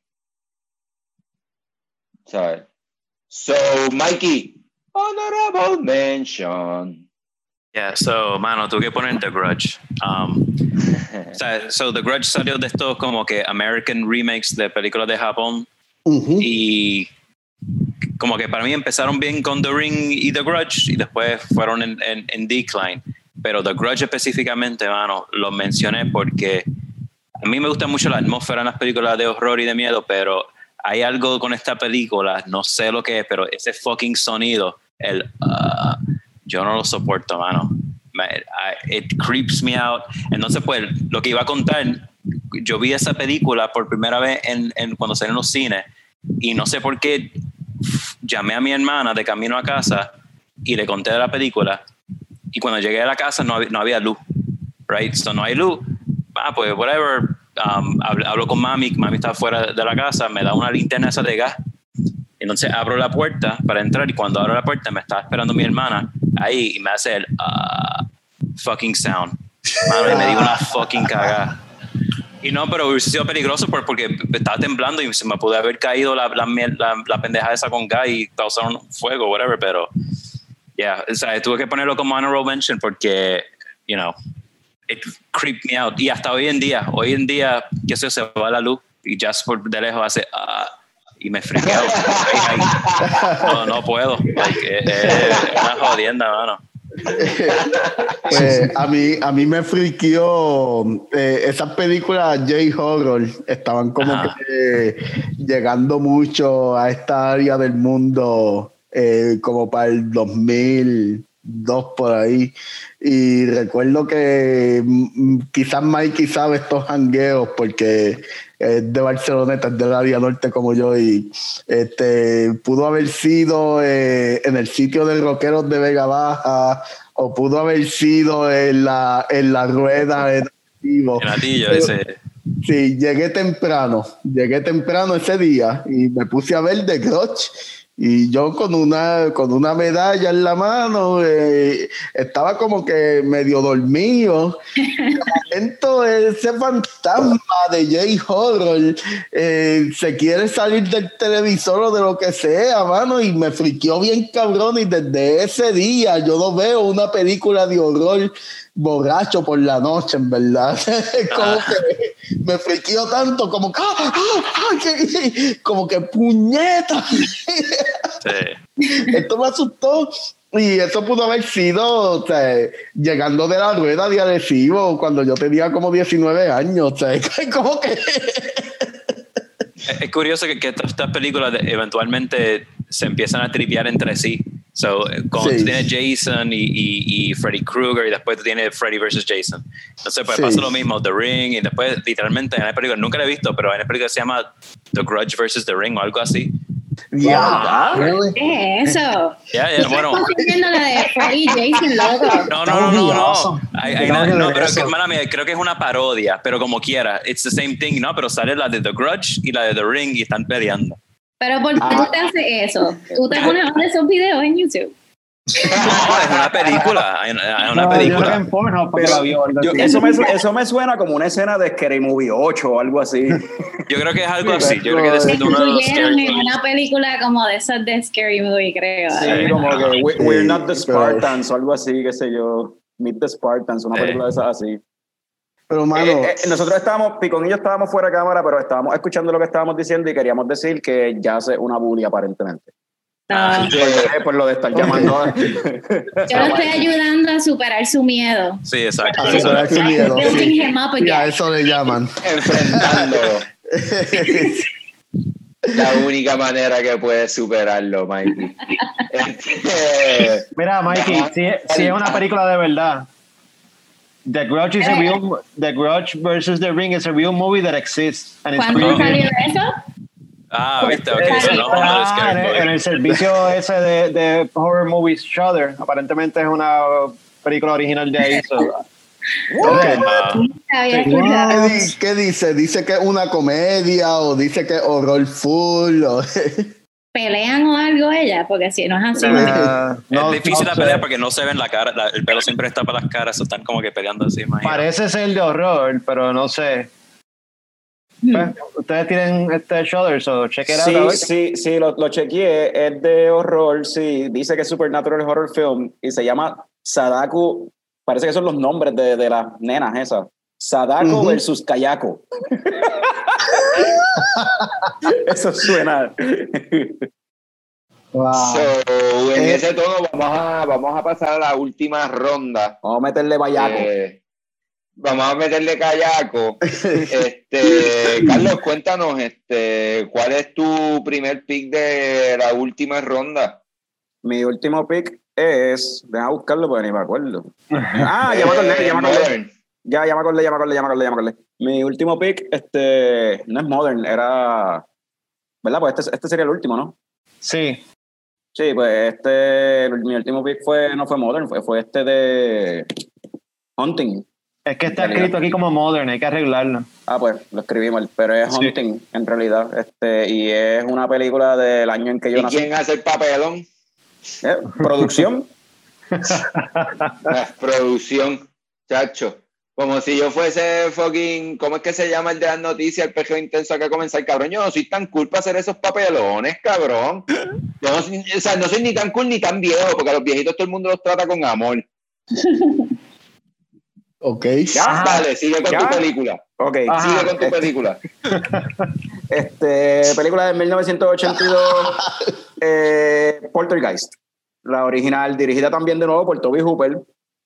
¿Sabes? So, Mikey, honorable mention. Yeah, so, mano, tuve que poner The Grudge. Um, o sea, so The Grudge salió de estos como que American remakes de películas de Japón y como que para mí empezaron bien con The Ring y The Grudge y después fueron en, en- en decline. Pero The Grudge específicamente, mano, lo mencioné porque a mí me gusta mucho la atmósfera en las películas de horror y de miedo, pero hay algo con esta película, no sé lo que es, pero ese fucking sonido el, ah, yo no lo soporto, mano. It creeps me out. Entonces, pues, lo que iba a contar, yo vi esa película por primera vez en, en- cuando salí en los cines y no sé por qué llamé a mi hermana de camino a casa y le conté de la película y cuando llegué a la casa no había, no había luz, right? So no hay luz. Ah, pues whatever. Um, hablo, hablo con mami, mami está fuera de la casa, me da una linterna esa de gas. Entonces abro la puerta para entrar y cuando abro la puerta me estaba esperando mi hermana ahí y me hace el ah, fucking sound. Mano, y me digo una fucking cagada. Y no, pero hubiese sido peligroso por- porque estaba temblando y se me pudo haber caído la, la, la, la pendeja esa con gas y causar un fuego, whatever, pero yeah, o sea, tuve que ponerlo como honorable mention porque, you know, it creeped me out. Y hasta hoy en día, hoy en día, que eso se va la luz y just por de lejos hace ah, y me ay. no, no puedo. Like, eh, eh, una jodienda, mano. Pues a mí, a mí me friqueó eh, esas películas J-Horror, estaban como Ajá. que eh, llegando mucho a esta área del mundo eh, como para el 2002 por ahí. Y recuerdo que mm, quizás Mikey sabe estos hangueos porque es de Barceloneta, es del área norte como yo y este pudo haber sido eh, en el sitio de rockeros de Vega Baja o pudo haber sido en la, en la rueda en ese. Sí, llegué temprano, llegué temprano ese día y me puse a ver The Grudge y yo con una, con una medalla en la mano eh, estaba como que medio dormido. Momento ese fantasma de J-Horror eh, se quiere salir del televisor o de lo que sea, mano, y me friqueó bien cabrón y desde ese día yo no veo una película de horror borracho por la noche, en verdad. como que me friqueó tanto, como que, ¡ah, ah, ah! que- como que puñeta. Sí. Esto me asustó. Y eso pudo haber sido o sea, llegando de la rueda de Arecibo cuando yo tenía como 19 años. O sea, como que Es curioso que, que estas películas eventualmente se empiezan a tripear entre sí. So, cuando Sí. tú tienes Jason y, y, y Freddy Krueger y después tú tienes Freddy versus Jason. Entonces, pues Sí. pasa lo mismo, The Ring, y después, literalmente, en la película, nunca la he visto, pero en la película se llama The Grudge versus The Ring o algo así. ya. Really? ¿Qué es eso? Ya, ya, bueno. La de Freddy Jason, loco. No, no, no, no, no. Awesome. Estamos una- no, pero que, mala mía, creo que es una parodia, pero como quiera, it's the same thing, ¿no? Pero sale la de The Grudge y la de The Ring y están peleando. Pero ¿por qué tú te haces eso? Tú te pones a ver esos videos en YouTube. No, es una película, es una, una No, yo película. porque Pero la vio. yo- eso, me, eso me suena como una escena de Scary Movie 8 o algo así. Yo creo que es algo así. Yo creo que es de uno de los incluyeron scary en movies. una película como de esas de Scary Movie, creo. Sí, como que we- We're Not the Spartans o algo así, qué sé yo. Meet the Spartans, una película de esas así. Pero, mano, Eh, eh, nosotros estábamos, Picón y yo estábamos fuera de cámara, pero estábamos escuchando lo que estábamos diciendo y queríamos decir que ya hace una bully aparentemente. Ah, Por, eh, por lo de estar llamando. a- yo lo estoy ayudando a superar su miedo. Sí, exacto. a superar su miedo, sí. Y a again. eso le llaman. enfrentándolo. La única manera que puedes superarlo, Mikey. Este, Mira, Mikey, si, si es una película de verdad, The Grudge is a real, The Grudge versus The Ring is a real movie that exists. And it's ¿Cuándo salió eso? Ah, viste, ok. eso no, no es Ah, scary en, movie. en el servicio ese de, de horror movies Shudder, aparentemente es una película original de ahí. so- Ah, ¿Qué, dice? ¿Dice que es una comedia o dice que es horror full? o- ¿Pelean o algo ella? Porque si no es así. No- es difícil no la sé. pelea porque no se ven la cara, la- el pelo siempre está para las caras, están como que peleando así, imagínate. Parece ser de horror, pero no sé. Hmm. Pues, Ustedes tienen este Shudder, so check it out. Sí, ver. sí, sí, lo, lo chequeé. Es de horror, sí. Dice que es Supernatural Horror Film y se llama Sadako. Parece que son los nombres de, de las nenas esas. Sadako versus Kayako. Eso suena. Wow. so, en ese tono vamos a, vamos a pasar a la última ronda. Vamos a meterle Bayaco. Eh, vamos a meterle callaco. Este, Carlos, cuéntanos, este, ¿cuál es tu primer pick de la última ronda? Mi último pick es. Deja buscarlo porque ni me acuerdo. Ah, ya me acordé, ya me acordé. Ya, ya me acordé, ya me acordé, ya me acordé, ya me acordé. Mi último pick, este. No es Modern, era. ¿Verdad? Pues este, este sería el último, ¿no? Sí. Sí, pues este. Mi último pick fue, no fue Modern, fue, fue este de. Hunting. Es que está escrito aquí como modern, hay que arreglarlo. Ah, pues lo escribí mal, pero es Sí. Hunting en realidad. Este, y es una película del año en que yo ¿Y nací. quién hace el papelón? Eh, Producción. Ah, Producción, chacho. Como si yo fuese fucking, ¿cómo es que se llama el de las noticias? El pejo intenso acá comenzar, cabrón. Yo no soy tan cool para hacer esos papelones, cabrón. Yo no soy, o sea, no soy ni tan cool ni tan viejo, porque a los viejitos todo el mundo los trata con amor. Ok. Ya, dale, sigue con Ya. tu película. Ok. Sigue con tu Este, película. Este, película de 1982, eh, Poltergeist. La original, dirigida también de nuevo por Toby Hooper.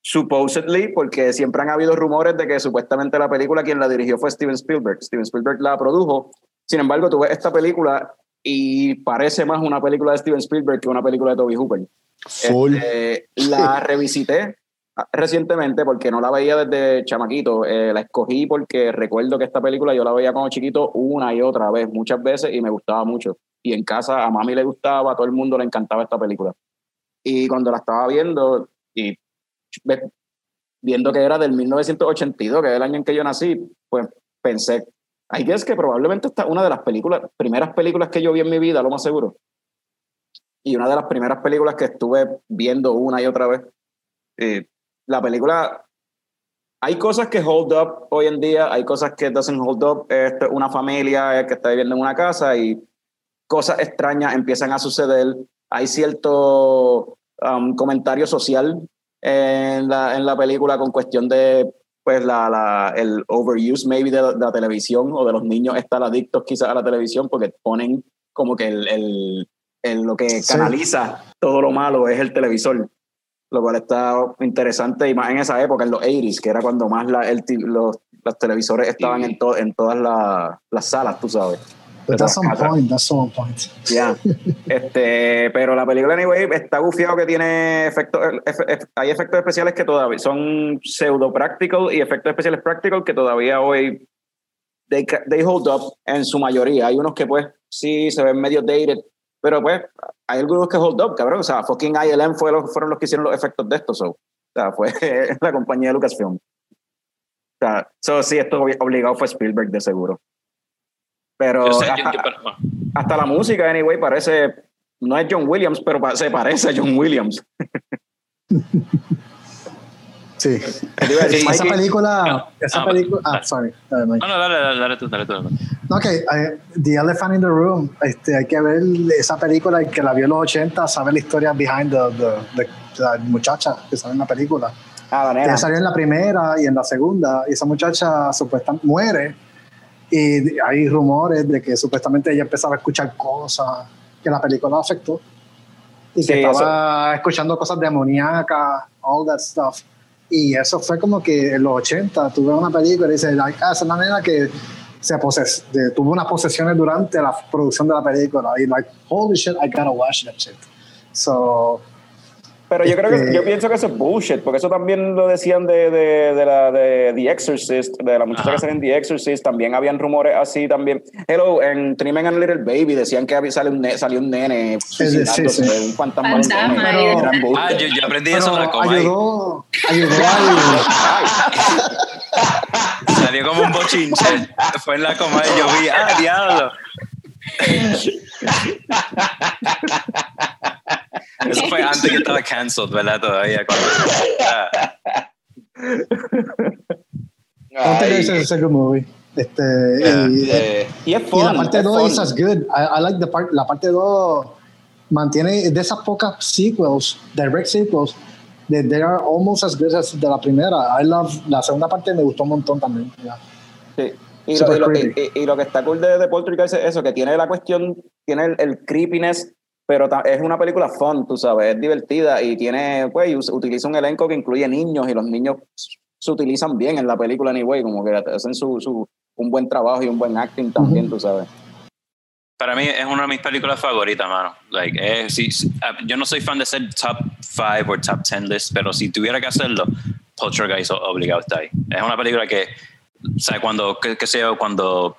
Supposedly, porque siempre han habido rumores de que supuestamente la película quien la dirigió fue Steven Spielberg. Steven Spielberg la produjo. Sin embargo, tú ves esta película y parece más una película de Steven Spielberg que una película de Toby Hooper. Este, la revisité ah, recientemente porque no la veía desde chamaquito. Eh, la escogí porque recuerdo que esta película yo la veía como chiquito una y otra vez, muchas veces, y me gustaba mucho. Y en casa a mami le gustaba, a todo el mundo le encantaba esta película. Y cuando la estaba viendo, viendo que era del 1982, que es el año en que yo nací, pues pensé, I guess que probablemente esta es una de las películas, primeras películas que yo vi en mi vida, lo más seguro. Y una de las primeras películas que estuve viendo una y otra vez. Eh, la película, hay cosas que hold up hoy en día, hay cosas que doesn't hold up. Es una familia que está viviendo en una casa y cosas extrañas empiezan a suceder. Hay cierto um, comentario social en la, en la película con cuestión de pues la, la, el overuse maybe de, la- de la televisión o de los niños estar adictos quizás a la televisión porque ponen como que el, el, el- lo que Sí. canaliza todo lo malo es el televisor lo cual está interesante y más en esa época en los 80s que era cuando más la, el, los, los televisores estaban en, to- en todas la- las salas tú sabes But that's on point, that's on point. ya. Este, pero la película, anyway, está gufiado que tiene efectos, efe- efe- hay efectos especiales que todavía son pseudo practical y efectos especiales practical que todavía hoy they, they hold up en su mayoría. Hay unos que pues sí se ven medio dated, pero pues hay algunos que hold up, cabrón. O sea, fucking ILM fue los, fueron los que hicieron los efectos de esto, so. O sea, fue la compañía de Lucasfilm. O sea, so, sí, esto obli- obligado fue Spielberg de seguro. Pero Yo sé, yo- hasta- yo- pero- bueno. hasta la música, anyway, parece. No es John Williams, pero se parece a John Williams. Sí. Esa película, esa Ah, película, ah, sorry, dale, Mike. No, no, dale, dale, dale tú, dale tú. dale. No, que eh, The Elephant in the Room, este, hay que ver esa película, el que la vio en los 80, sabe la historia behind the, the- the- la muchacha que sale en la película. Ah. Ella salió en la primera y en la segunda, y esa muchacha supuestamente muere, y hay rumores de que supuestamente ella empezaba a escuchar cosas que la película afectó, y que Sí, estaba escuchando cosas demoníacas, all that stuff. Y eso fue como que en los 80 tuve una película y dice, like, ah, esa es una nena que se poses de- tuvo unas posesiones durante la producción de la película. Y like, holy shit, I gotta watch that shit. So, Pero yo creo que este- yo pienso que eso es bullshit, porque eso también lo decían de, de, de la de The Exorcist, de la muchacha Ajá. que sale en The Exorcist, también habían rumores así también. Hello, en Trimen and Little Baby decían que había, sale un ne- salió un nene suicidándose, sí, sí. un fantasma. Fantasma Pero-. Ah, yo, yo aprendí eso coma. ahí. ayudó, ayudó al, Salió como un bochinche. Fue en la coma y yo vi, ah, diablo. Eso fue antes que estaba cancelled, ¿verdad? Todavía. Cuando, ah, Poltergeist is a good movie. Este, y, Eh, Y es y fun, la parte es 2 fun. is as good. I, I like the part, la parte 2 mantiene de esas pocas sequels, direct sequels, that they are almost as good as de la primera. I love la segunda parte me gustó un montón también. yeah. Sí. Y lo, y, lo, y- y lo que está cool de, de Poltergeist es eso, que tiene la cuestión, tiene el, el creepiness, pero es una película fun, tú sabes, es divertida y tiene, pues, utiliza un elenco que incluye niños y los niños se utilizan bien en la película anyway, como que hacen su, su, un buen trabajo y un buen acting también, tú sabes. Para mí es una de mis películas favoritas, mano. Like, eh, sí, sí, ah, yo no soy fan de ser top 5 o top 10 list, pero si tuviera que hacerlo, Poltergeist obligado está ahí. Es una película que, o sea, cuando, qué, qué sé yo, cuando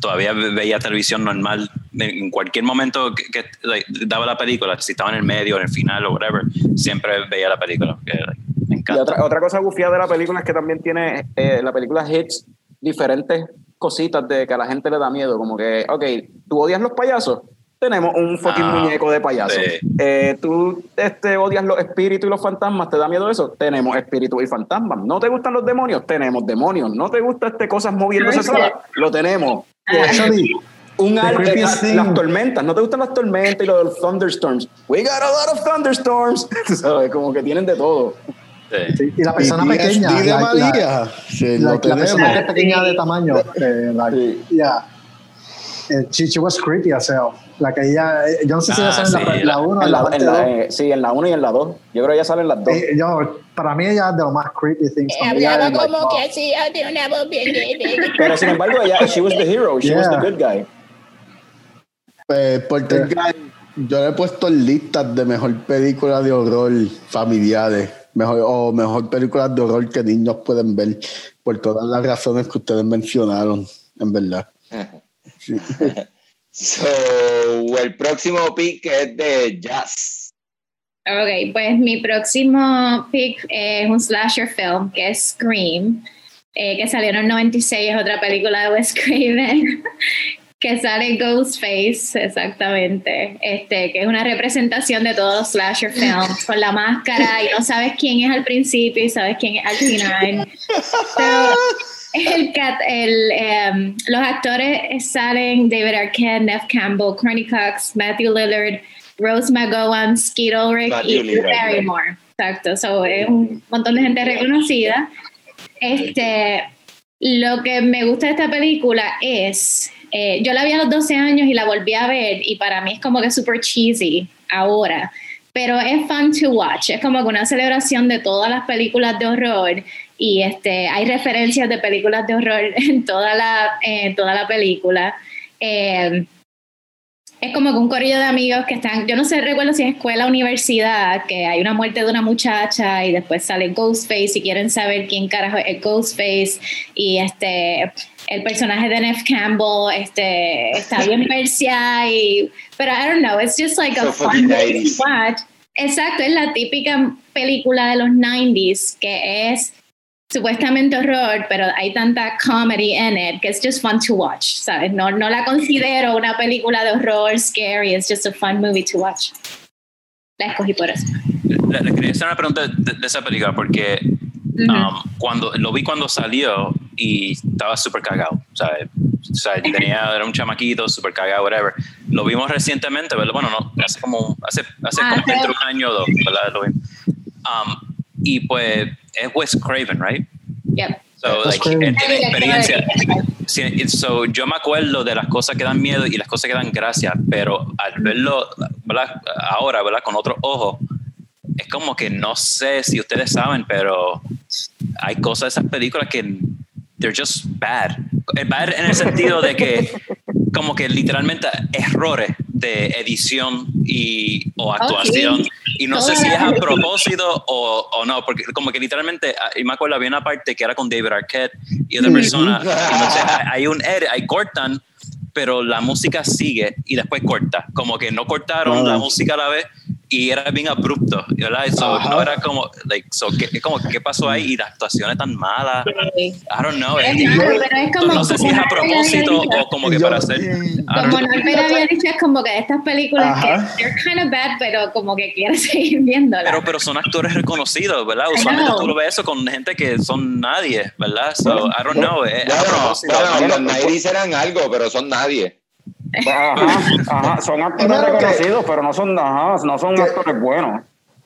todavía ve- veía televisión normal, en cualquier momento que, que, like, daba la película, si estaba en el medio, en el final o whatever, siempre veía la película. que, like, me Y encanta. otra, otra cosa gufiada de la película es que también tiene, eh, la película hits diferentes cositas de que a la gente le da miedo, como que, ok, ¿tú odias los payasos? Tenemos un fucking Ah, muñeco de payaso. sí. Eh, ¿Tú este, odias los espíritus y los fantasmas? ¿Te da miedo eso? Tenemos espíritus y fantasmas. ¿No te gustan los demonios? Tenemos demonios. ¿No te gustan este, cosas moviéndose solas? Lo tenemos. Actually, Un The arte, creepiest la- thing- las tormentas, ¿no te gustan las tormentas y los thunderstorms? We got a lot of thunderstorms. Tú ¿Sabes? Como que tienen de todo. Sí. sí, y la persona Y pequeña. De la- la- María. Sí, la, lo la persona que es pequeña de tamaño. Eh, yeah. Eh, she, she was creepy as hell. La que ella, eh, yo no sé si Ah, ella sale en sí, la 1 o En en la en la- eh, sí, en la 1 y en la 2. Yo creo que ya salen las dos. Eh, yo, para mí ella es de lo más creepy things. Ella Hablaba like, como oh, que hacía de una voz bien Pero sin embargo, ella, she was the hero, she was the good guy. Poltergeist, yo le he puesto en listas de mejor película de horror familiares. Mejor, o mejor películas de horror que niños pueden ver. Por todas las razones que ustedes mencionaron, en verdad. Sí. So, el próximo pick es de Jazz. Ok, pues mi próximo pick es un slasher film que es Scream, eh, que salió en el 96, es otra película de Wes Craven, que sale Ghostface, exactamente, este, que es una representación de todos los slasher films, con la máscara y no sabes quién es al principio y sabes quién es al final. So, el cat, el, em, los actores salen David Arquette, Neff Campbell, Courtney Cox, Matthew Lillard, Rose McGowan, Skeet Ulrich y Barrymore. Exacto, so, es un montón de gente reconocida. Este, lo que me gusta de esta película es, eh, yo la vi a los 12 años y la volví a ver y para mí es como que super cheesy ahora, pero es fun to watch, es como que una celebración de todas las películas de horror y este, hay referencias de películas de horror en toda la, en toda la película. Eh, es como que un corrillo de amigos que están, yo no sé, recuerdo si es escuela o universidad, que hay una muerte de una muchacha y después sale Ghostface y quieren saber quién carajo es Ghostface y este el personaje de Neff Campbell este está bien persia y pero I don't know, it's just like a So fun fucking movie 90s. to watch. Exacto, es la típica película de los 90s que es supuestamente horror, pero hay tanta comedy en it que es just fun to watch, ¿sabes? No, no la considero una película de horror scary, it's just a fun movie to watch. La escogí por eso. Le, le quería hacer una pregunta de, de esa película porque Ujú. um, cuando lo vi cuando salió y estaba súper cagado, ¿sabes? O sea, tenía, era un chamaquito, súper cagado, whatever. Lo vimos recientemente, ¿verdad? Bueno, no, hace como, hace, hace Ah, como entre un año o dos, ¿verdad? Lo vimos. Um, y pues es Wes Craven, right? Yep. So, like, él tiene experiencia. So, yo me acuerdo de las cosas que dan miedo y las cosas que dan gracia, pero al verlo ¿verdad? ahora, ¿verdad? Con otro ojo, es como que no sé si ustedes saben, pero hay cosas de esas películas que they're just bad. Bad en el sentido de que como que literalmente errores de edición y o actuación. Y no sé si es a propósito o, o no porque como que literalmente ah, y me acuerdo había una parte que era con David Arquette y otra persona entonces hay un edit, hay cortan pero la música sigue y después corta. Como que no cortaron Wow. la música a la vez y era bien abrupto ¿verdad? So, no era como like, so, ¿qué, como, ¿qué pasó ahí? y las actuaciones tan malas. I don't know Es eh, es como- no sé si es a propósito o como que Yo- para hacer Como. Norbert había dicho, es como que estas películas Ajá. que they're kind of bad, pero como que quieres seguir viéndolas. Pero, pero son actores reconocidos, ¿verdad? Usualmente tú lo ves eso con gente que son nadie, ¿verdad? So, I don't know. eh, a Bueno, propósito. bueno, los 90 eran algo, pero son nadie. Ajá, ajá, son actores Claro que- reconocidos, pero no son, ajá, no son Que- actores buenos.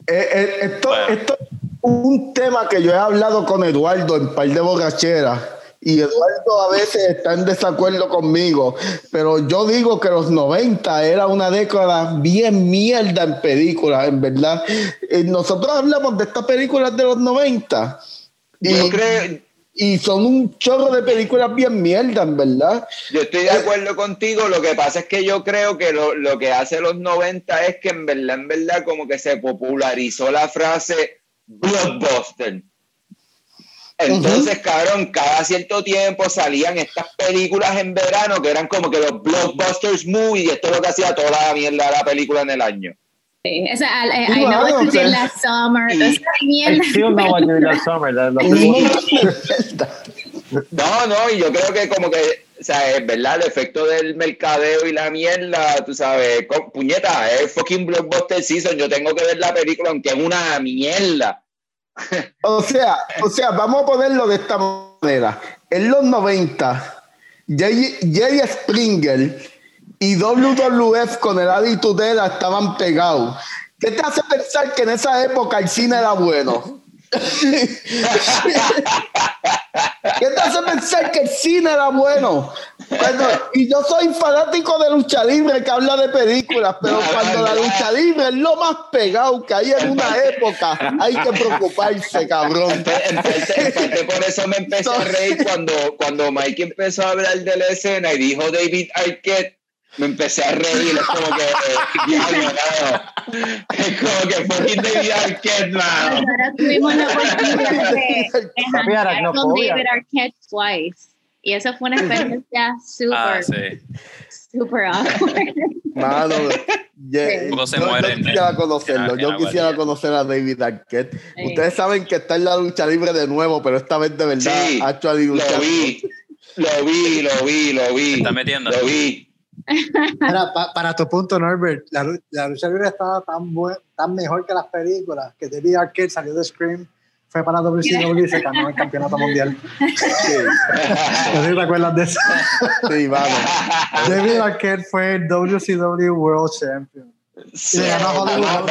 Eh, eh, esto, Bueno. esto es un tema que yo he hablado con Eduardo en par de borracheras. Y Eduardo a veces está en desacuerdo conmigo, pero yo digo que los 90 era una década bien mierda en películas, en verdad. Eh, nosotros hablamos de estas películas de los 90 y Yo creo, y son un chorro de películas bien mierdas, ¿verdad? Yo estoy de acuerdo contigo, lo que pasa es que yo creo que lo, lo que hace los 90 es que en verdad, en verdad, como que se popularizó la frase blockbuster. Entonces, cabrón, cada cierto tiempo salían estas películas en verano que eran como que los blockbusters movie y esto es lo que hacía toda la mierda de la película en el año. Sí, o sea, I, I Sí, know bueno, what you did last summer. Y- toda esa I mierda. still know what you did last summer. La- la película- No, no, y yo creo que como que, o sea, es verdad, el efecto del mercadeo y la mierda, tú sabes, con- puñeta, es fucking blockbuster season, yo tengo que ver la película aunque es una mierda. O sea, o sea, vamos a ponerlo de esta manera. En los 90, Jay, Jay Springer y WWF con el Adi Tutela estaban pegados. ¿Qué te hace pensar que en esa época el cine era bueno? ¿Qué te hace pensar que el cine era bueno? Y yo soy fanático de lucha libre que habla de películas, pero cuando la lucha libre es lo más pegado que hay en una época, hay que preocuparse, cabrón. Por eso me empecé a reír cuando, cuando Mike empezó a hablar de la escena y dijo David Arquette, me empecé a reír, es como que, eh, diablo, mano. es como que fucking David Arquette, mano. Ahora tuvimos la oportunidad de, de con. David Arquette twice. Y eso fue una experiencia súper, Ah, sí. súper awkward. Mano, ye- Todos se yo, yo mueren, quisiera eh, conocerlo. Yo quisiera conocer a David Arquette. Sí. Ustedes saben que está en la lucha libre de nuevo, pero esta vez de verdad Sí, actually lo lucha vi, lo vi, lo vi, lo vi. Está metiendo. Lo vi. Para, pa- para tu punto, Norbert, la, la lucha libre estaba tan, buen- tan mejor que las películas que David Arquette salió de Scream, fue para WCW y se ganó el campeonato mundial. No sé si te acuerdas de eso. Sí, mano. David Arquette fue el WCW World Champion. Sí, vamos, vamos,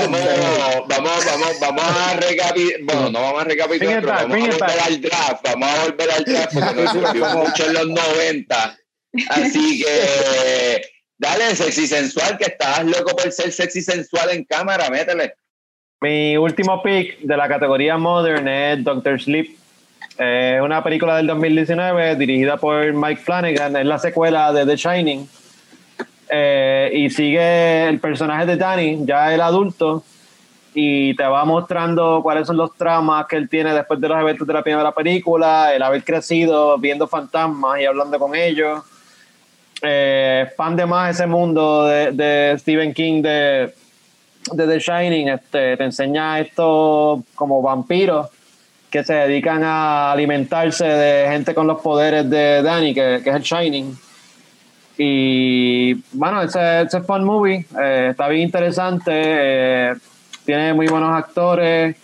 vamos, vamos, vamos a recapitular, bueno, no vamos a recapitular, vamos a volver al draft, vamos a volver al draft porque nos surgió mucho en los 90. Así que, dale, sexy sensual, que estabas loco por ser sexy sensual en cámara, métele. Mi último pick de la categoría Modern es Doctor Sleep. Es una película del 2019 dirigida por Mike Flanagan. Es la secuela de The Shining. Eh, y sigue el personaje de Danny, ya el adulto, y te va mostrando cuáles son los traumas que él tiene después de los eventos de la primera película, el haber crecido viendo fantasmas y hablando con ellos. Eh, fan de más ese mundo de, Stephen King de, The Shining, este, te enseña esto como vampiros que se dedican a alimentarse de gente con los poderes de Danny, que, es el Shining. Y bueno, ese, ese es fun movie, eh, está bien interesante, eh, tiene muy buenos actores.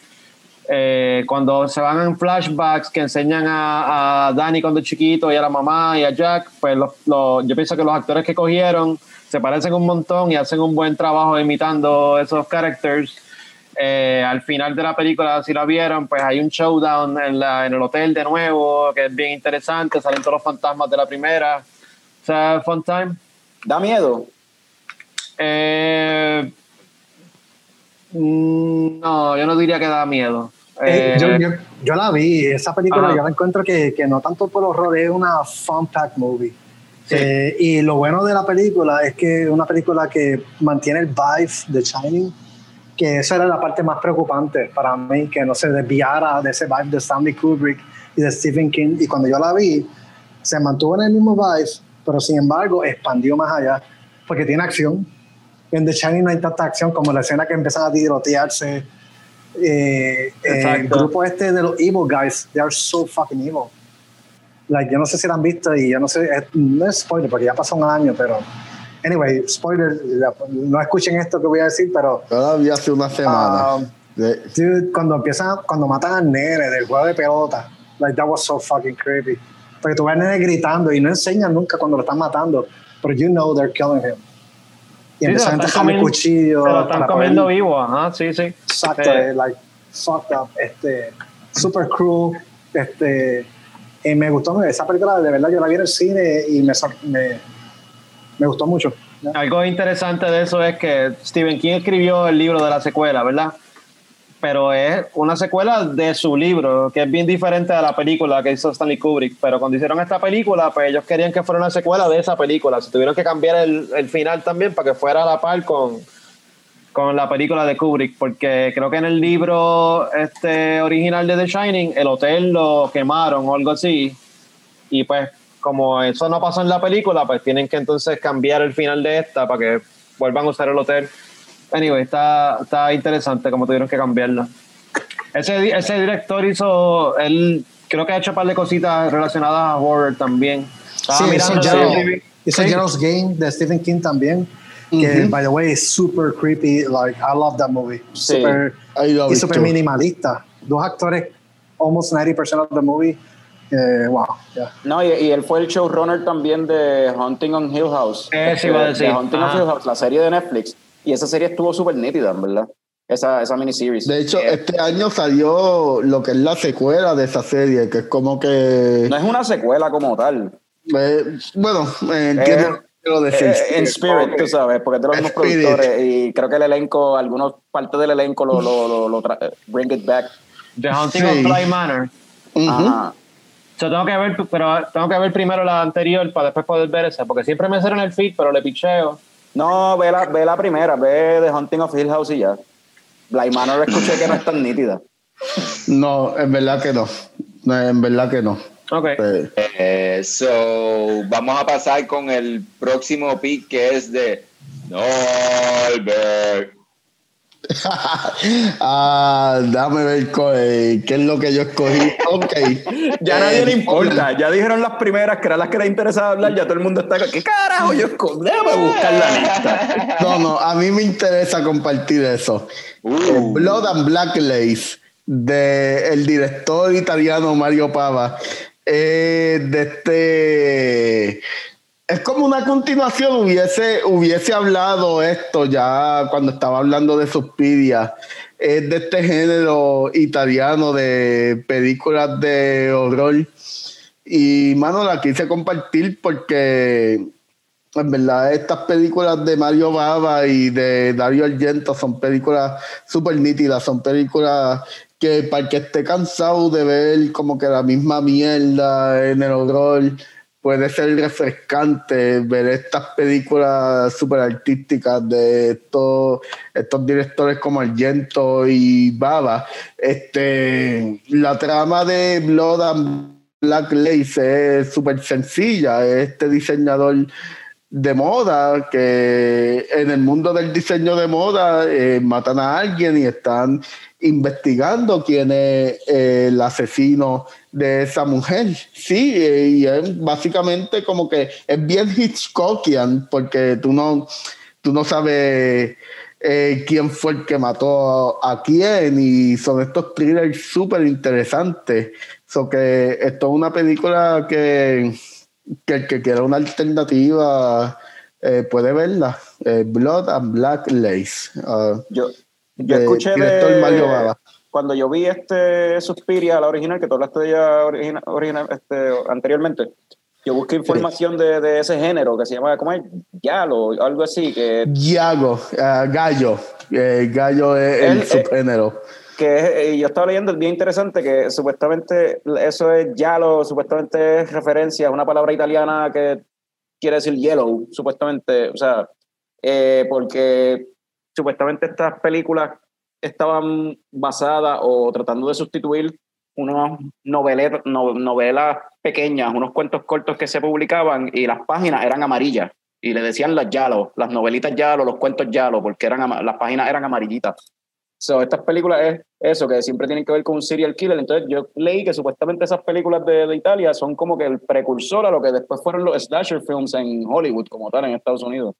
Eh, cuando se van en flashbacks que enseñan a, a Danny cuando es chiquito y a la mamá y a Jack, pues los- los- yo pienso que los actores que cogieron se parecen un montón y hacen un buen trabajo imitando esos characters. Eh, al final de la película, si la vieron, pues hay un showdown en, la, en el hotel de nuevo, que es bien interesante, salen todos los fantasmas de la primera. O sea, fun time. Da miedo. Eh, mm, no, yo no diría que da miedo. Eh, Eh, yo, yo, yo la vi, esa película Ajá. yo la encuentro que, que no tanto por horror, es una fun pack movie. Sí. Eh, y lo bueno de la película es que es una película que mantiene el vibe de Shining, que esa era la parte más preocupante para mí, que no se desviara de ese vibe de Stanley Kubrick y de Stephen King. Y cuando yo la vi, se mantuvo en el mismo vibe, pero sin embargo expandió más allá, porque tiene acción. En The Shining no hay tanta acción como la escena que empiezan a tirotearse. Eh, el grupo este de los evil guys, they are so fucking evil. Like, yo no sé si la han visto y yo no sé, no es spoiler porque ya pasó un año, pero anyway, spoiler, no escuchen esto que voy a decir, pero vi hace una semana. um, De- dude, cuando empiezan, cuando matan al nene del juego de pelota, like that was so fucking creepy. Porque tú ves al nene gritando y no enseñan nunca cuando lo están matando, pero you know they're killing him. Y empiezan a enterrar el cuchillo. se lo están comiendo poder- vivo, ajá, sí, sí. Exacto, Sí. eh, like fucked up, este, super cruel, este, y me gustó esa película, de verdad yo la vi en el cine y me, me, me gustó mucho. ¿no? Algo interesante de eso es que Stephen King escribió el libro de la secuela, ¿verdad? Pero es una secuela de su libro, que es bien diferente a la película que hizo Stanley Kubrick. Pero cuando hicieron esta película, pues ellos querían que fuera una secuela de esa película. Se tuvieron que cambiar el, el final también para que fuera a la par con, con la película de Kubrick, porque creo que en el libro este original de The Shining, el hotel lo quemaron o algo así. Y pues, como eso no pasó en la película, pues tienen que entonces cambiar el final de esta para que vuelvan a usar el hotel. Anyway, está, está interesante como tuvieron que cambiarlo. Ese, ese director hizo, él creo que ha hecho un par de cositas relacionadas a horror también. Estaba Sí, mirando hizo Sí. Gerald's Game de Stephen King también. Que, by the way, es super creepy. Like, I love that movie. Sí. Super, y super minimalista. Dos actores, almost 90% of the movie. Eh, wow, yeah. No, y, y él fue el showrunner también de Hunting on Hill House. Eso iba a De- decir. De Hunting Ajá. on Hill House, la serie de Netflix. Y esa serie estuvo súper nítida, en verdad. Esa, esa miniseries. De hecho, Eh, este año salió lo que es la secuela de esa serie, que es como que. no es una secuela como tal. eh, bueno, eh, entiendo lo que quiero decir. Eh, en Spirit, tú sabes, porque es de los mismos productores. Y creo que el elenco, algunos partes del elenco lo, lo, lo, lo bring it back. The Haunting Sí. of Bly Manor. Ujú. Ajá. Yo tengo que ver, pero tengo que ver primero la anterior para después poder ver esa, porque siempre me en el feed, pero le picheo. No, ve la, ve la primera, ve The Hunting of Hill House y ya. Bly Manor escuché que no es tan nítida. No, en verdad que no. No, En verdad que no. Ok. Eh, Eh, so, vamos a pasar con el próximo pick que es de Norbert. ah, déjame ver eh, qué es lo que yo escogí. Ok. Ya a Eh, nadie le importa. Ya dijeron las primeras que eran las que les interesaba hablar. Ya todo el mundo está. ¿Qué carajo yo escogí? Déjame buscar la lista. No, no, a mí me interesa compartir eso. Uh. Eh, Blood and Black Lace, de el director italiano Mario Pava. Eh, de este. Es como una continuación, hubiese, hubiese hablado esto ya cuando estaba hablando de Suspiria. Es de este género italiano de películas de horror. Y, mano, la quise compartir porque en verdad, estas películas de Mario Bava y de Dario Argento son películas súper nítidas, son películas que para el que esté cansado de ver como que la misma mierda en el horror, puede ser refrescante ver estas películas súper artísticas de estos, estos directores como Argento y Bava. Este, la trama de Blood and Black Lace es súper sencilla, es este diseñador de moda que en el mundo del diseño de moda eh, matan a alguien y están investigando quién es eh, el asesino de esa mujer. Sí, eh, y es básicamente como que es bien Hitchcockian porque tú no, tú no sabes quién fue el que mató a quién y son estos thrillers súper interesantes. So que esto es una película que que el que quiera una alternativa eh, puede verla. Eh, Blood and Black Lace. ah, Yo, yo de escuché de, Mario cuando yo vi este Suspiria, la original, que tú hablaste de ella origina- este, anteriormente, yo busqué información de, de ese género que se llama, ¿cómo es? Yalo, algo así, que, Yago, ah, Gallo. Eh, gallo es el eh, subgénero. Que y yo estaba leyendo, es bien interesante, que supuestamente eso es Yalo, supuestamente es referencia a una palabra italiana que quiere decir yellow, supuestamente, o sea, eh, porque supuestamente estas películas estaban basadas o tratando de sustituir unas novelet- no- novelas pequeñas, unos cuentos cortos que se publicaban y las páginas eran amarillas y le decían las yalo, las novelitas yalo, los cuentos yalo, porque eran las páginas eran amarillitas. So, estas películas es eso, que siempre tienen que ver con un serial killer. Entonces, yo leí que supuestamente esas películas de, de Italia son como que el precursor a lo que después fueron los slasher films en Hollywood, como tal, en Estados Unidos.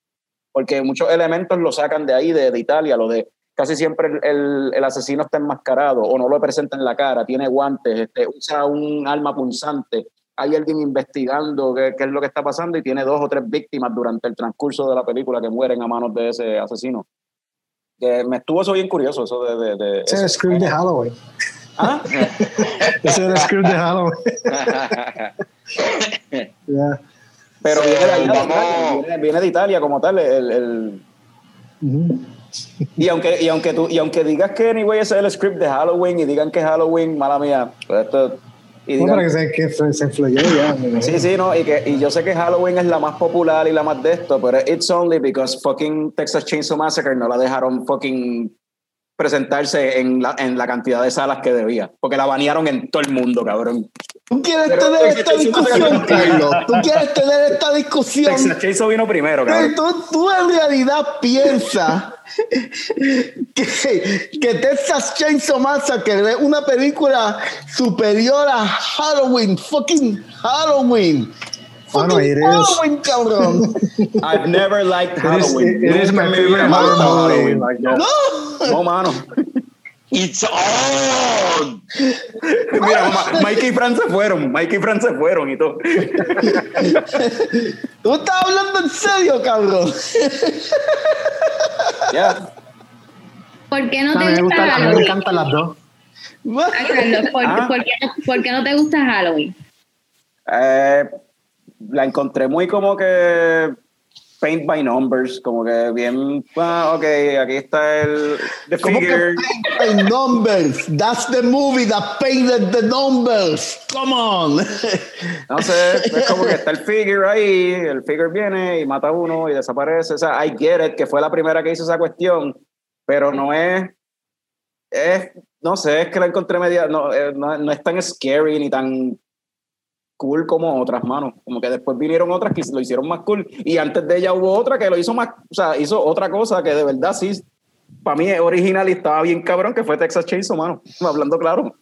Porque muchos elementos lo sacan de ahí, de, de Italia, lo de casi siempre el, el- el asesino está enmascarado o no lo presenta en la cara, tiene guantes, este, usa un arma punzante. Hay alguien investigando qué, qué es lo que está pasando y tiene dos o tres víctimas durante el transcurso de la película que mueren a manos de ese asesino. Que me estuvo eso bien curioso, eso de... de, de Ese es el script de Halloween. ¿Ah? Ese es el script de Halloween. Yeah. Pero viene, de allá, Italia, viene, viene de Italia como tal. El, el-. Y aunque, y aunque tú, y aunque digas que anyway ese es el script de Halloween y digan que Halloween, mala mía, pues esto. Y No, digan- para que se, que se se influyó ya. me imagino. Sí, sí, no, y, que, y yo sé que Halloween es la más popular y la más de esto, pero it's only because fucking Texas Chainsaw Massacre no la dejaron fucking presentarse en la, en la cantidad de salas que debía, porque la banearon en todo el mundo, cabrón. ¿Tú quieres Pero tener esta discusión, Carlos? ¿Tú quieres tener esta discusión? Texas Chainsaw vino primero, cabrón. tú, tú en realidad piensas que, que Texas Chainsaw Massacre es una película superior a Halloween, fucking Halloween. Bueno, Fucking it is. Halloween, cabrón. I've never liked It is, Halloween. it is my favorite horror movie. Halloween. Like that. No. No, mano. It's on. Mira, Ma- Mikey y Fran se fueron. Mikey y Fran se fueron y todo. ¿Tú estás hablando en serio, cabrón? Ya. ¿Por qué no te me, gusta gusta- a mí me Halloween? encantan las dos. Carlos, ¿por, Ah. por qué, por qué no te gusta Halloween? Eh, la encontré muy como que paint by numbers, como que bien, ah, ok, aquí está el the ¿Cómo figure. que paint by numbers? That's the movie that painted the numbers. Come on. No sé, es como que está el figure ahí, el figure viene y mata a uno y desaparece. O sea, I get it, que fue la primera que hizo esa cuestión, pero no es, es, no sé, es que la encontré media, no, eh, no, no es tan scary ni tan cool como otras, manos. Como que después vinieron otras que lo hicieron más cool y antes de ella hubo otra que lo hizo más, o sea, hizo otra cosa que de verdad sí, para mí es original y estaba bien cabrón, que fue Texas Chainsaw, mano, hablando claro.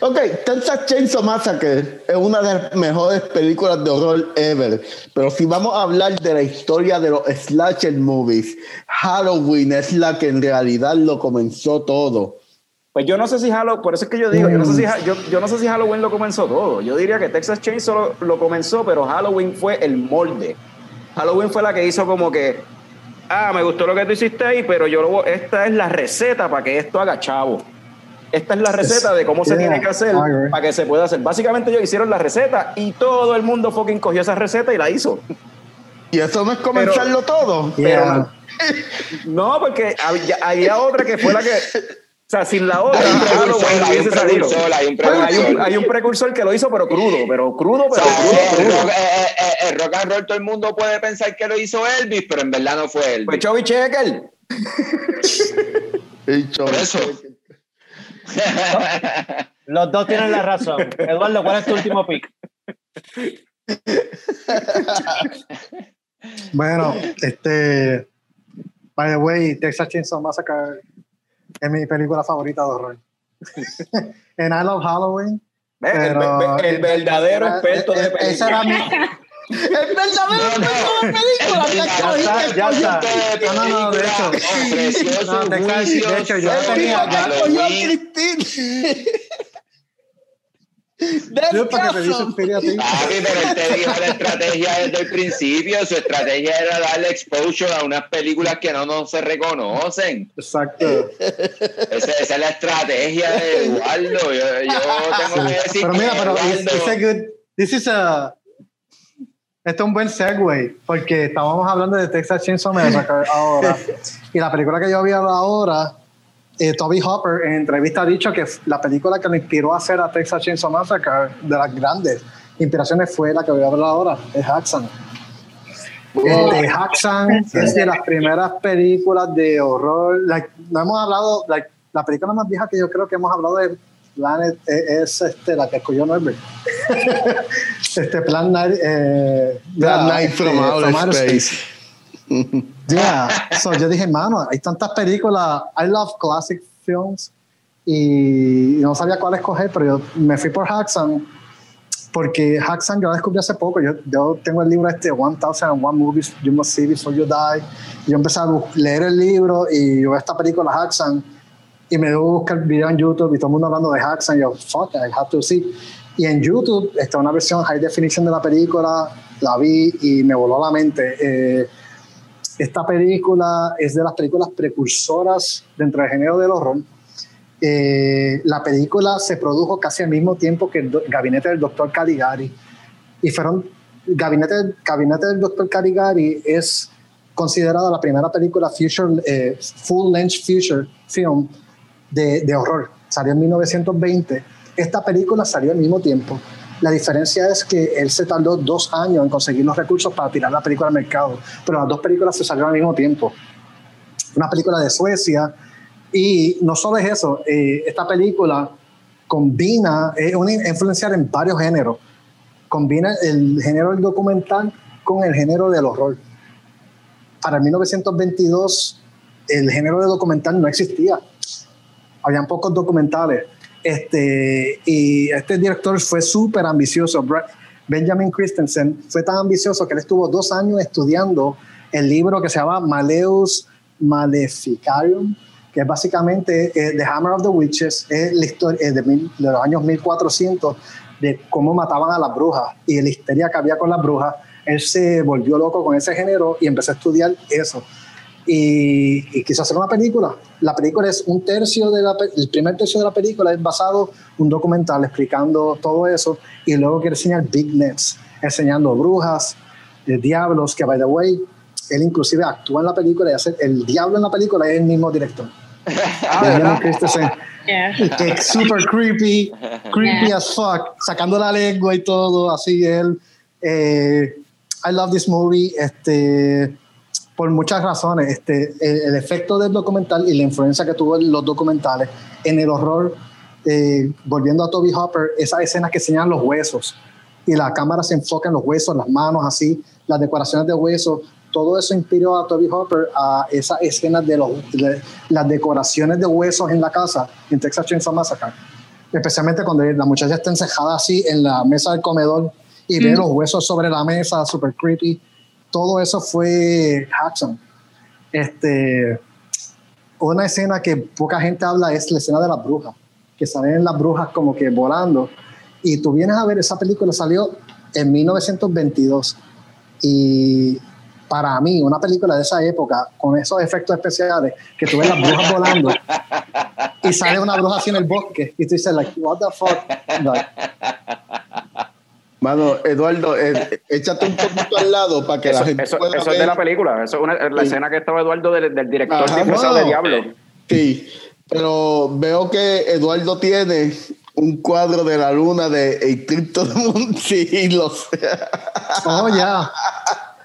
Ok, Texas Chainsaw Massacre es una de las mejores películas de horror ever. Pero si vamos a hablar de la historia de los slasher movies, Halloween es la que en realidad lo comenzó todo. Pues yo no sé si Halloween, por eso es que yo digo, yo no sé si, Ha- yo, yo no sé si Halloween lo comenzó todo. Yo diría que Texas Chainsaw lo, lo comenzó, pero Halloween fue el molde. Halloween fue la que hizo como que, ah, me gustó lo que tú hiciste ahí, pero yo lo, esta es la receta para que esto haga chavo. Esta es la receta de cómo se Yeah, tiene que hacer para que se pueda hacer. Básicamente ellos hicieron la receta y todo el mundo fucking cogió esa receta y la hizo. Y eso no es comenzarlo todo. Yeah. No, porque había, había otra que fue la que, o sea, sin la otra, Hay un precursor, no hay un hubiese salido. precursor, hay un Pero hay un, precursor. hay un precursor que lo hizo, pero crudo, pero crudo, O pero sea, crudo, eh, crudo. rock, eh, eh, eh, rock and roll, todo el mundo puede pensar que lo hizo Elvis, pero en verdad no fue Elvis. Pues Chovy Checker. Por eso. Los dos tienen la razón. Eduardo, ¿cuál es tu último pick? Bueno, este. By the way, Texas Chainsaw Massacre es mi película favorita de horror. And I love Halloween. Ve, el, ve- el verdadero Era- experto de eh, eh, esa era mi- El verdadero No, no. de película. El ya está, ya. No, no, no, de hecho. Ofreció No, su Texas- juicio de hecho, yo tenía- Ya Yo, para que te dice Spirit a ti. Papi, pero él te dijo la estrategia desde el principio. Su estrategia era darle exposure a unas películas que no, no se reconocen. Exacto. Esa, esa es la estrategia de Eduardo. Yo, yo tengo que decir Pero mira, pero it's, Eduardo- it's a good. This is a. Este es un buen segue, porque estábamos hablando de Texas Chainsaw Massacre ahora. y la película que yo vi ahora, eh, Toby Hopper en entrevista ha dicho que la película que le inspiró a hacer a Texas Chainsaw Massacre, de las grandes inspiraciones, fue la que voy a hablar ahora, es Haxan. Este, Haxan es de las primeras películas de horror. Like, no hemos hablado, like, la película más vieja que yo creo que hemos hablado de Planet eh, es este, la que escogió Norbert. este Plan Night, eh, Plan Night from este, Outer Space. Yeah. So yo dije, mano, hay tantas películas. I love classic films. Y no sabía cuál escoger, pero yo me fui por Haxan. Porque Haxan yo la descubrí hace poco. Yo, yo tengo el libro este, 1001 Movies You Must See Before You Die. Y yo empecé a leer el libro y yo esta película, Haxan. Y me dio buscar video en YouTube y todo el mundo hablando de Haxan. Y yo, fuck, I have to see. Y en YouTube está una versión high definition de la película. La vi y me voló la mente. Eh, esta película es de las películas precursoras dentro del género del horror. Eh, la película se produjo casi al mismo tiempo que el gabinete del doctor Caligari. Y fueron. Gabinete, gabinete del doctor Caligari es considerada la primera película future, eh, full length future film de, de horror. Salió en 1920. Esta película salió al mismo tiempo. La diferencia es que él se tardó dos años en conseguir los recursos para tirar la película al mercado, pero las dos películas se salieron al mismo tiempo. Una película de Suecia y no solo es eso, eh, esta película combina, es una influenciar en varios géneros. Combina el género del documental con el género del horror. Para 1922 el género de documental no existía. Habían pocos documentales. Este, y este director fue súper ambicioso. Benjamin Christensen fue tan ambicioso que él estuvo dos años estudiando el libro que se llama Maleus Maleficarium, que es básicamente eh, The Hammer of the Witches, es la historia eh, de, de, los años 1400 de cómo mataban a las brujas y la histeria que había con las brujas. Él se volvió loco con ese género y empezó a estudiar eso y, quiso hacer una película. La película es un tercio de la, el primer tercio de la película es basado en un documental explicando todo eso y luego quiere enseñar Big Nets, enseñando brujas, eh, diablos, que by the way, él inclusive actúa en la película y hace el diablo en la película es el mismo director. ah, es super creepy, creepy as fuck, sacando la lengua y todo, así él. Eh, I love this movie. Este, por muchas razones. Este, el, efecto del documental y la influencia que tuvo en los documentales en el horror, eh, volviendo a Toby Hopper, esas escenas que enseñan los huesos y la cámara se enfoca en los huesos, las manos así, las decoraciones de huesos, todo eso inspiró a Toby Hopper a esas escenas de, los, las decoraciones de huesos en la casa en Texas Chainsaw Massacre. Especialmente cuando la muchacha está encejada así en la mesa del comedor y ve mm. los huesos sobre la mesa, super creepy todo eso fue Jackson. Este, una escena que poca gente habla es la escena de las brujas, que salen las brujas como que volando. Y tú vienes a ver, esa película salió en 1922. Y para mí, una película de esa época, con esos efectos especiales, que tú ves las brujas volando y sale una bruja así en el bosque, y tú dices, like, what the fuck? Mano, Eduardo, eh, échate un poquito al lado para que eso, la gente eso, pueda eso es de la película, eso es una, la escena que estaba Eduardo del, del director Ajá, no, de Diablo. Sí, pero veo que Eduardo tiene un cuadro de la luna de El Cripto de Moon. Sí, lo sé. Oh, ya.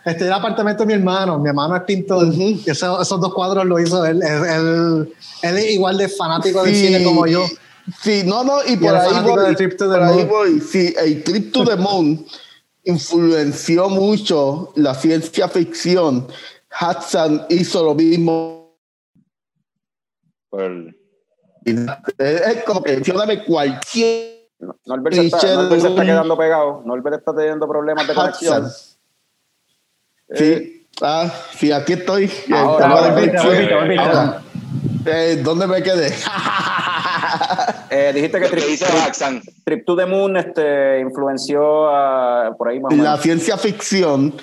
Este es el apartamento de mi hermano. Mi hermano es pintor. Uh -huh. esos, esos, dos cuadros lo hizo él. Él, él, él es igual de fanático sí. del cine como yo. Sí, no, no, y, y por, ahí voy, por ahí voy. Sí, el Trip to the Moon influenció mucho la ciencia ficción. Hudson hizo lo mismo. Well. Es como que mencioname cualquier. No, Norbert, se está, Norbert se está quedando pegado. Norbert está teniendo problemas de conexión. Sí. Eh. Ah, sí, aquí estoy. Ahora, ahora, ahora, ahora. Eh, ¿Dónde me quedé? eh, dijiste que Trip, Trip, Trip, to the Moon este, influenció a, por ahí más. La ciencia ficción,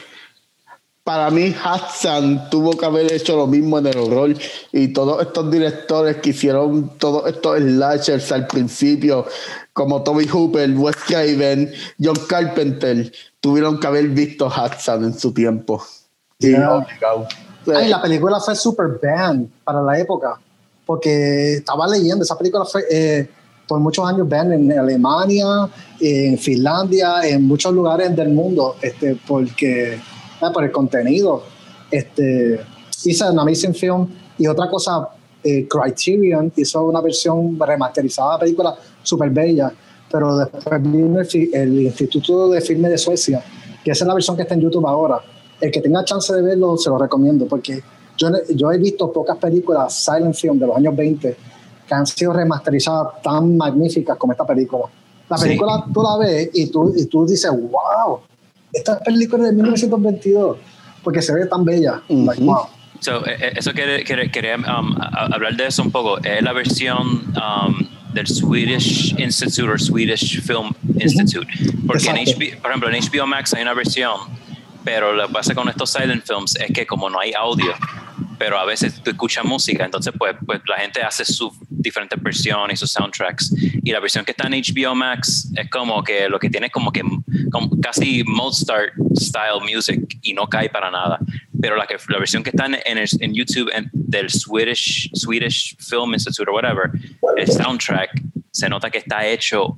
para mí, Hudson tuvo que haber hecho lo mismo en el horror y todos estos directores que hicieron todos estos slashers al principio, como Toby Hooper, Wes Craven, John Carpenter, tuvieron que haber visto Hudson en su tiempo. Yeah. Ay, la película fue super banned para la época porque estaba leyendo, esa película fue eh, por muchos años ven en Alemania, en Finlandia, en muchos lugares del mundo, este, porque eh, por el contenido. Este, hizo un amazing film y otra cosa, eh, Criterion hizo una versión remasterizada de la película súper bella, pero después vino el, el Instituto de Filme de Suecia, que esa es la versión que está en YouTube ahora. El que tenga chance de verlo, se lo recomiendo, porque yo, yo he visto pocas películas silent film de los años 20 que han sido remasterizadas tan magníficas como esta película. La película sí. tú la ves y tú, y tú dices, wow, esta película es de 1922, porque se ve tan bella. Uh -huh. like, wow. So, eh, eso quería, quería um, hablar de eso un poco. Es la versión um, del Swedish Institute o Swedish Film Institute. Porque, en HBO, por ejemplo, en HBO Max hay una versión, pero lo que pasa con estos silent films es que como no hay audio, pero a veces tú escuchas música, entonces pues, pues la gente hace sus diferentes versiones y sus soundtracks. Y la versión que está en HBO Max es como que lo que tiene como que como casi Mozart style music y no cae para nada. pero la, que, la versión que está en, en, el- en YouTube en- del Swedish, Swedish Film Institute o whatever, el soundtrack se nota que está hecho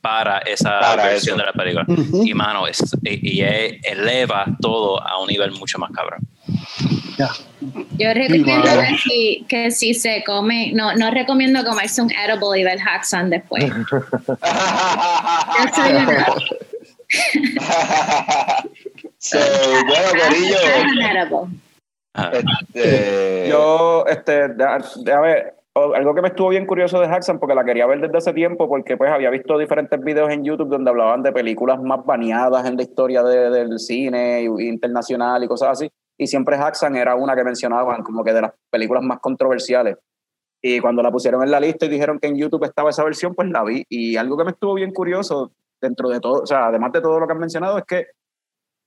para esa Para versión eso. de la película. Ujú. Y mano, es, y, y eleva todo a un nivel mucho más cabrón. Yo recomiendo que si, que si se come, no, no recomiendo comerse un edible y ver Haxan después. Yo soy una- So, bueno, Corillo. Ah, este, Yo, este, a ver, algo que me estuvo bien curioso de Haxan, porque la quería ver desde hace tiempo, porque pues había visto diferentes videos en YouTube donde hablaban de películas más baneadas en la historia de- del cine internacional y cosas así, y siempre Haxan era una que mencionaban como que de las películas más controversiales. Y cuando la pusieron en la lista y dijeron que en YouTube estaba esa versión, pues la vi. Y algo que me estuvo bien curioso dentro de todo, o sea, además de todo lo que han mencionado, es que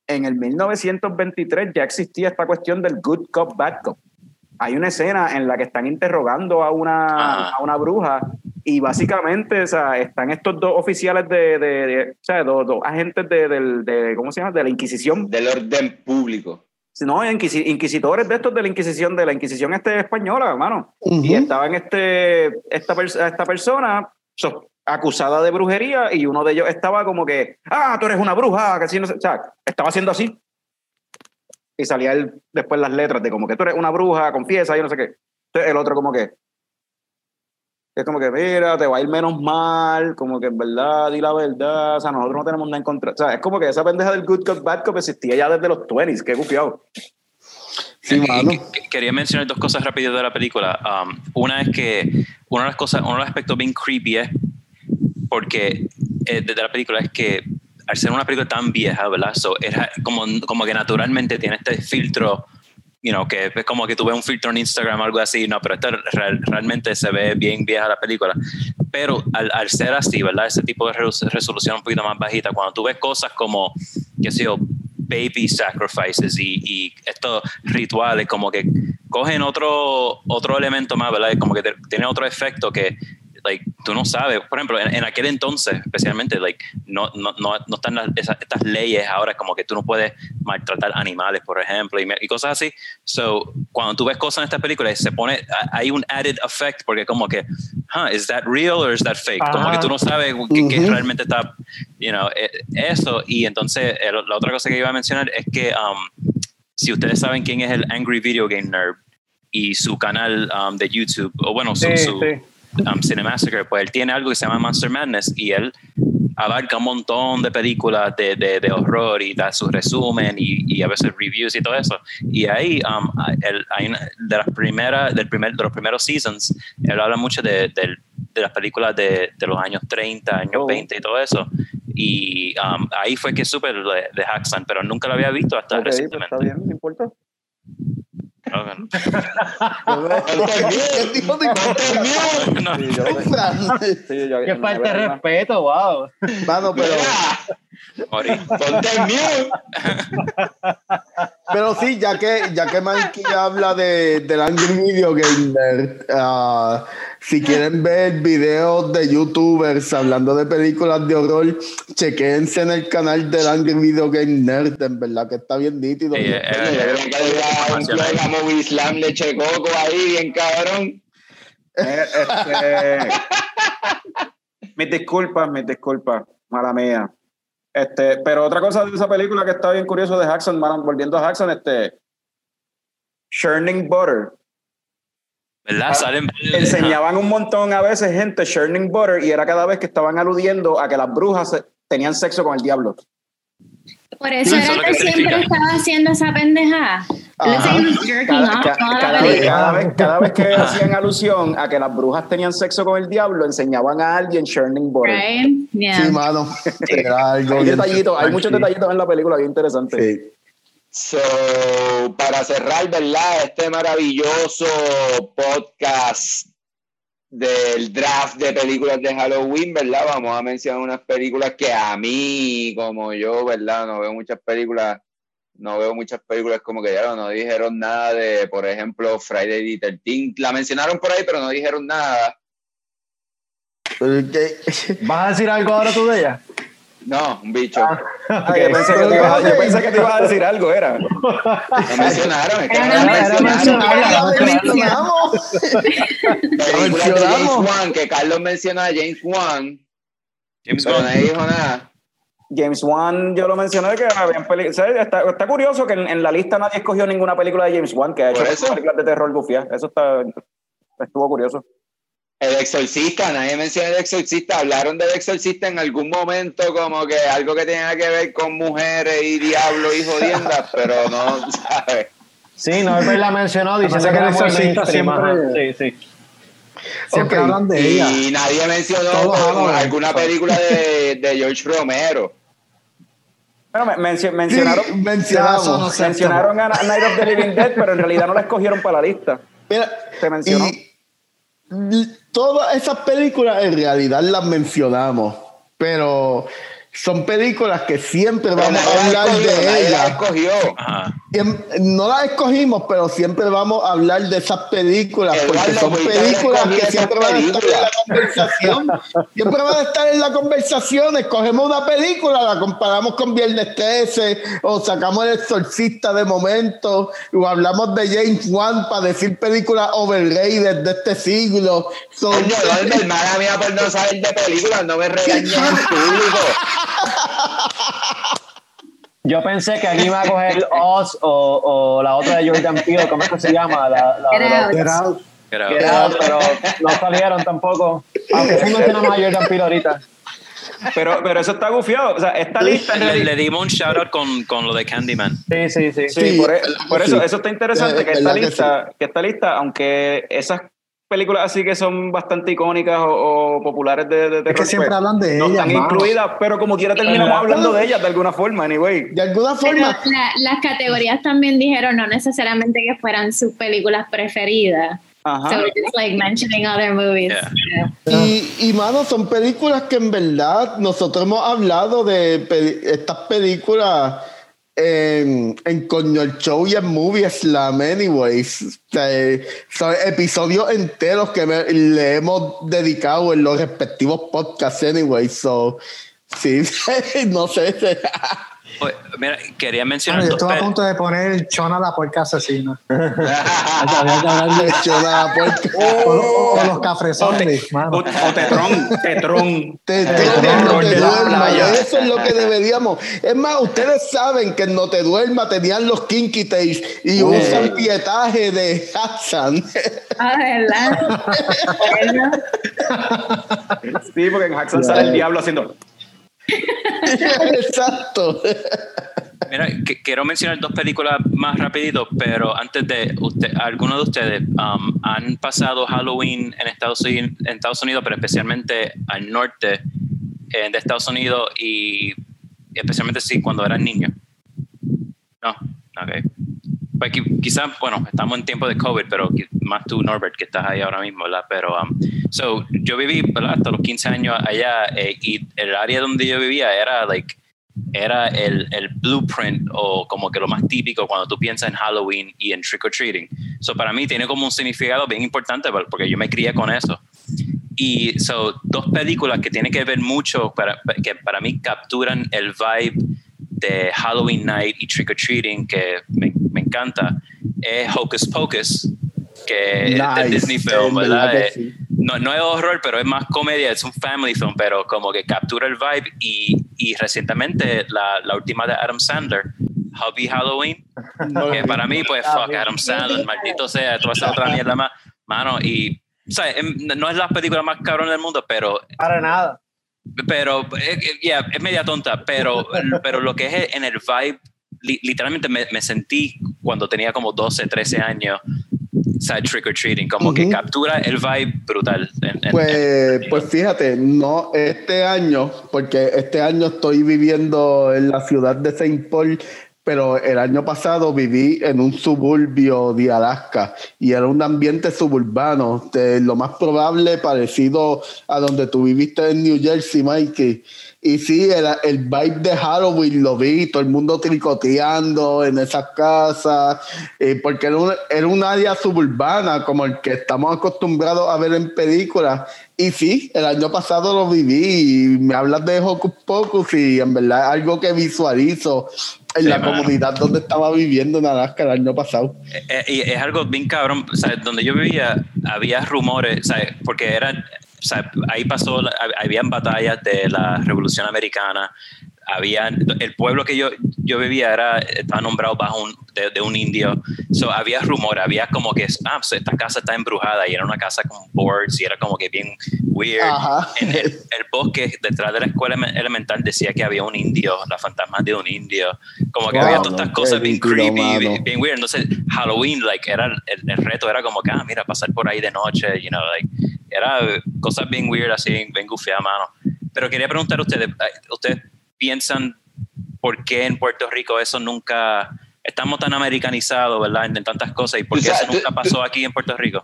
en el 1923 ya existía esta cuestión del good cop, bad cop. Hay una escena en la que están interrogando a una, Ajá. a una bruja y básicamente o sea, están estos dos oficiales de, de- de- o sea, dos, dos agentes de, de, ¿cómo se llama? De la Inquisición. del orden público. No, inquisi- inquisidores de estos de la Inquisición, de la Inquisición este española, hermano. Ujú. Y estaban este, esta, pers- esta persona sos- acusada de brujería y uno de ellos estaba como que, ah, tú eres una bruja, que así no sé", o sea, estaba haciendo así. Y salía él después las letras de como que tú eres una bruja, confiesa, y no sé qué. Entonces el otro como que, es como que, mira, te va a ir menos mal, como que en verdad, di la verdad, o sea, nosotros no tenemos nada en contra. O sea, es como que esa pendeja del good cop, bad cop existía ya desde los 20s, qué gufiado. Sí, Quería mencionar dos cosas rápidas de la película. Um, una es que una de las cosas, uno de los aspectos bien creepy es porque eh, de de la película es que al ser una película tan vieja, ¿verdad? So, era como, como que naturalmente tiene este filtro, you know, que es como que tú ves un filtro en Instagram o algo así, no, pero esta real- realmente se ve bien vieja la película. Pero al, al ser así, ¿verdad? Ese tipo de res- resolución un poquito más bajita, cuando tú ves cosas como, qué sé yo, baby sacrifices y, y estos rituales como que cogen otro, otro elemento más, ¿verdad? Como que tiene otro efecto que like, tú no sabes. Por ejemplo, en, en aquel entonces, especialmente, like, no, no, no, no están las- esas- estas leyes ahora como que tú no puedes maltratar animales, por ejemplo, y, y cosas así. So, cuando tú ves cosas en estas películas, se pone, hay un added effect porque como que, huh, is that real or is that fake? Como que tú no sabes qué, qué Ujú. realmente está, you know, eh, eso. Y entonces, la otra cosa que iba a mencionar es que um, si ustedes saben quién es el Angry Video Game Nerd y su canal um, de YouTube, o bueno, su, Sí, su sí. Um, Cinemassacre, pues él tiene algo que se llama Monster Madness y él abarca un montón de películas de, de, de horror y da su resumen y, y a veces reviews y todo eso. Y ahí, um, él- hay una- de las primeras, del primer, de los primeros seasons, él habla mucho de, del- de las películas de, de los años 30, años Oh. 20 y todo eso. Y um, ahí fue que supe de, de Haxan, pero nunca lo había visto hasta Ok, pues recientemente. está bien, no importa. ¿Qué tipo de No. Fran? Sí, yo- Qué falta de respeto, wow. Mano, pero, morí. Ponte pero sí, ya que, ya que Mikey habla de, del Angry Video Gamer, ah, si quieren ver videos de youtubers hablando de películas de horror, chequense en el canal del Angry Video Game Nerd, en verdad que está bien nítido. Sí, eh, eh, yo creo que había un programa Movie Slam leche coco ahí, bien cabrón. Eh, este, mis disculpas, mis disculpas, mala mía. Este, pero otra cosa de esa película que está bien curioso de Jackson, volviendo a Jackson, este, Churning Butter. ¿Verdad? Ah, Salen. Enseñaban un montón a veces gente Churning Butter y era cada vez que estaban aludiendo a que las brujas tenían sexo con el diablo. Por eso es era que siempre estaba haciendo esa pendeja. Él Ajá. se was jerking Cada, ca- vez, película. cada vez- cada vez que hacían alusión a que las brujas tenían sexo con el diablo, enseñaban a alguien Churning Butter. Right? Yeah. Sí, mano. Era algo Hay detallitos, hay muchos detallitos en la película bien interesantes. Sí. So, para cerrar, ¿verdad? Este maravilloso podcast del draft de películas de Halloween, ¿verdad? Vamos a mencionar unas películas que a mí, como yo, ¿verdad? No veo muchas películas, no veo muchas películas como que ya no dijeron nada de, por ejemplo, Friday the 13 La mencionaron por ahí, pero no dijeron nada. ¿Vas a decir algo ahora tú de ella? No, un bicho. Ah. Yo, pensé que te ibas a, yo pensé que te ibas a decir algo, era. Lo mencionaron, es que Era no lo mencionaron. James Wan, que Carlos mencionó a James Wan, James pero Bond. nadie dijo nada. James Wan, yo lo mencioné que habían películas. Está, está curioso que en, en la lista nadie escogió ninguna película de James Wan que ha hecho películas de terror gufias. Eso está, estuvo curioso. El exorcista, nadie mencionó el exorcista. Hablaron del exorcista en algún momento, como que algo que tenga que ver con mujeres y diablo y jodiendas, pero no, ¿sabes? Sí, Norbert la mencionó diciendo que el exorcista siempre-. Sí, sí. Siempre Ok, hablan de ella. Y nadie mencionó como alguna película de, de George Romero. Bueno, me- mencio- mencionaron, Sí, mencionaron a Night of the Living Dead, pero en realidad no la escogieron para la lista. Mira, Se mencionó. y todas esas películas en realidad las mencionamos, pero son películas que siempre Pero vamos a la hablar escogió, de la ellas. No las escogimos, pero siempre vamos a hablar de esas películas porque son ¿por qué películas que siempre van a estar en la conversación. Siempre van a estar en la conversación. Escogemos una película, la comparamos con Viernes 13 o sacamos El Exorcista de momento o hablamos de James Wan para decir películas overrated de este siglo. Son- Coño, Eduardo, hermana mía, por no saber de películas, no me regañes en público. Yo pensé que aquí iba a coger Oz o, o la otra de Jordan Peele, ¿cómo es que se llama? La, la, Get la- out. Get Out. Pero- Get Out, pero no salieron tampoco. Aunque sí mencionamos a Jordan Peele ahorita. Pero, pero eso está gufiado. O sea, esta lista le, dimos un shout out con, con lo de Candyman. Sí, sí, sí. Sí, Sí, por, por eso, sí. eso está interesante que esta verdad que lista, que esta lista, aunque esas películas así que son bastante icónicas o, o populares de, de terror, que siempre pues, hablan de no ellas, están incluidas, pero como quiera terminamos hablando de ellas de alguna forma, anyway. de alguna Pero forma, la- las categorías también dijeron no necesariamente que fueran sus películas preferidas. Ajá. So we're just like mentioning other movies. Yeah. Y, y mano, son películas que en verdad nosotros hemos hablado de pe- estas películas en, en Coño el Show y en Movie Slam, anyways. O sea, eh, son episodios enteros que me- le hemos dedicado en los respectivos podcasts, anyways. So, sí, no sé. Mira, quería mencionar Bueno, yo estuve a punto de poner Chona la puerca asesina. Chona, porque- O, o- o los cafres zombies, O, Tetrón, Tetrón. Te, te- Terror no te de la duermas, playa. Eso es lo que deberíamos. Es más, ustedes saben que en No Te Duerma tenían los kinky tapes y usan pietaje de Hassan. Ah, ¿verdad? Bueno, Sí, porque en Jackson sale el diablo haciendo. Exacto. Mira, quiero mencionar dos películas más rapidito, pero antes de usted, algunos de ustedes um, han pasado Halloween en Estados Unidos, en Estados Unidos, pero especialmente al norte eh, de Estados Unidos y especialmente sí cuando eran niños. No, ok. Pues qui- quizás, bueno, estamos en tiempo de COVID, pero más tú, Norbert, que estás ahí ahora mismo, ¿verdad? Pero, um, so, yo viví, ¿verdad? Hasta los 15 años allá eh, y el área donde yo vivía era, like, era el, el blueprint o como que lo más típico cuando tú piensas en Halloween y en trick or treating. So, para mí tiene como un significado bien importante por- porque yo me crié con eso. Y so, dos películas que tienen que ver mucho, para, que para mí capturan el vibe de Halloween Night y Trick or Treating, que me, me encanta, es Hocus Pocus, que es de Nice. Disney Film, ¿verdad? sí. no, no es horror, pero es más comedia, es un family film, pero como que captura el vibe. Y, y recientemente la, la última de Adam Sandler, Hobby Halloween, que para mí, pues, fuck Adam Sandler, maldito sea, toda esa otra mierda más, mano, y, o sea, em, no es la película más cabrón del mundo, pero Para nada. Pero eh, eh, yeah, es media tonta, pero, pero lo que es en el vibe, li- literalmente me, me sentí cuando tenía como 12, 13 años, o sea, trick or treating, como que Ujú. captura el vibe brutal. en- en- Pues, pues fíjate, no este año, porque este año estoy viviendo en la ciudad de Saint Paul, pero el año pasado viví en un suburbio de Alaska y era un ambiente suburbano, de lo más probable parecido a donde tú viviste en New Jersey, Mikey. Y sí, el, el vibe de Halloween lo vi, todo el mundo tricoteando en esas casas, eh, porque era un, era un área suburbana como el que estamos acostumbrados a ver en películas. Y sí, el año pasado lo viví y me hablas de Hocus Pocus y en verdad algo que visualizo en Sí, la mano. comunidad donde estaba viviendo en Alaska el año pasado. Eh, eh, y es algo bien cabrón, sea, donde yo vivía había rumores, sea, porque eran, sea, ahí pasó, habían batallas de la Revolución Americana, habían, el pueblo que yo, yo vivía era, estaba nombrado bajo un, de, de un indio, so, había rumores, había como que, ah, pues, esta casa está embrujada y era una casa con boards y era como que bien weird. Ajá. En el, el bosque detrás de la escuela ele- elemental decía que había un indio, la fantasma de un indio, como que Wow, había todas estas cosas bien creepy, bien, bien weird. Entonces, Halloween, like, era el, el reto era como que, ah, mira, pasar por ahí de noche, you know, like, era cosas bien weird, así, bien gufiadas, mano. Pero quería preguntar a ustedes, eh, ¿ustedes piensan por qué en Puerto Rico eso nunca, estamos tan americanizados, ¿verdad? En, en tantas cosas, y por qué eso tú- nunca pasó aquí en Puerto Rico?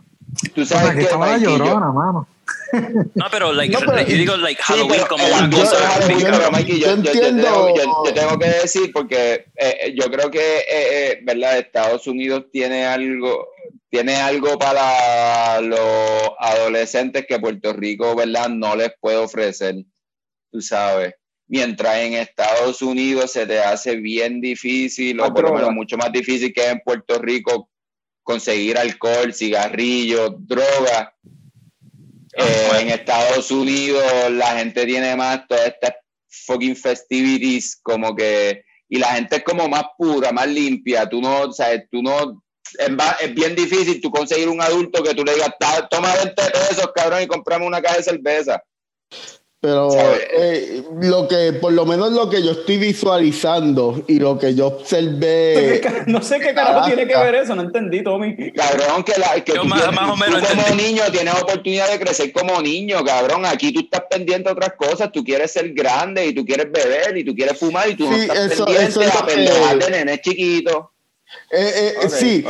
Tú sabes que estaba la llorona, mano. No, pero, like, No, pero- yo digo, like, Sí, Halloween como una cosa yo- yo, yo yo- yo entiendo- tengo, yo- yo tengo que decir porque eh, yo creo que, eh, eh, ¿verdad? Estados Unidos tiene algo, tiene algo para los adolescentes que Puerto Rico, ¿verdad? No les puede ofrecer, tú sabes. Mientras en Estados Unidos se te hace bien difícil, o por lo menos mucho más difícil que en Puerto Rico conseguir alcohol, cigarrillos, drogas. Eh, en Estados Unidos la gente tiene más todas estas fucking festivities como que y la gente es como más pura, más limpia. Tú no, sea, tú no es, bien difícil tú conseguir un adulto que tú le digas, "Ta- toma 20 pesos, cabrón, y comprame una caja de cerveza. Pero eh, lo que, por lo menos lo que yo estoy visualizando y lo que yo observé. No sé qué carajo Alaska. tiene que ver eso, no entendí, Tommy. Cabrón, que, la, que Yo tú, más- tienes- más o menos tú como entendí. niño tienes oportunidad de crecer como niño, cabrón. Aquí tú estás pendiente a otras cosas, tú quieres ser grande y tú quieres beber y tú quieres fumar y tú no Sí, estás eso- pendiente eso es a de nenes chiquitos. Eh, eh, sí,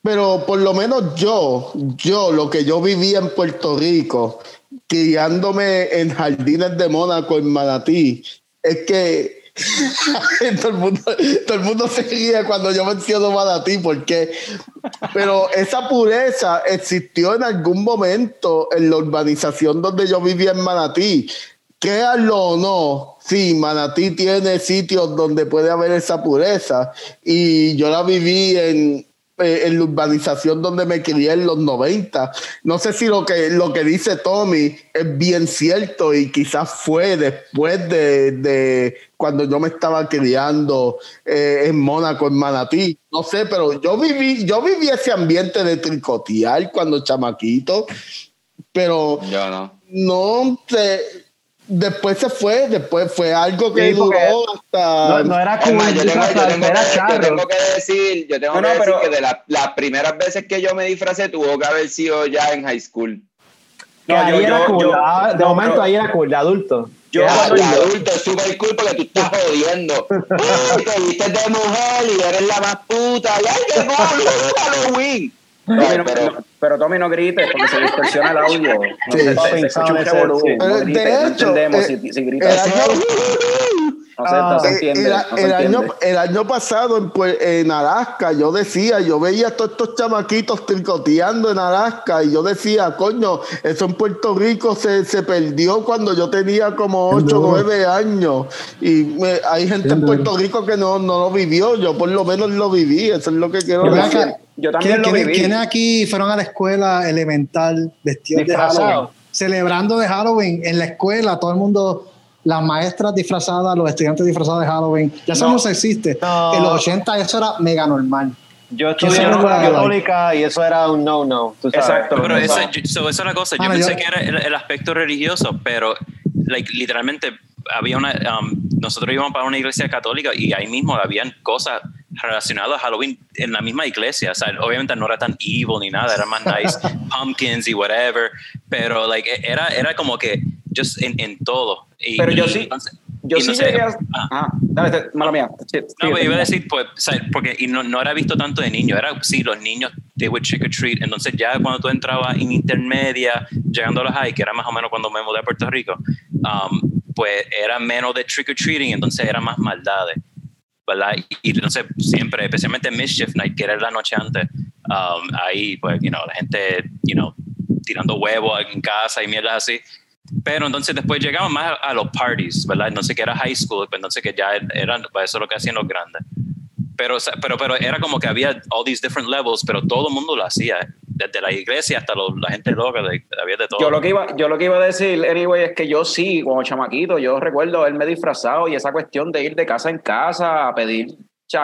pero por lo menos yo, yo, lo que yo vivía en Puerto Rico, criándome en jardines de Mónaco, en Manatí, es que todo, el mundo, todo el mundo se ríe cuando yo menciono Manatí, porque, pero esa pureza existió en algún momento en la urbanización donde yo vivía en Manatí. Créanlo o no, sí, Manatí tiene sitios donde puede haber esa pureza y yo la viví en, eh, en la urbanización donde me crié en los 90. No sé si lo que, lo que dice Tommy es bien cierto y quizás fue después de, de cuando yo me estaba criando eh, en Mónaco, en Manatí. No sé, pero yo viví, yo viví ese ambiente de tricotear cuando chamaquito, pero Yo no. no sé. Después se fue, después fue algo que Sí, duró hasta. No, no era cool, yo tengo, yo disfrazar, tengo era que, yo charro. tengo que decir, yo tengo No, no, que decir pero- que de la- las primeras veces que yo me disfracé tuvo que haber sido ya en high school. No, ahí yo- era yo- cool. yo- ah, de no, momento pero- ahí era cool, de adulto. Yo de adulto es súper cool porque tú estás jodiendo. Te vistes de mujer y eres la más puta. Y ay, qué cool, Halloween. Tommy, Ay, no- pero, Tommy no grites porque se distorsiona el audio. No Sí, se, sí, se escucha un revolú. sí. No de entendemos eh, si, si gritas. el año- No se, no se Eh, entiende. el, no se el año, el año pasado en, en Alaska, yo decía, yo veía a todos estos chamaquitos tricoteando en Alaska y yo decía, coño, eso en Puerto Rico se, se perdió cuando yo tenía como 8 o 9 años. Y me- hay gente en Puerto Rico que no, no lo vivió, yo por lo menos lo viví, eso es lo que quiero decir. Yo también lo ¿quiénes- viví. ¿Quiénes aquí fueron a la escuela elemental vestidos de. Halloween? Celebrando de Halloween en la escuela, todo el mundo, las maestras disfrazadas, los estudiantes disfrazados de Halloween. Ya eso No. existe. No. En los 80 eso era mega normal. Yo ¿Quién estudié en una católica y eso era un no-no. Exacto. Pero no, esa, no. yo- so, esa es la cosa. Yo pensé yo- que era el, el aspecto religioso, pero like, literalmente había una. um, nosotros íbamos para una iglesia católica y ahí mismo habían cosas relacionadas a Halloween en la misma iglesia. O sea, obviamente no era tan evil ni nada, era más nice, pumpkins y whatever, pero like, e- era, era como que just en, en todo. Y- Pero yo y sí- entonces- yo sí no sé, a... ah. Ajá, dale, te- mala mía. Sí, No, pero iba a decir, pues, porque y no, no era visto tanto de niños, era, sí, los niños, they would trick or treat, entonces ya cuando tú entrabas en intermedia, llegando a los high, que era más o menos cuando me mudé a Puerto Rico, um, pues era menos de trick or treating, entonces era más maldades, ¿verdad? Y, entonces siempre, especialmente en Mischief Night, que era la noche antes, um, ahí, pues, you know, la gente, you know, tirando huevos en casa y mierdas así. Pero entonces después llegamos más a, a los parties, ¿verdad? Entonces que era high school, pues entonces que ya eran, pues eso es lo que hacían los grandes. Pero, pero, pero era como que había all these different levels, pero todo el mundo lo hacía, desde la iglesia hasta los- la gente loca, de- había de todo. Yo lo, que iba, yo lo que iba a decir, anyway, es que yo sí, como chamaquito, yo recuerdo haberme disfrazado y esa cuestión de ir de casa en casa a pedir,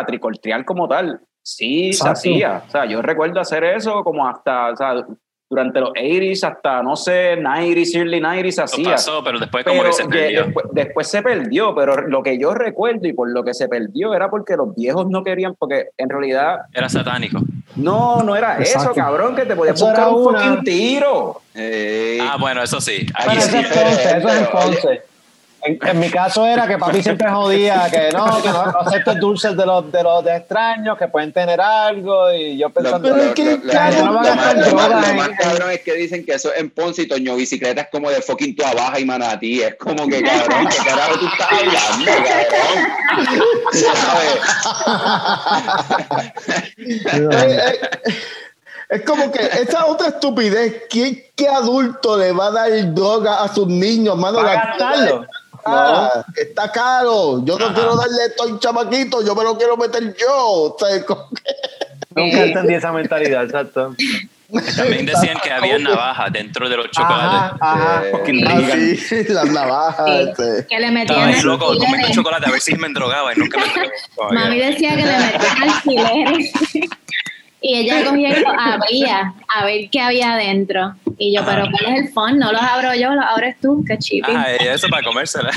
tricoltrear como tal, sí Exacto. se hacía. O sea, yo recuerdo hacer eso como hasta, o sea, durante los 80s hasta, no sé, 90s, early 90s se Eso hacía. pasó, pero después como Pero que se que perdió. después, después se perdió, pero lo que yo recuerdo y por lo que se perdió era porque los viejos no querían, porque en realidad Era satánico. no, no era eso, cabrón, que te podías Eso buscar un una- fucking tiro. Eh, Ah, bueno, eso sí. Aquí eso es Ponce, eso es en Ponce. En, en mi caso era que papi siempre jodía que no, que no aceptes dulces de los, de los de extraños, que pueden tener algo, y yo pensando, lo- pero lo- es que no van a más- estar lo más- lo cabrón es que dicen que eso en Ponce y Toño Bicicleta es como de fucking tu abajo y manatí. Es como que cabrón, ¿qué carajo tú estás hablando, cabrón? ¿Sabes? Eh, eh, Es como que esa otra estupidez. ¿Quién, ¿Qué adulto le va a dar droga a sus niños, mano? ¿Va a La- gastarlo? Ah, está caro. Yo no quiero darle esto a un chamaquito, yo me lo quiero meter yo. O sea, Nunca entendí esa mentalidad, exacto. También decían que había navajas dentro de los chocolates. Ajá, ajá. Eh, Fucking Ah, sí, las navajas. Sí, este. que le Estaba metían ahí loco chocolate a ver si me endrogaba y nunca me endrogaba. Mami decía que le metían alfileres. y ella cogía y lo abría a ver qué había adentro. Y yo, pero ¿cuál es el fun? No los abro yo, los abres tú, qué chipi. Y eso para comérsela.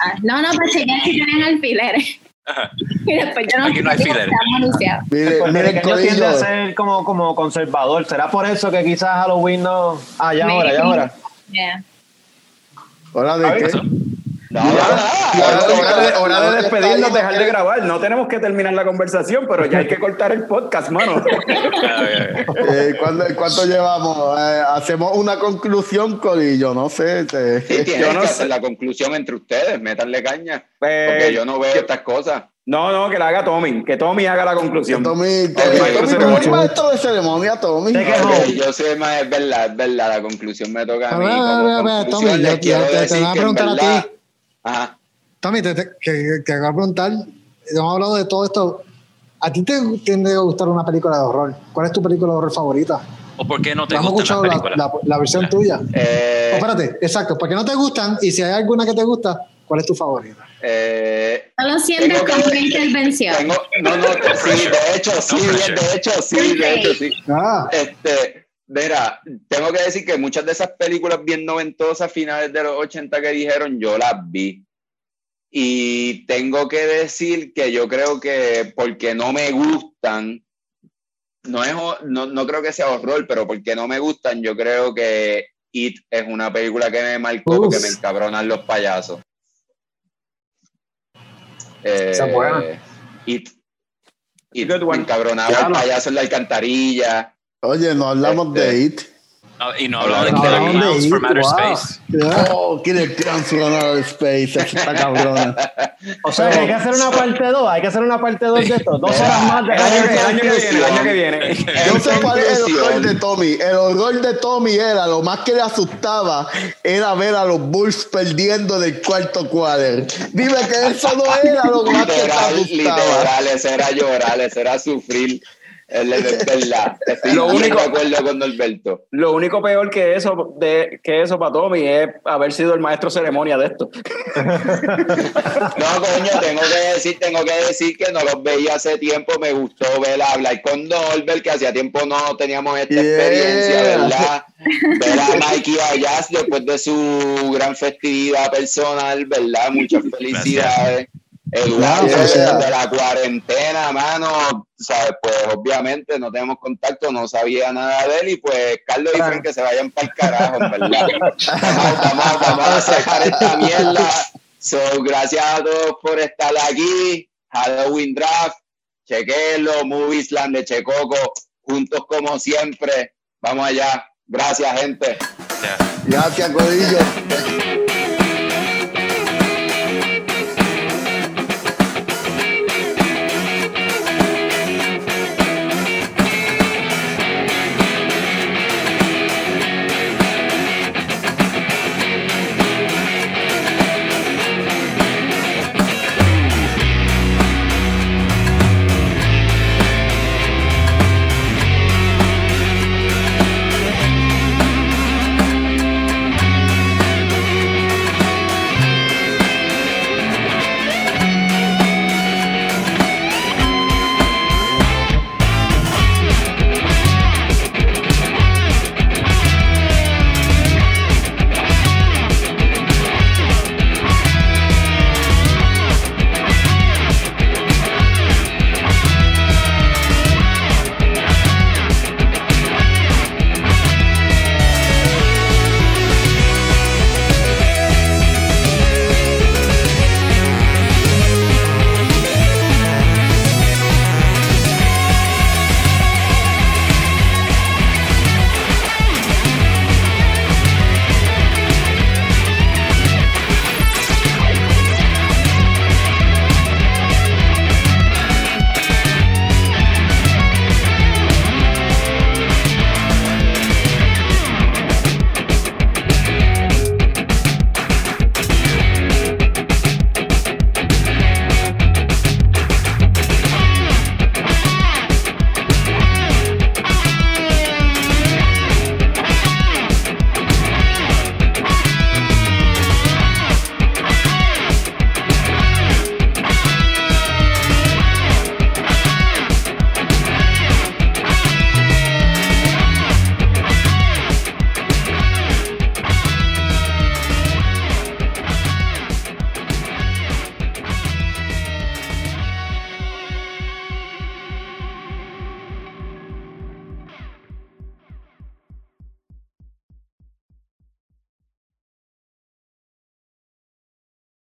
Ah, No, no, pues chequear si tenían alfileres. Ajá. Y después yo no Aquí no hay sabía, alfileres. Mire, mire el puertorriqueño tiende a ser como, como conservador. ¿Será por eso que quizás Halloween no... Ah, ya ahora, ya ahora. Yeah. ¿Hora de qué? Eso. No, no, no. Hora, de, hora de Ahora despedirnos, dejar de grabar. No tenemos que terminar la conversación, pero ya hay que cortar el podcast, mano. Eh, ¿cuándo- ¿Cuánto llevamos? Eh, hacemos una conclusión, Corillo, no sé. este, Sí, tienen Yo no que sé. hacer la conclusión entre ustedes, métanle caña. Eh, Porque yo no veo estas cosas. No, no, que la haga Tommy. Que Tommy haga la que conclusión. Tommy, te- Ok, Tommy, maestro tú eres maestro de ceremonia, Tommy. Que no. yo soy más, es verdad, es verdad, la conclusión me toca a mí. A ver, a ver, a ver, conclusión, Tommy, yo- yo te- te voy a que preguntar a ti. Ajá. Tommy, te, te- que, que acabo de preguntar, hemos hablado de todo esto. ¿A ti te tiende a gustar una película de horror? ¿Cuál es tu película de horror favorita? ¿O por qué no te No hemos gustan las escuchado la, películas? la- la versión tuya. Eh, espérate, exacto, porque no te gustan y si hay alguna que te gusta, ¿cuál es tu favorita? eh, No lo que- como una intervención. tengo, no, no, sí, de hecho, sí, No de hecho, sí, de hecho, sí. Ah, Este, mira, tengo que decir que muchas de esas películas bien noventosas, finales de los 80 que dijeron, yo las vi. Y tengo que decir que yo creo que porque no me gustan, no, es, no, no creo que sea horror, pero porque no me gustan, yo creo que It es una película que me marcó Uf. porque me encabronan los payasos. Eh, Esa es buena. It. Me encabronaba el payaso en la alcantarilla. Oye, no hablamos Este- de IT. No, y no hablamos de No, Killer ¿dónde Clowns from Outer Wow. Space. ya. Oh, Killer Clowns from Outer Space. Está cabrona. O sea, que hay que hacer una parte 2, hay que hacer una parte 2 de esto. Dos horas más de El año, que- el año que viene, el año que viene. Yo sé cuál es el horror de Tommy. El horror de Tommy era, lo más que le asustaba, era ver a los Bulls perdiendo del cuarto quarter. Dime que eso no era lo más que te Literal, asustaba. literal, eso era llorar, eso era sufrir. Es es verdad. Estoy Lo único- de acuerdo con Norberto. Lo único peor que eso, de, que eso para Tommy es haber sido el maestro ceremonia de esto. No, coño, tengo que decir, tengo que decir que no los veía hace tiempo. Me gustó ver hablar con Norbert, que hacía tiempo no teníamos esta Yeah. experiencia, ¿verdad? Ver a Mikey Vallas después de su gran festividad personal, ¿verdad? Muchas felicidades. El wow, de la cuarentena, mano, ¿sabes? Pues obviamente no tenemos contacto, no sabía nada de él y pues Carlos y Frank que se vayan para el carajo, verdad. vamos, vamos, vamos a sacar esta mierda. So, gracias a todos por estar aquí. Halloween Draft, chequenlo, Moviesland de Checoco, juntos como siempre. Vamos allá. Gracias, gente. Yeah. Gracias, Codillo.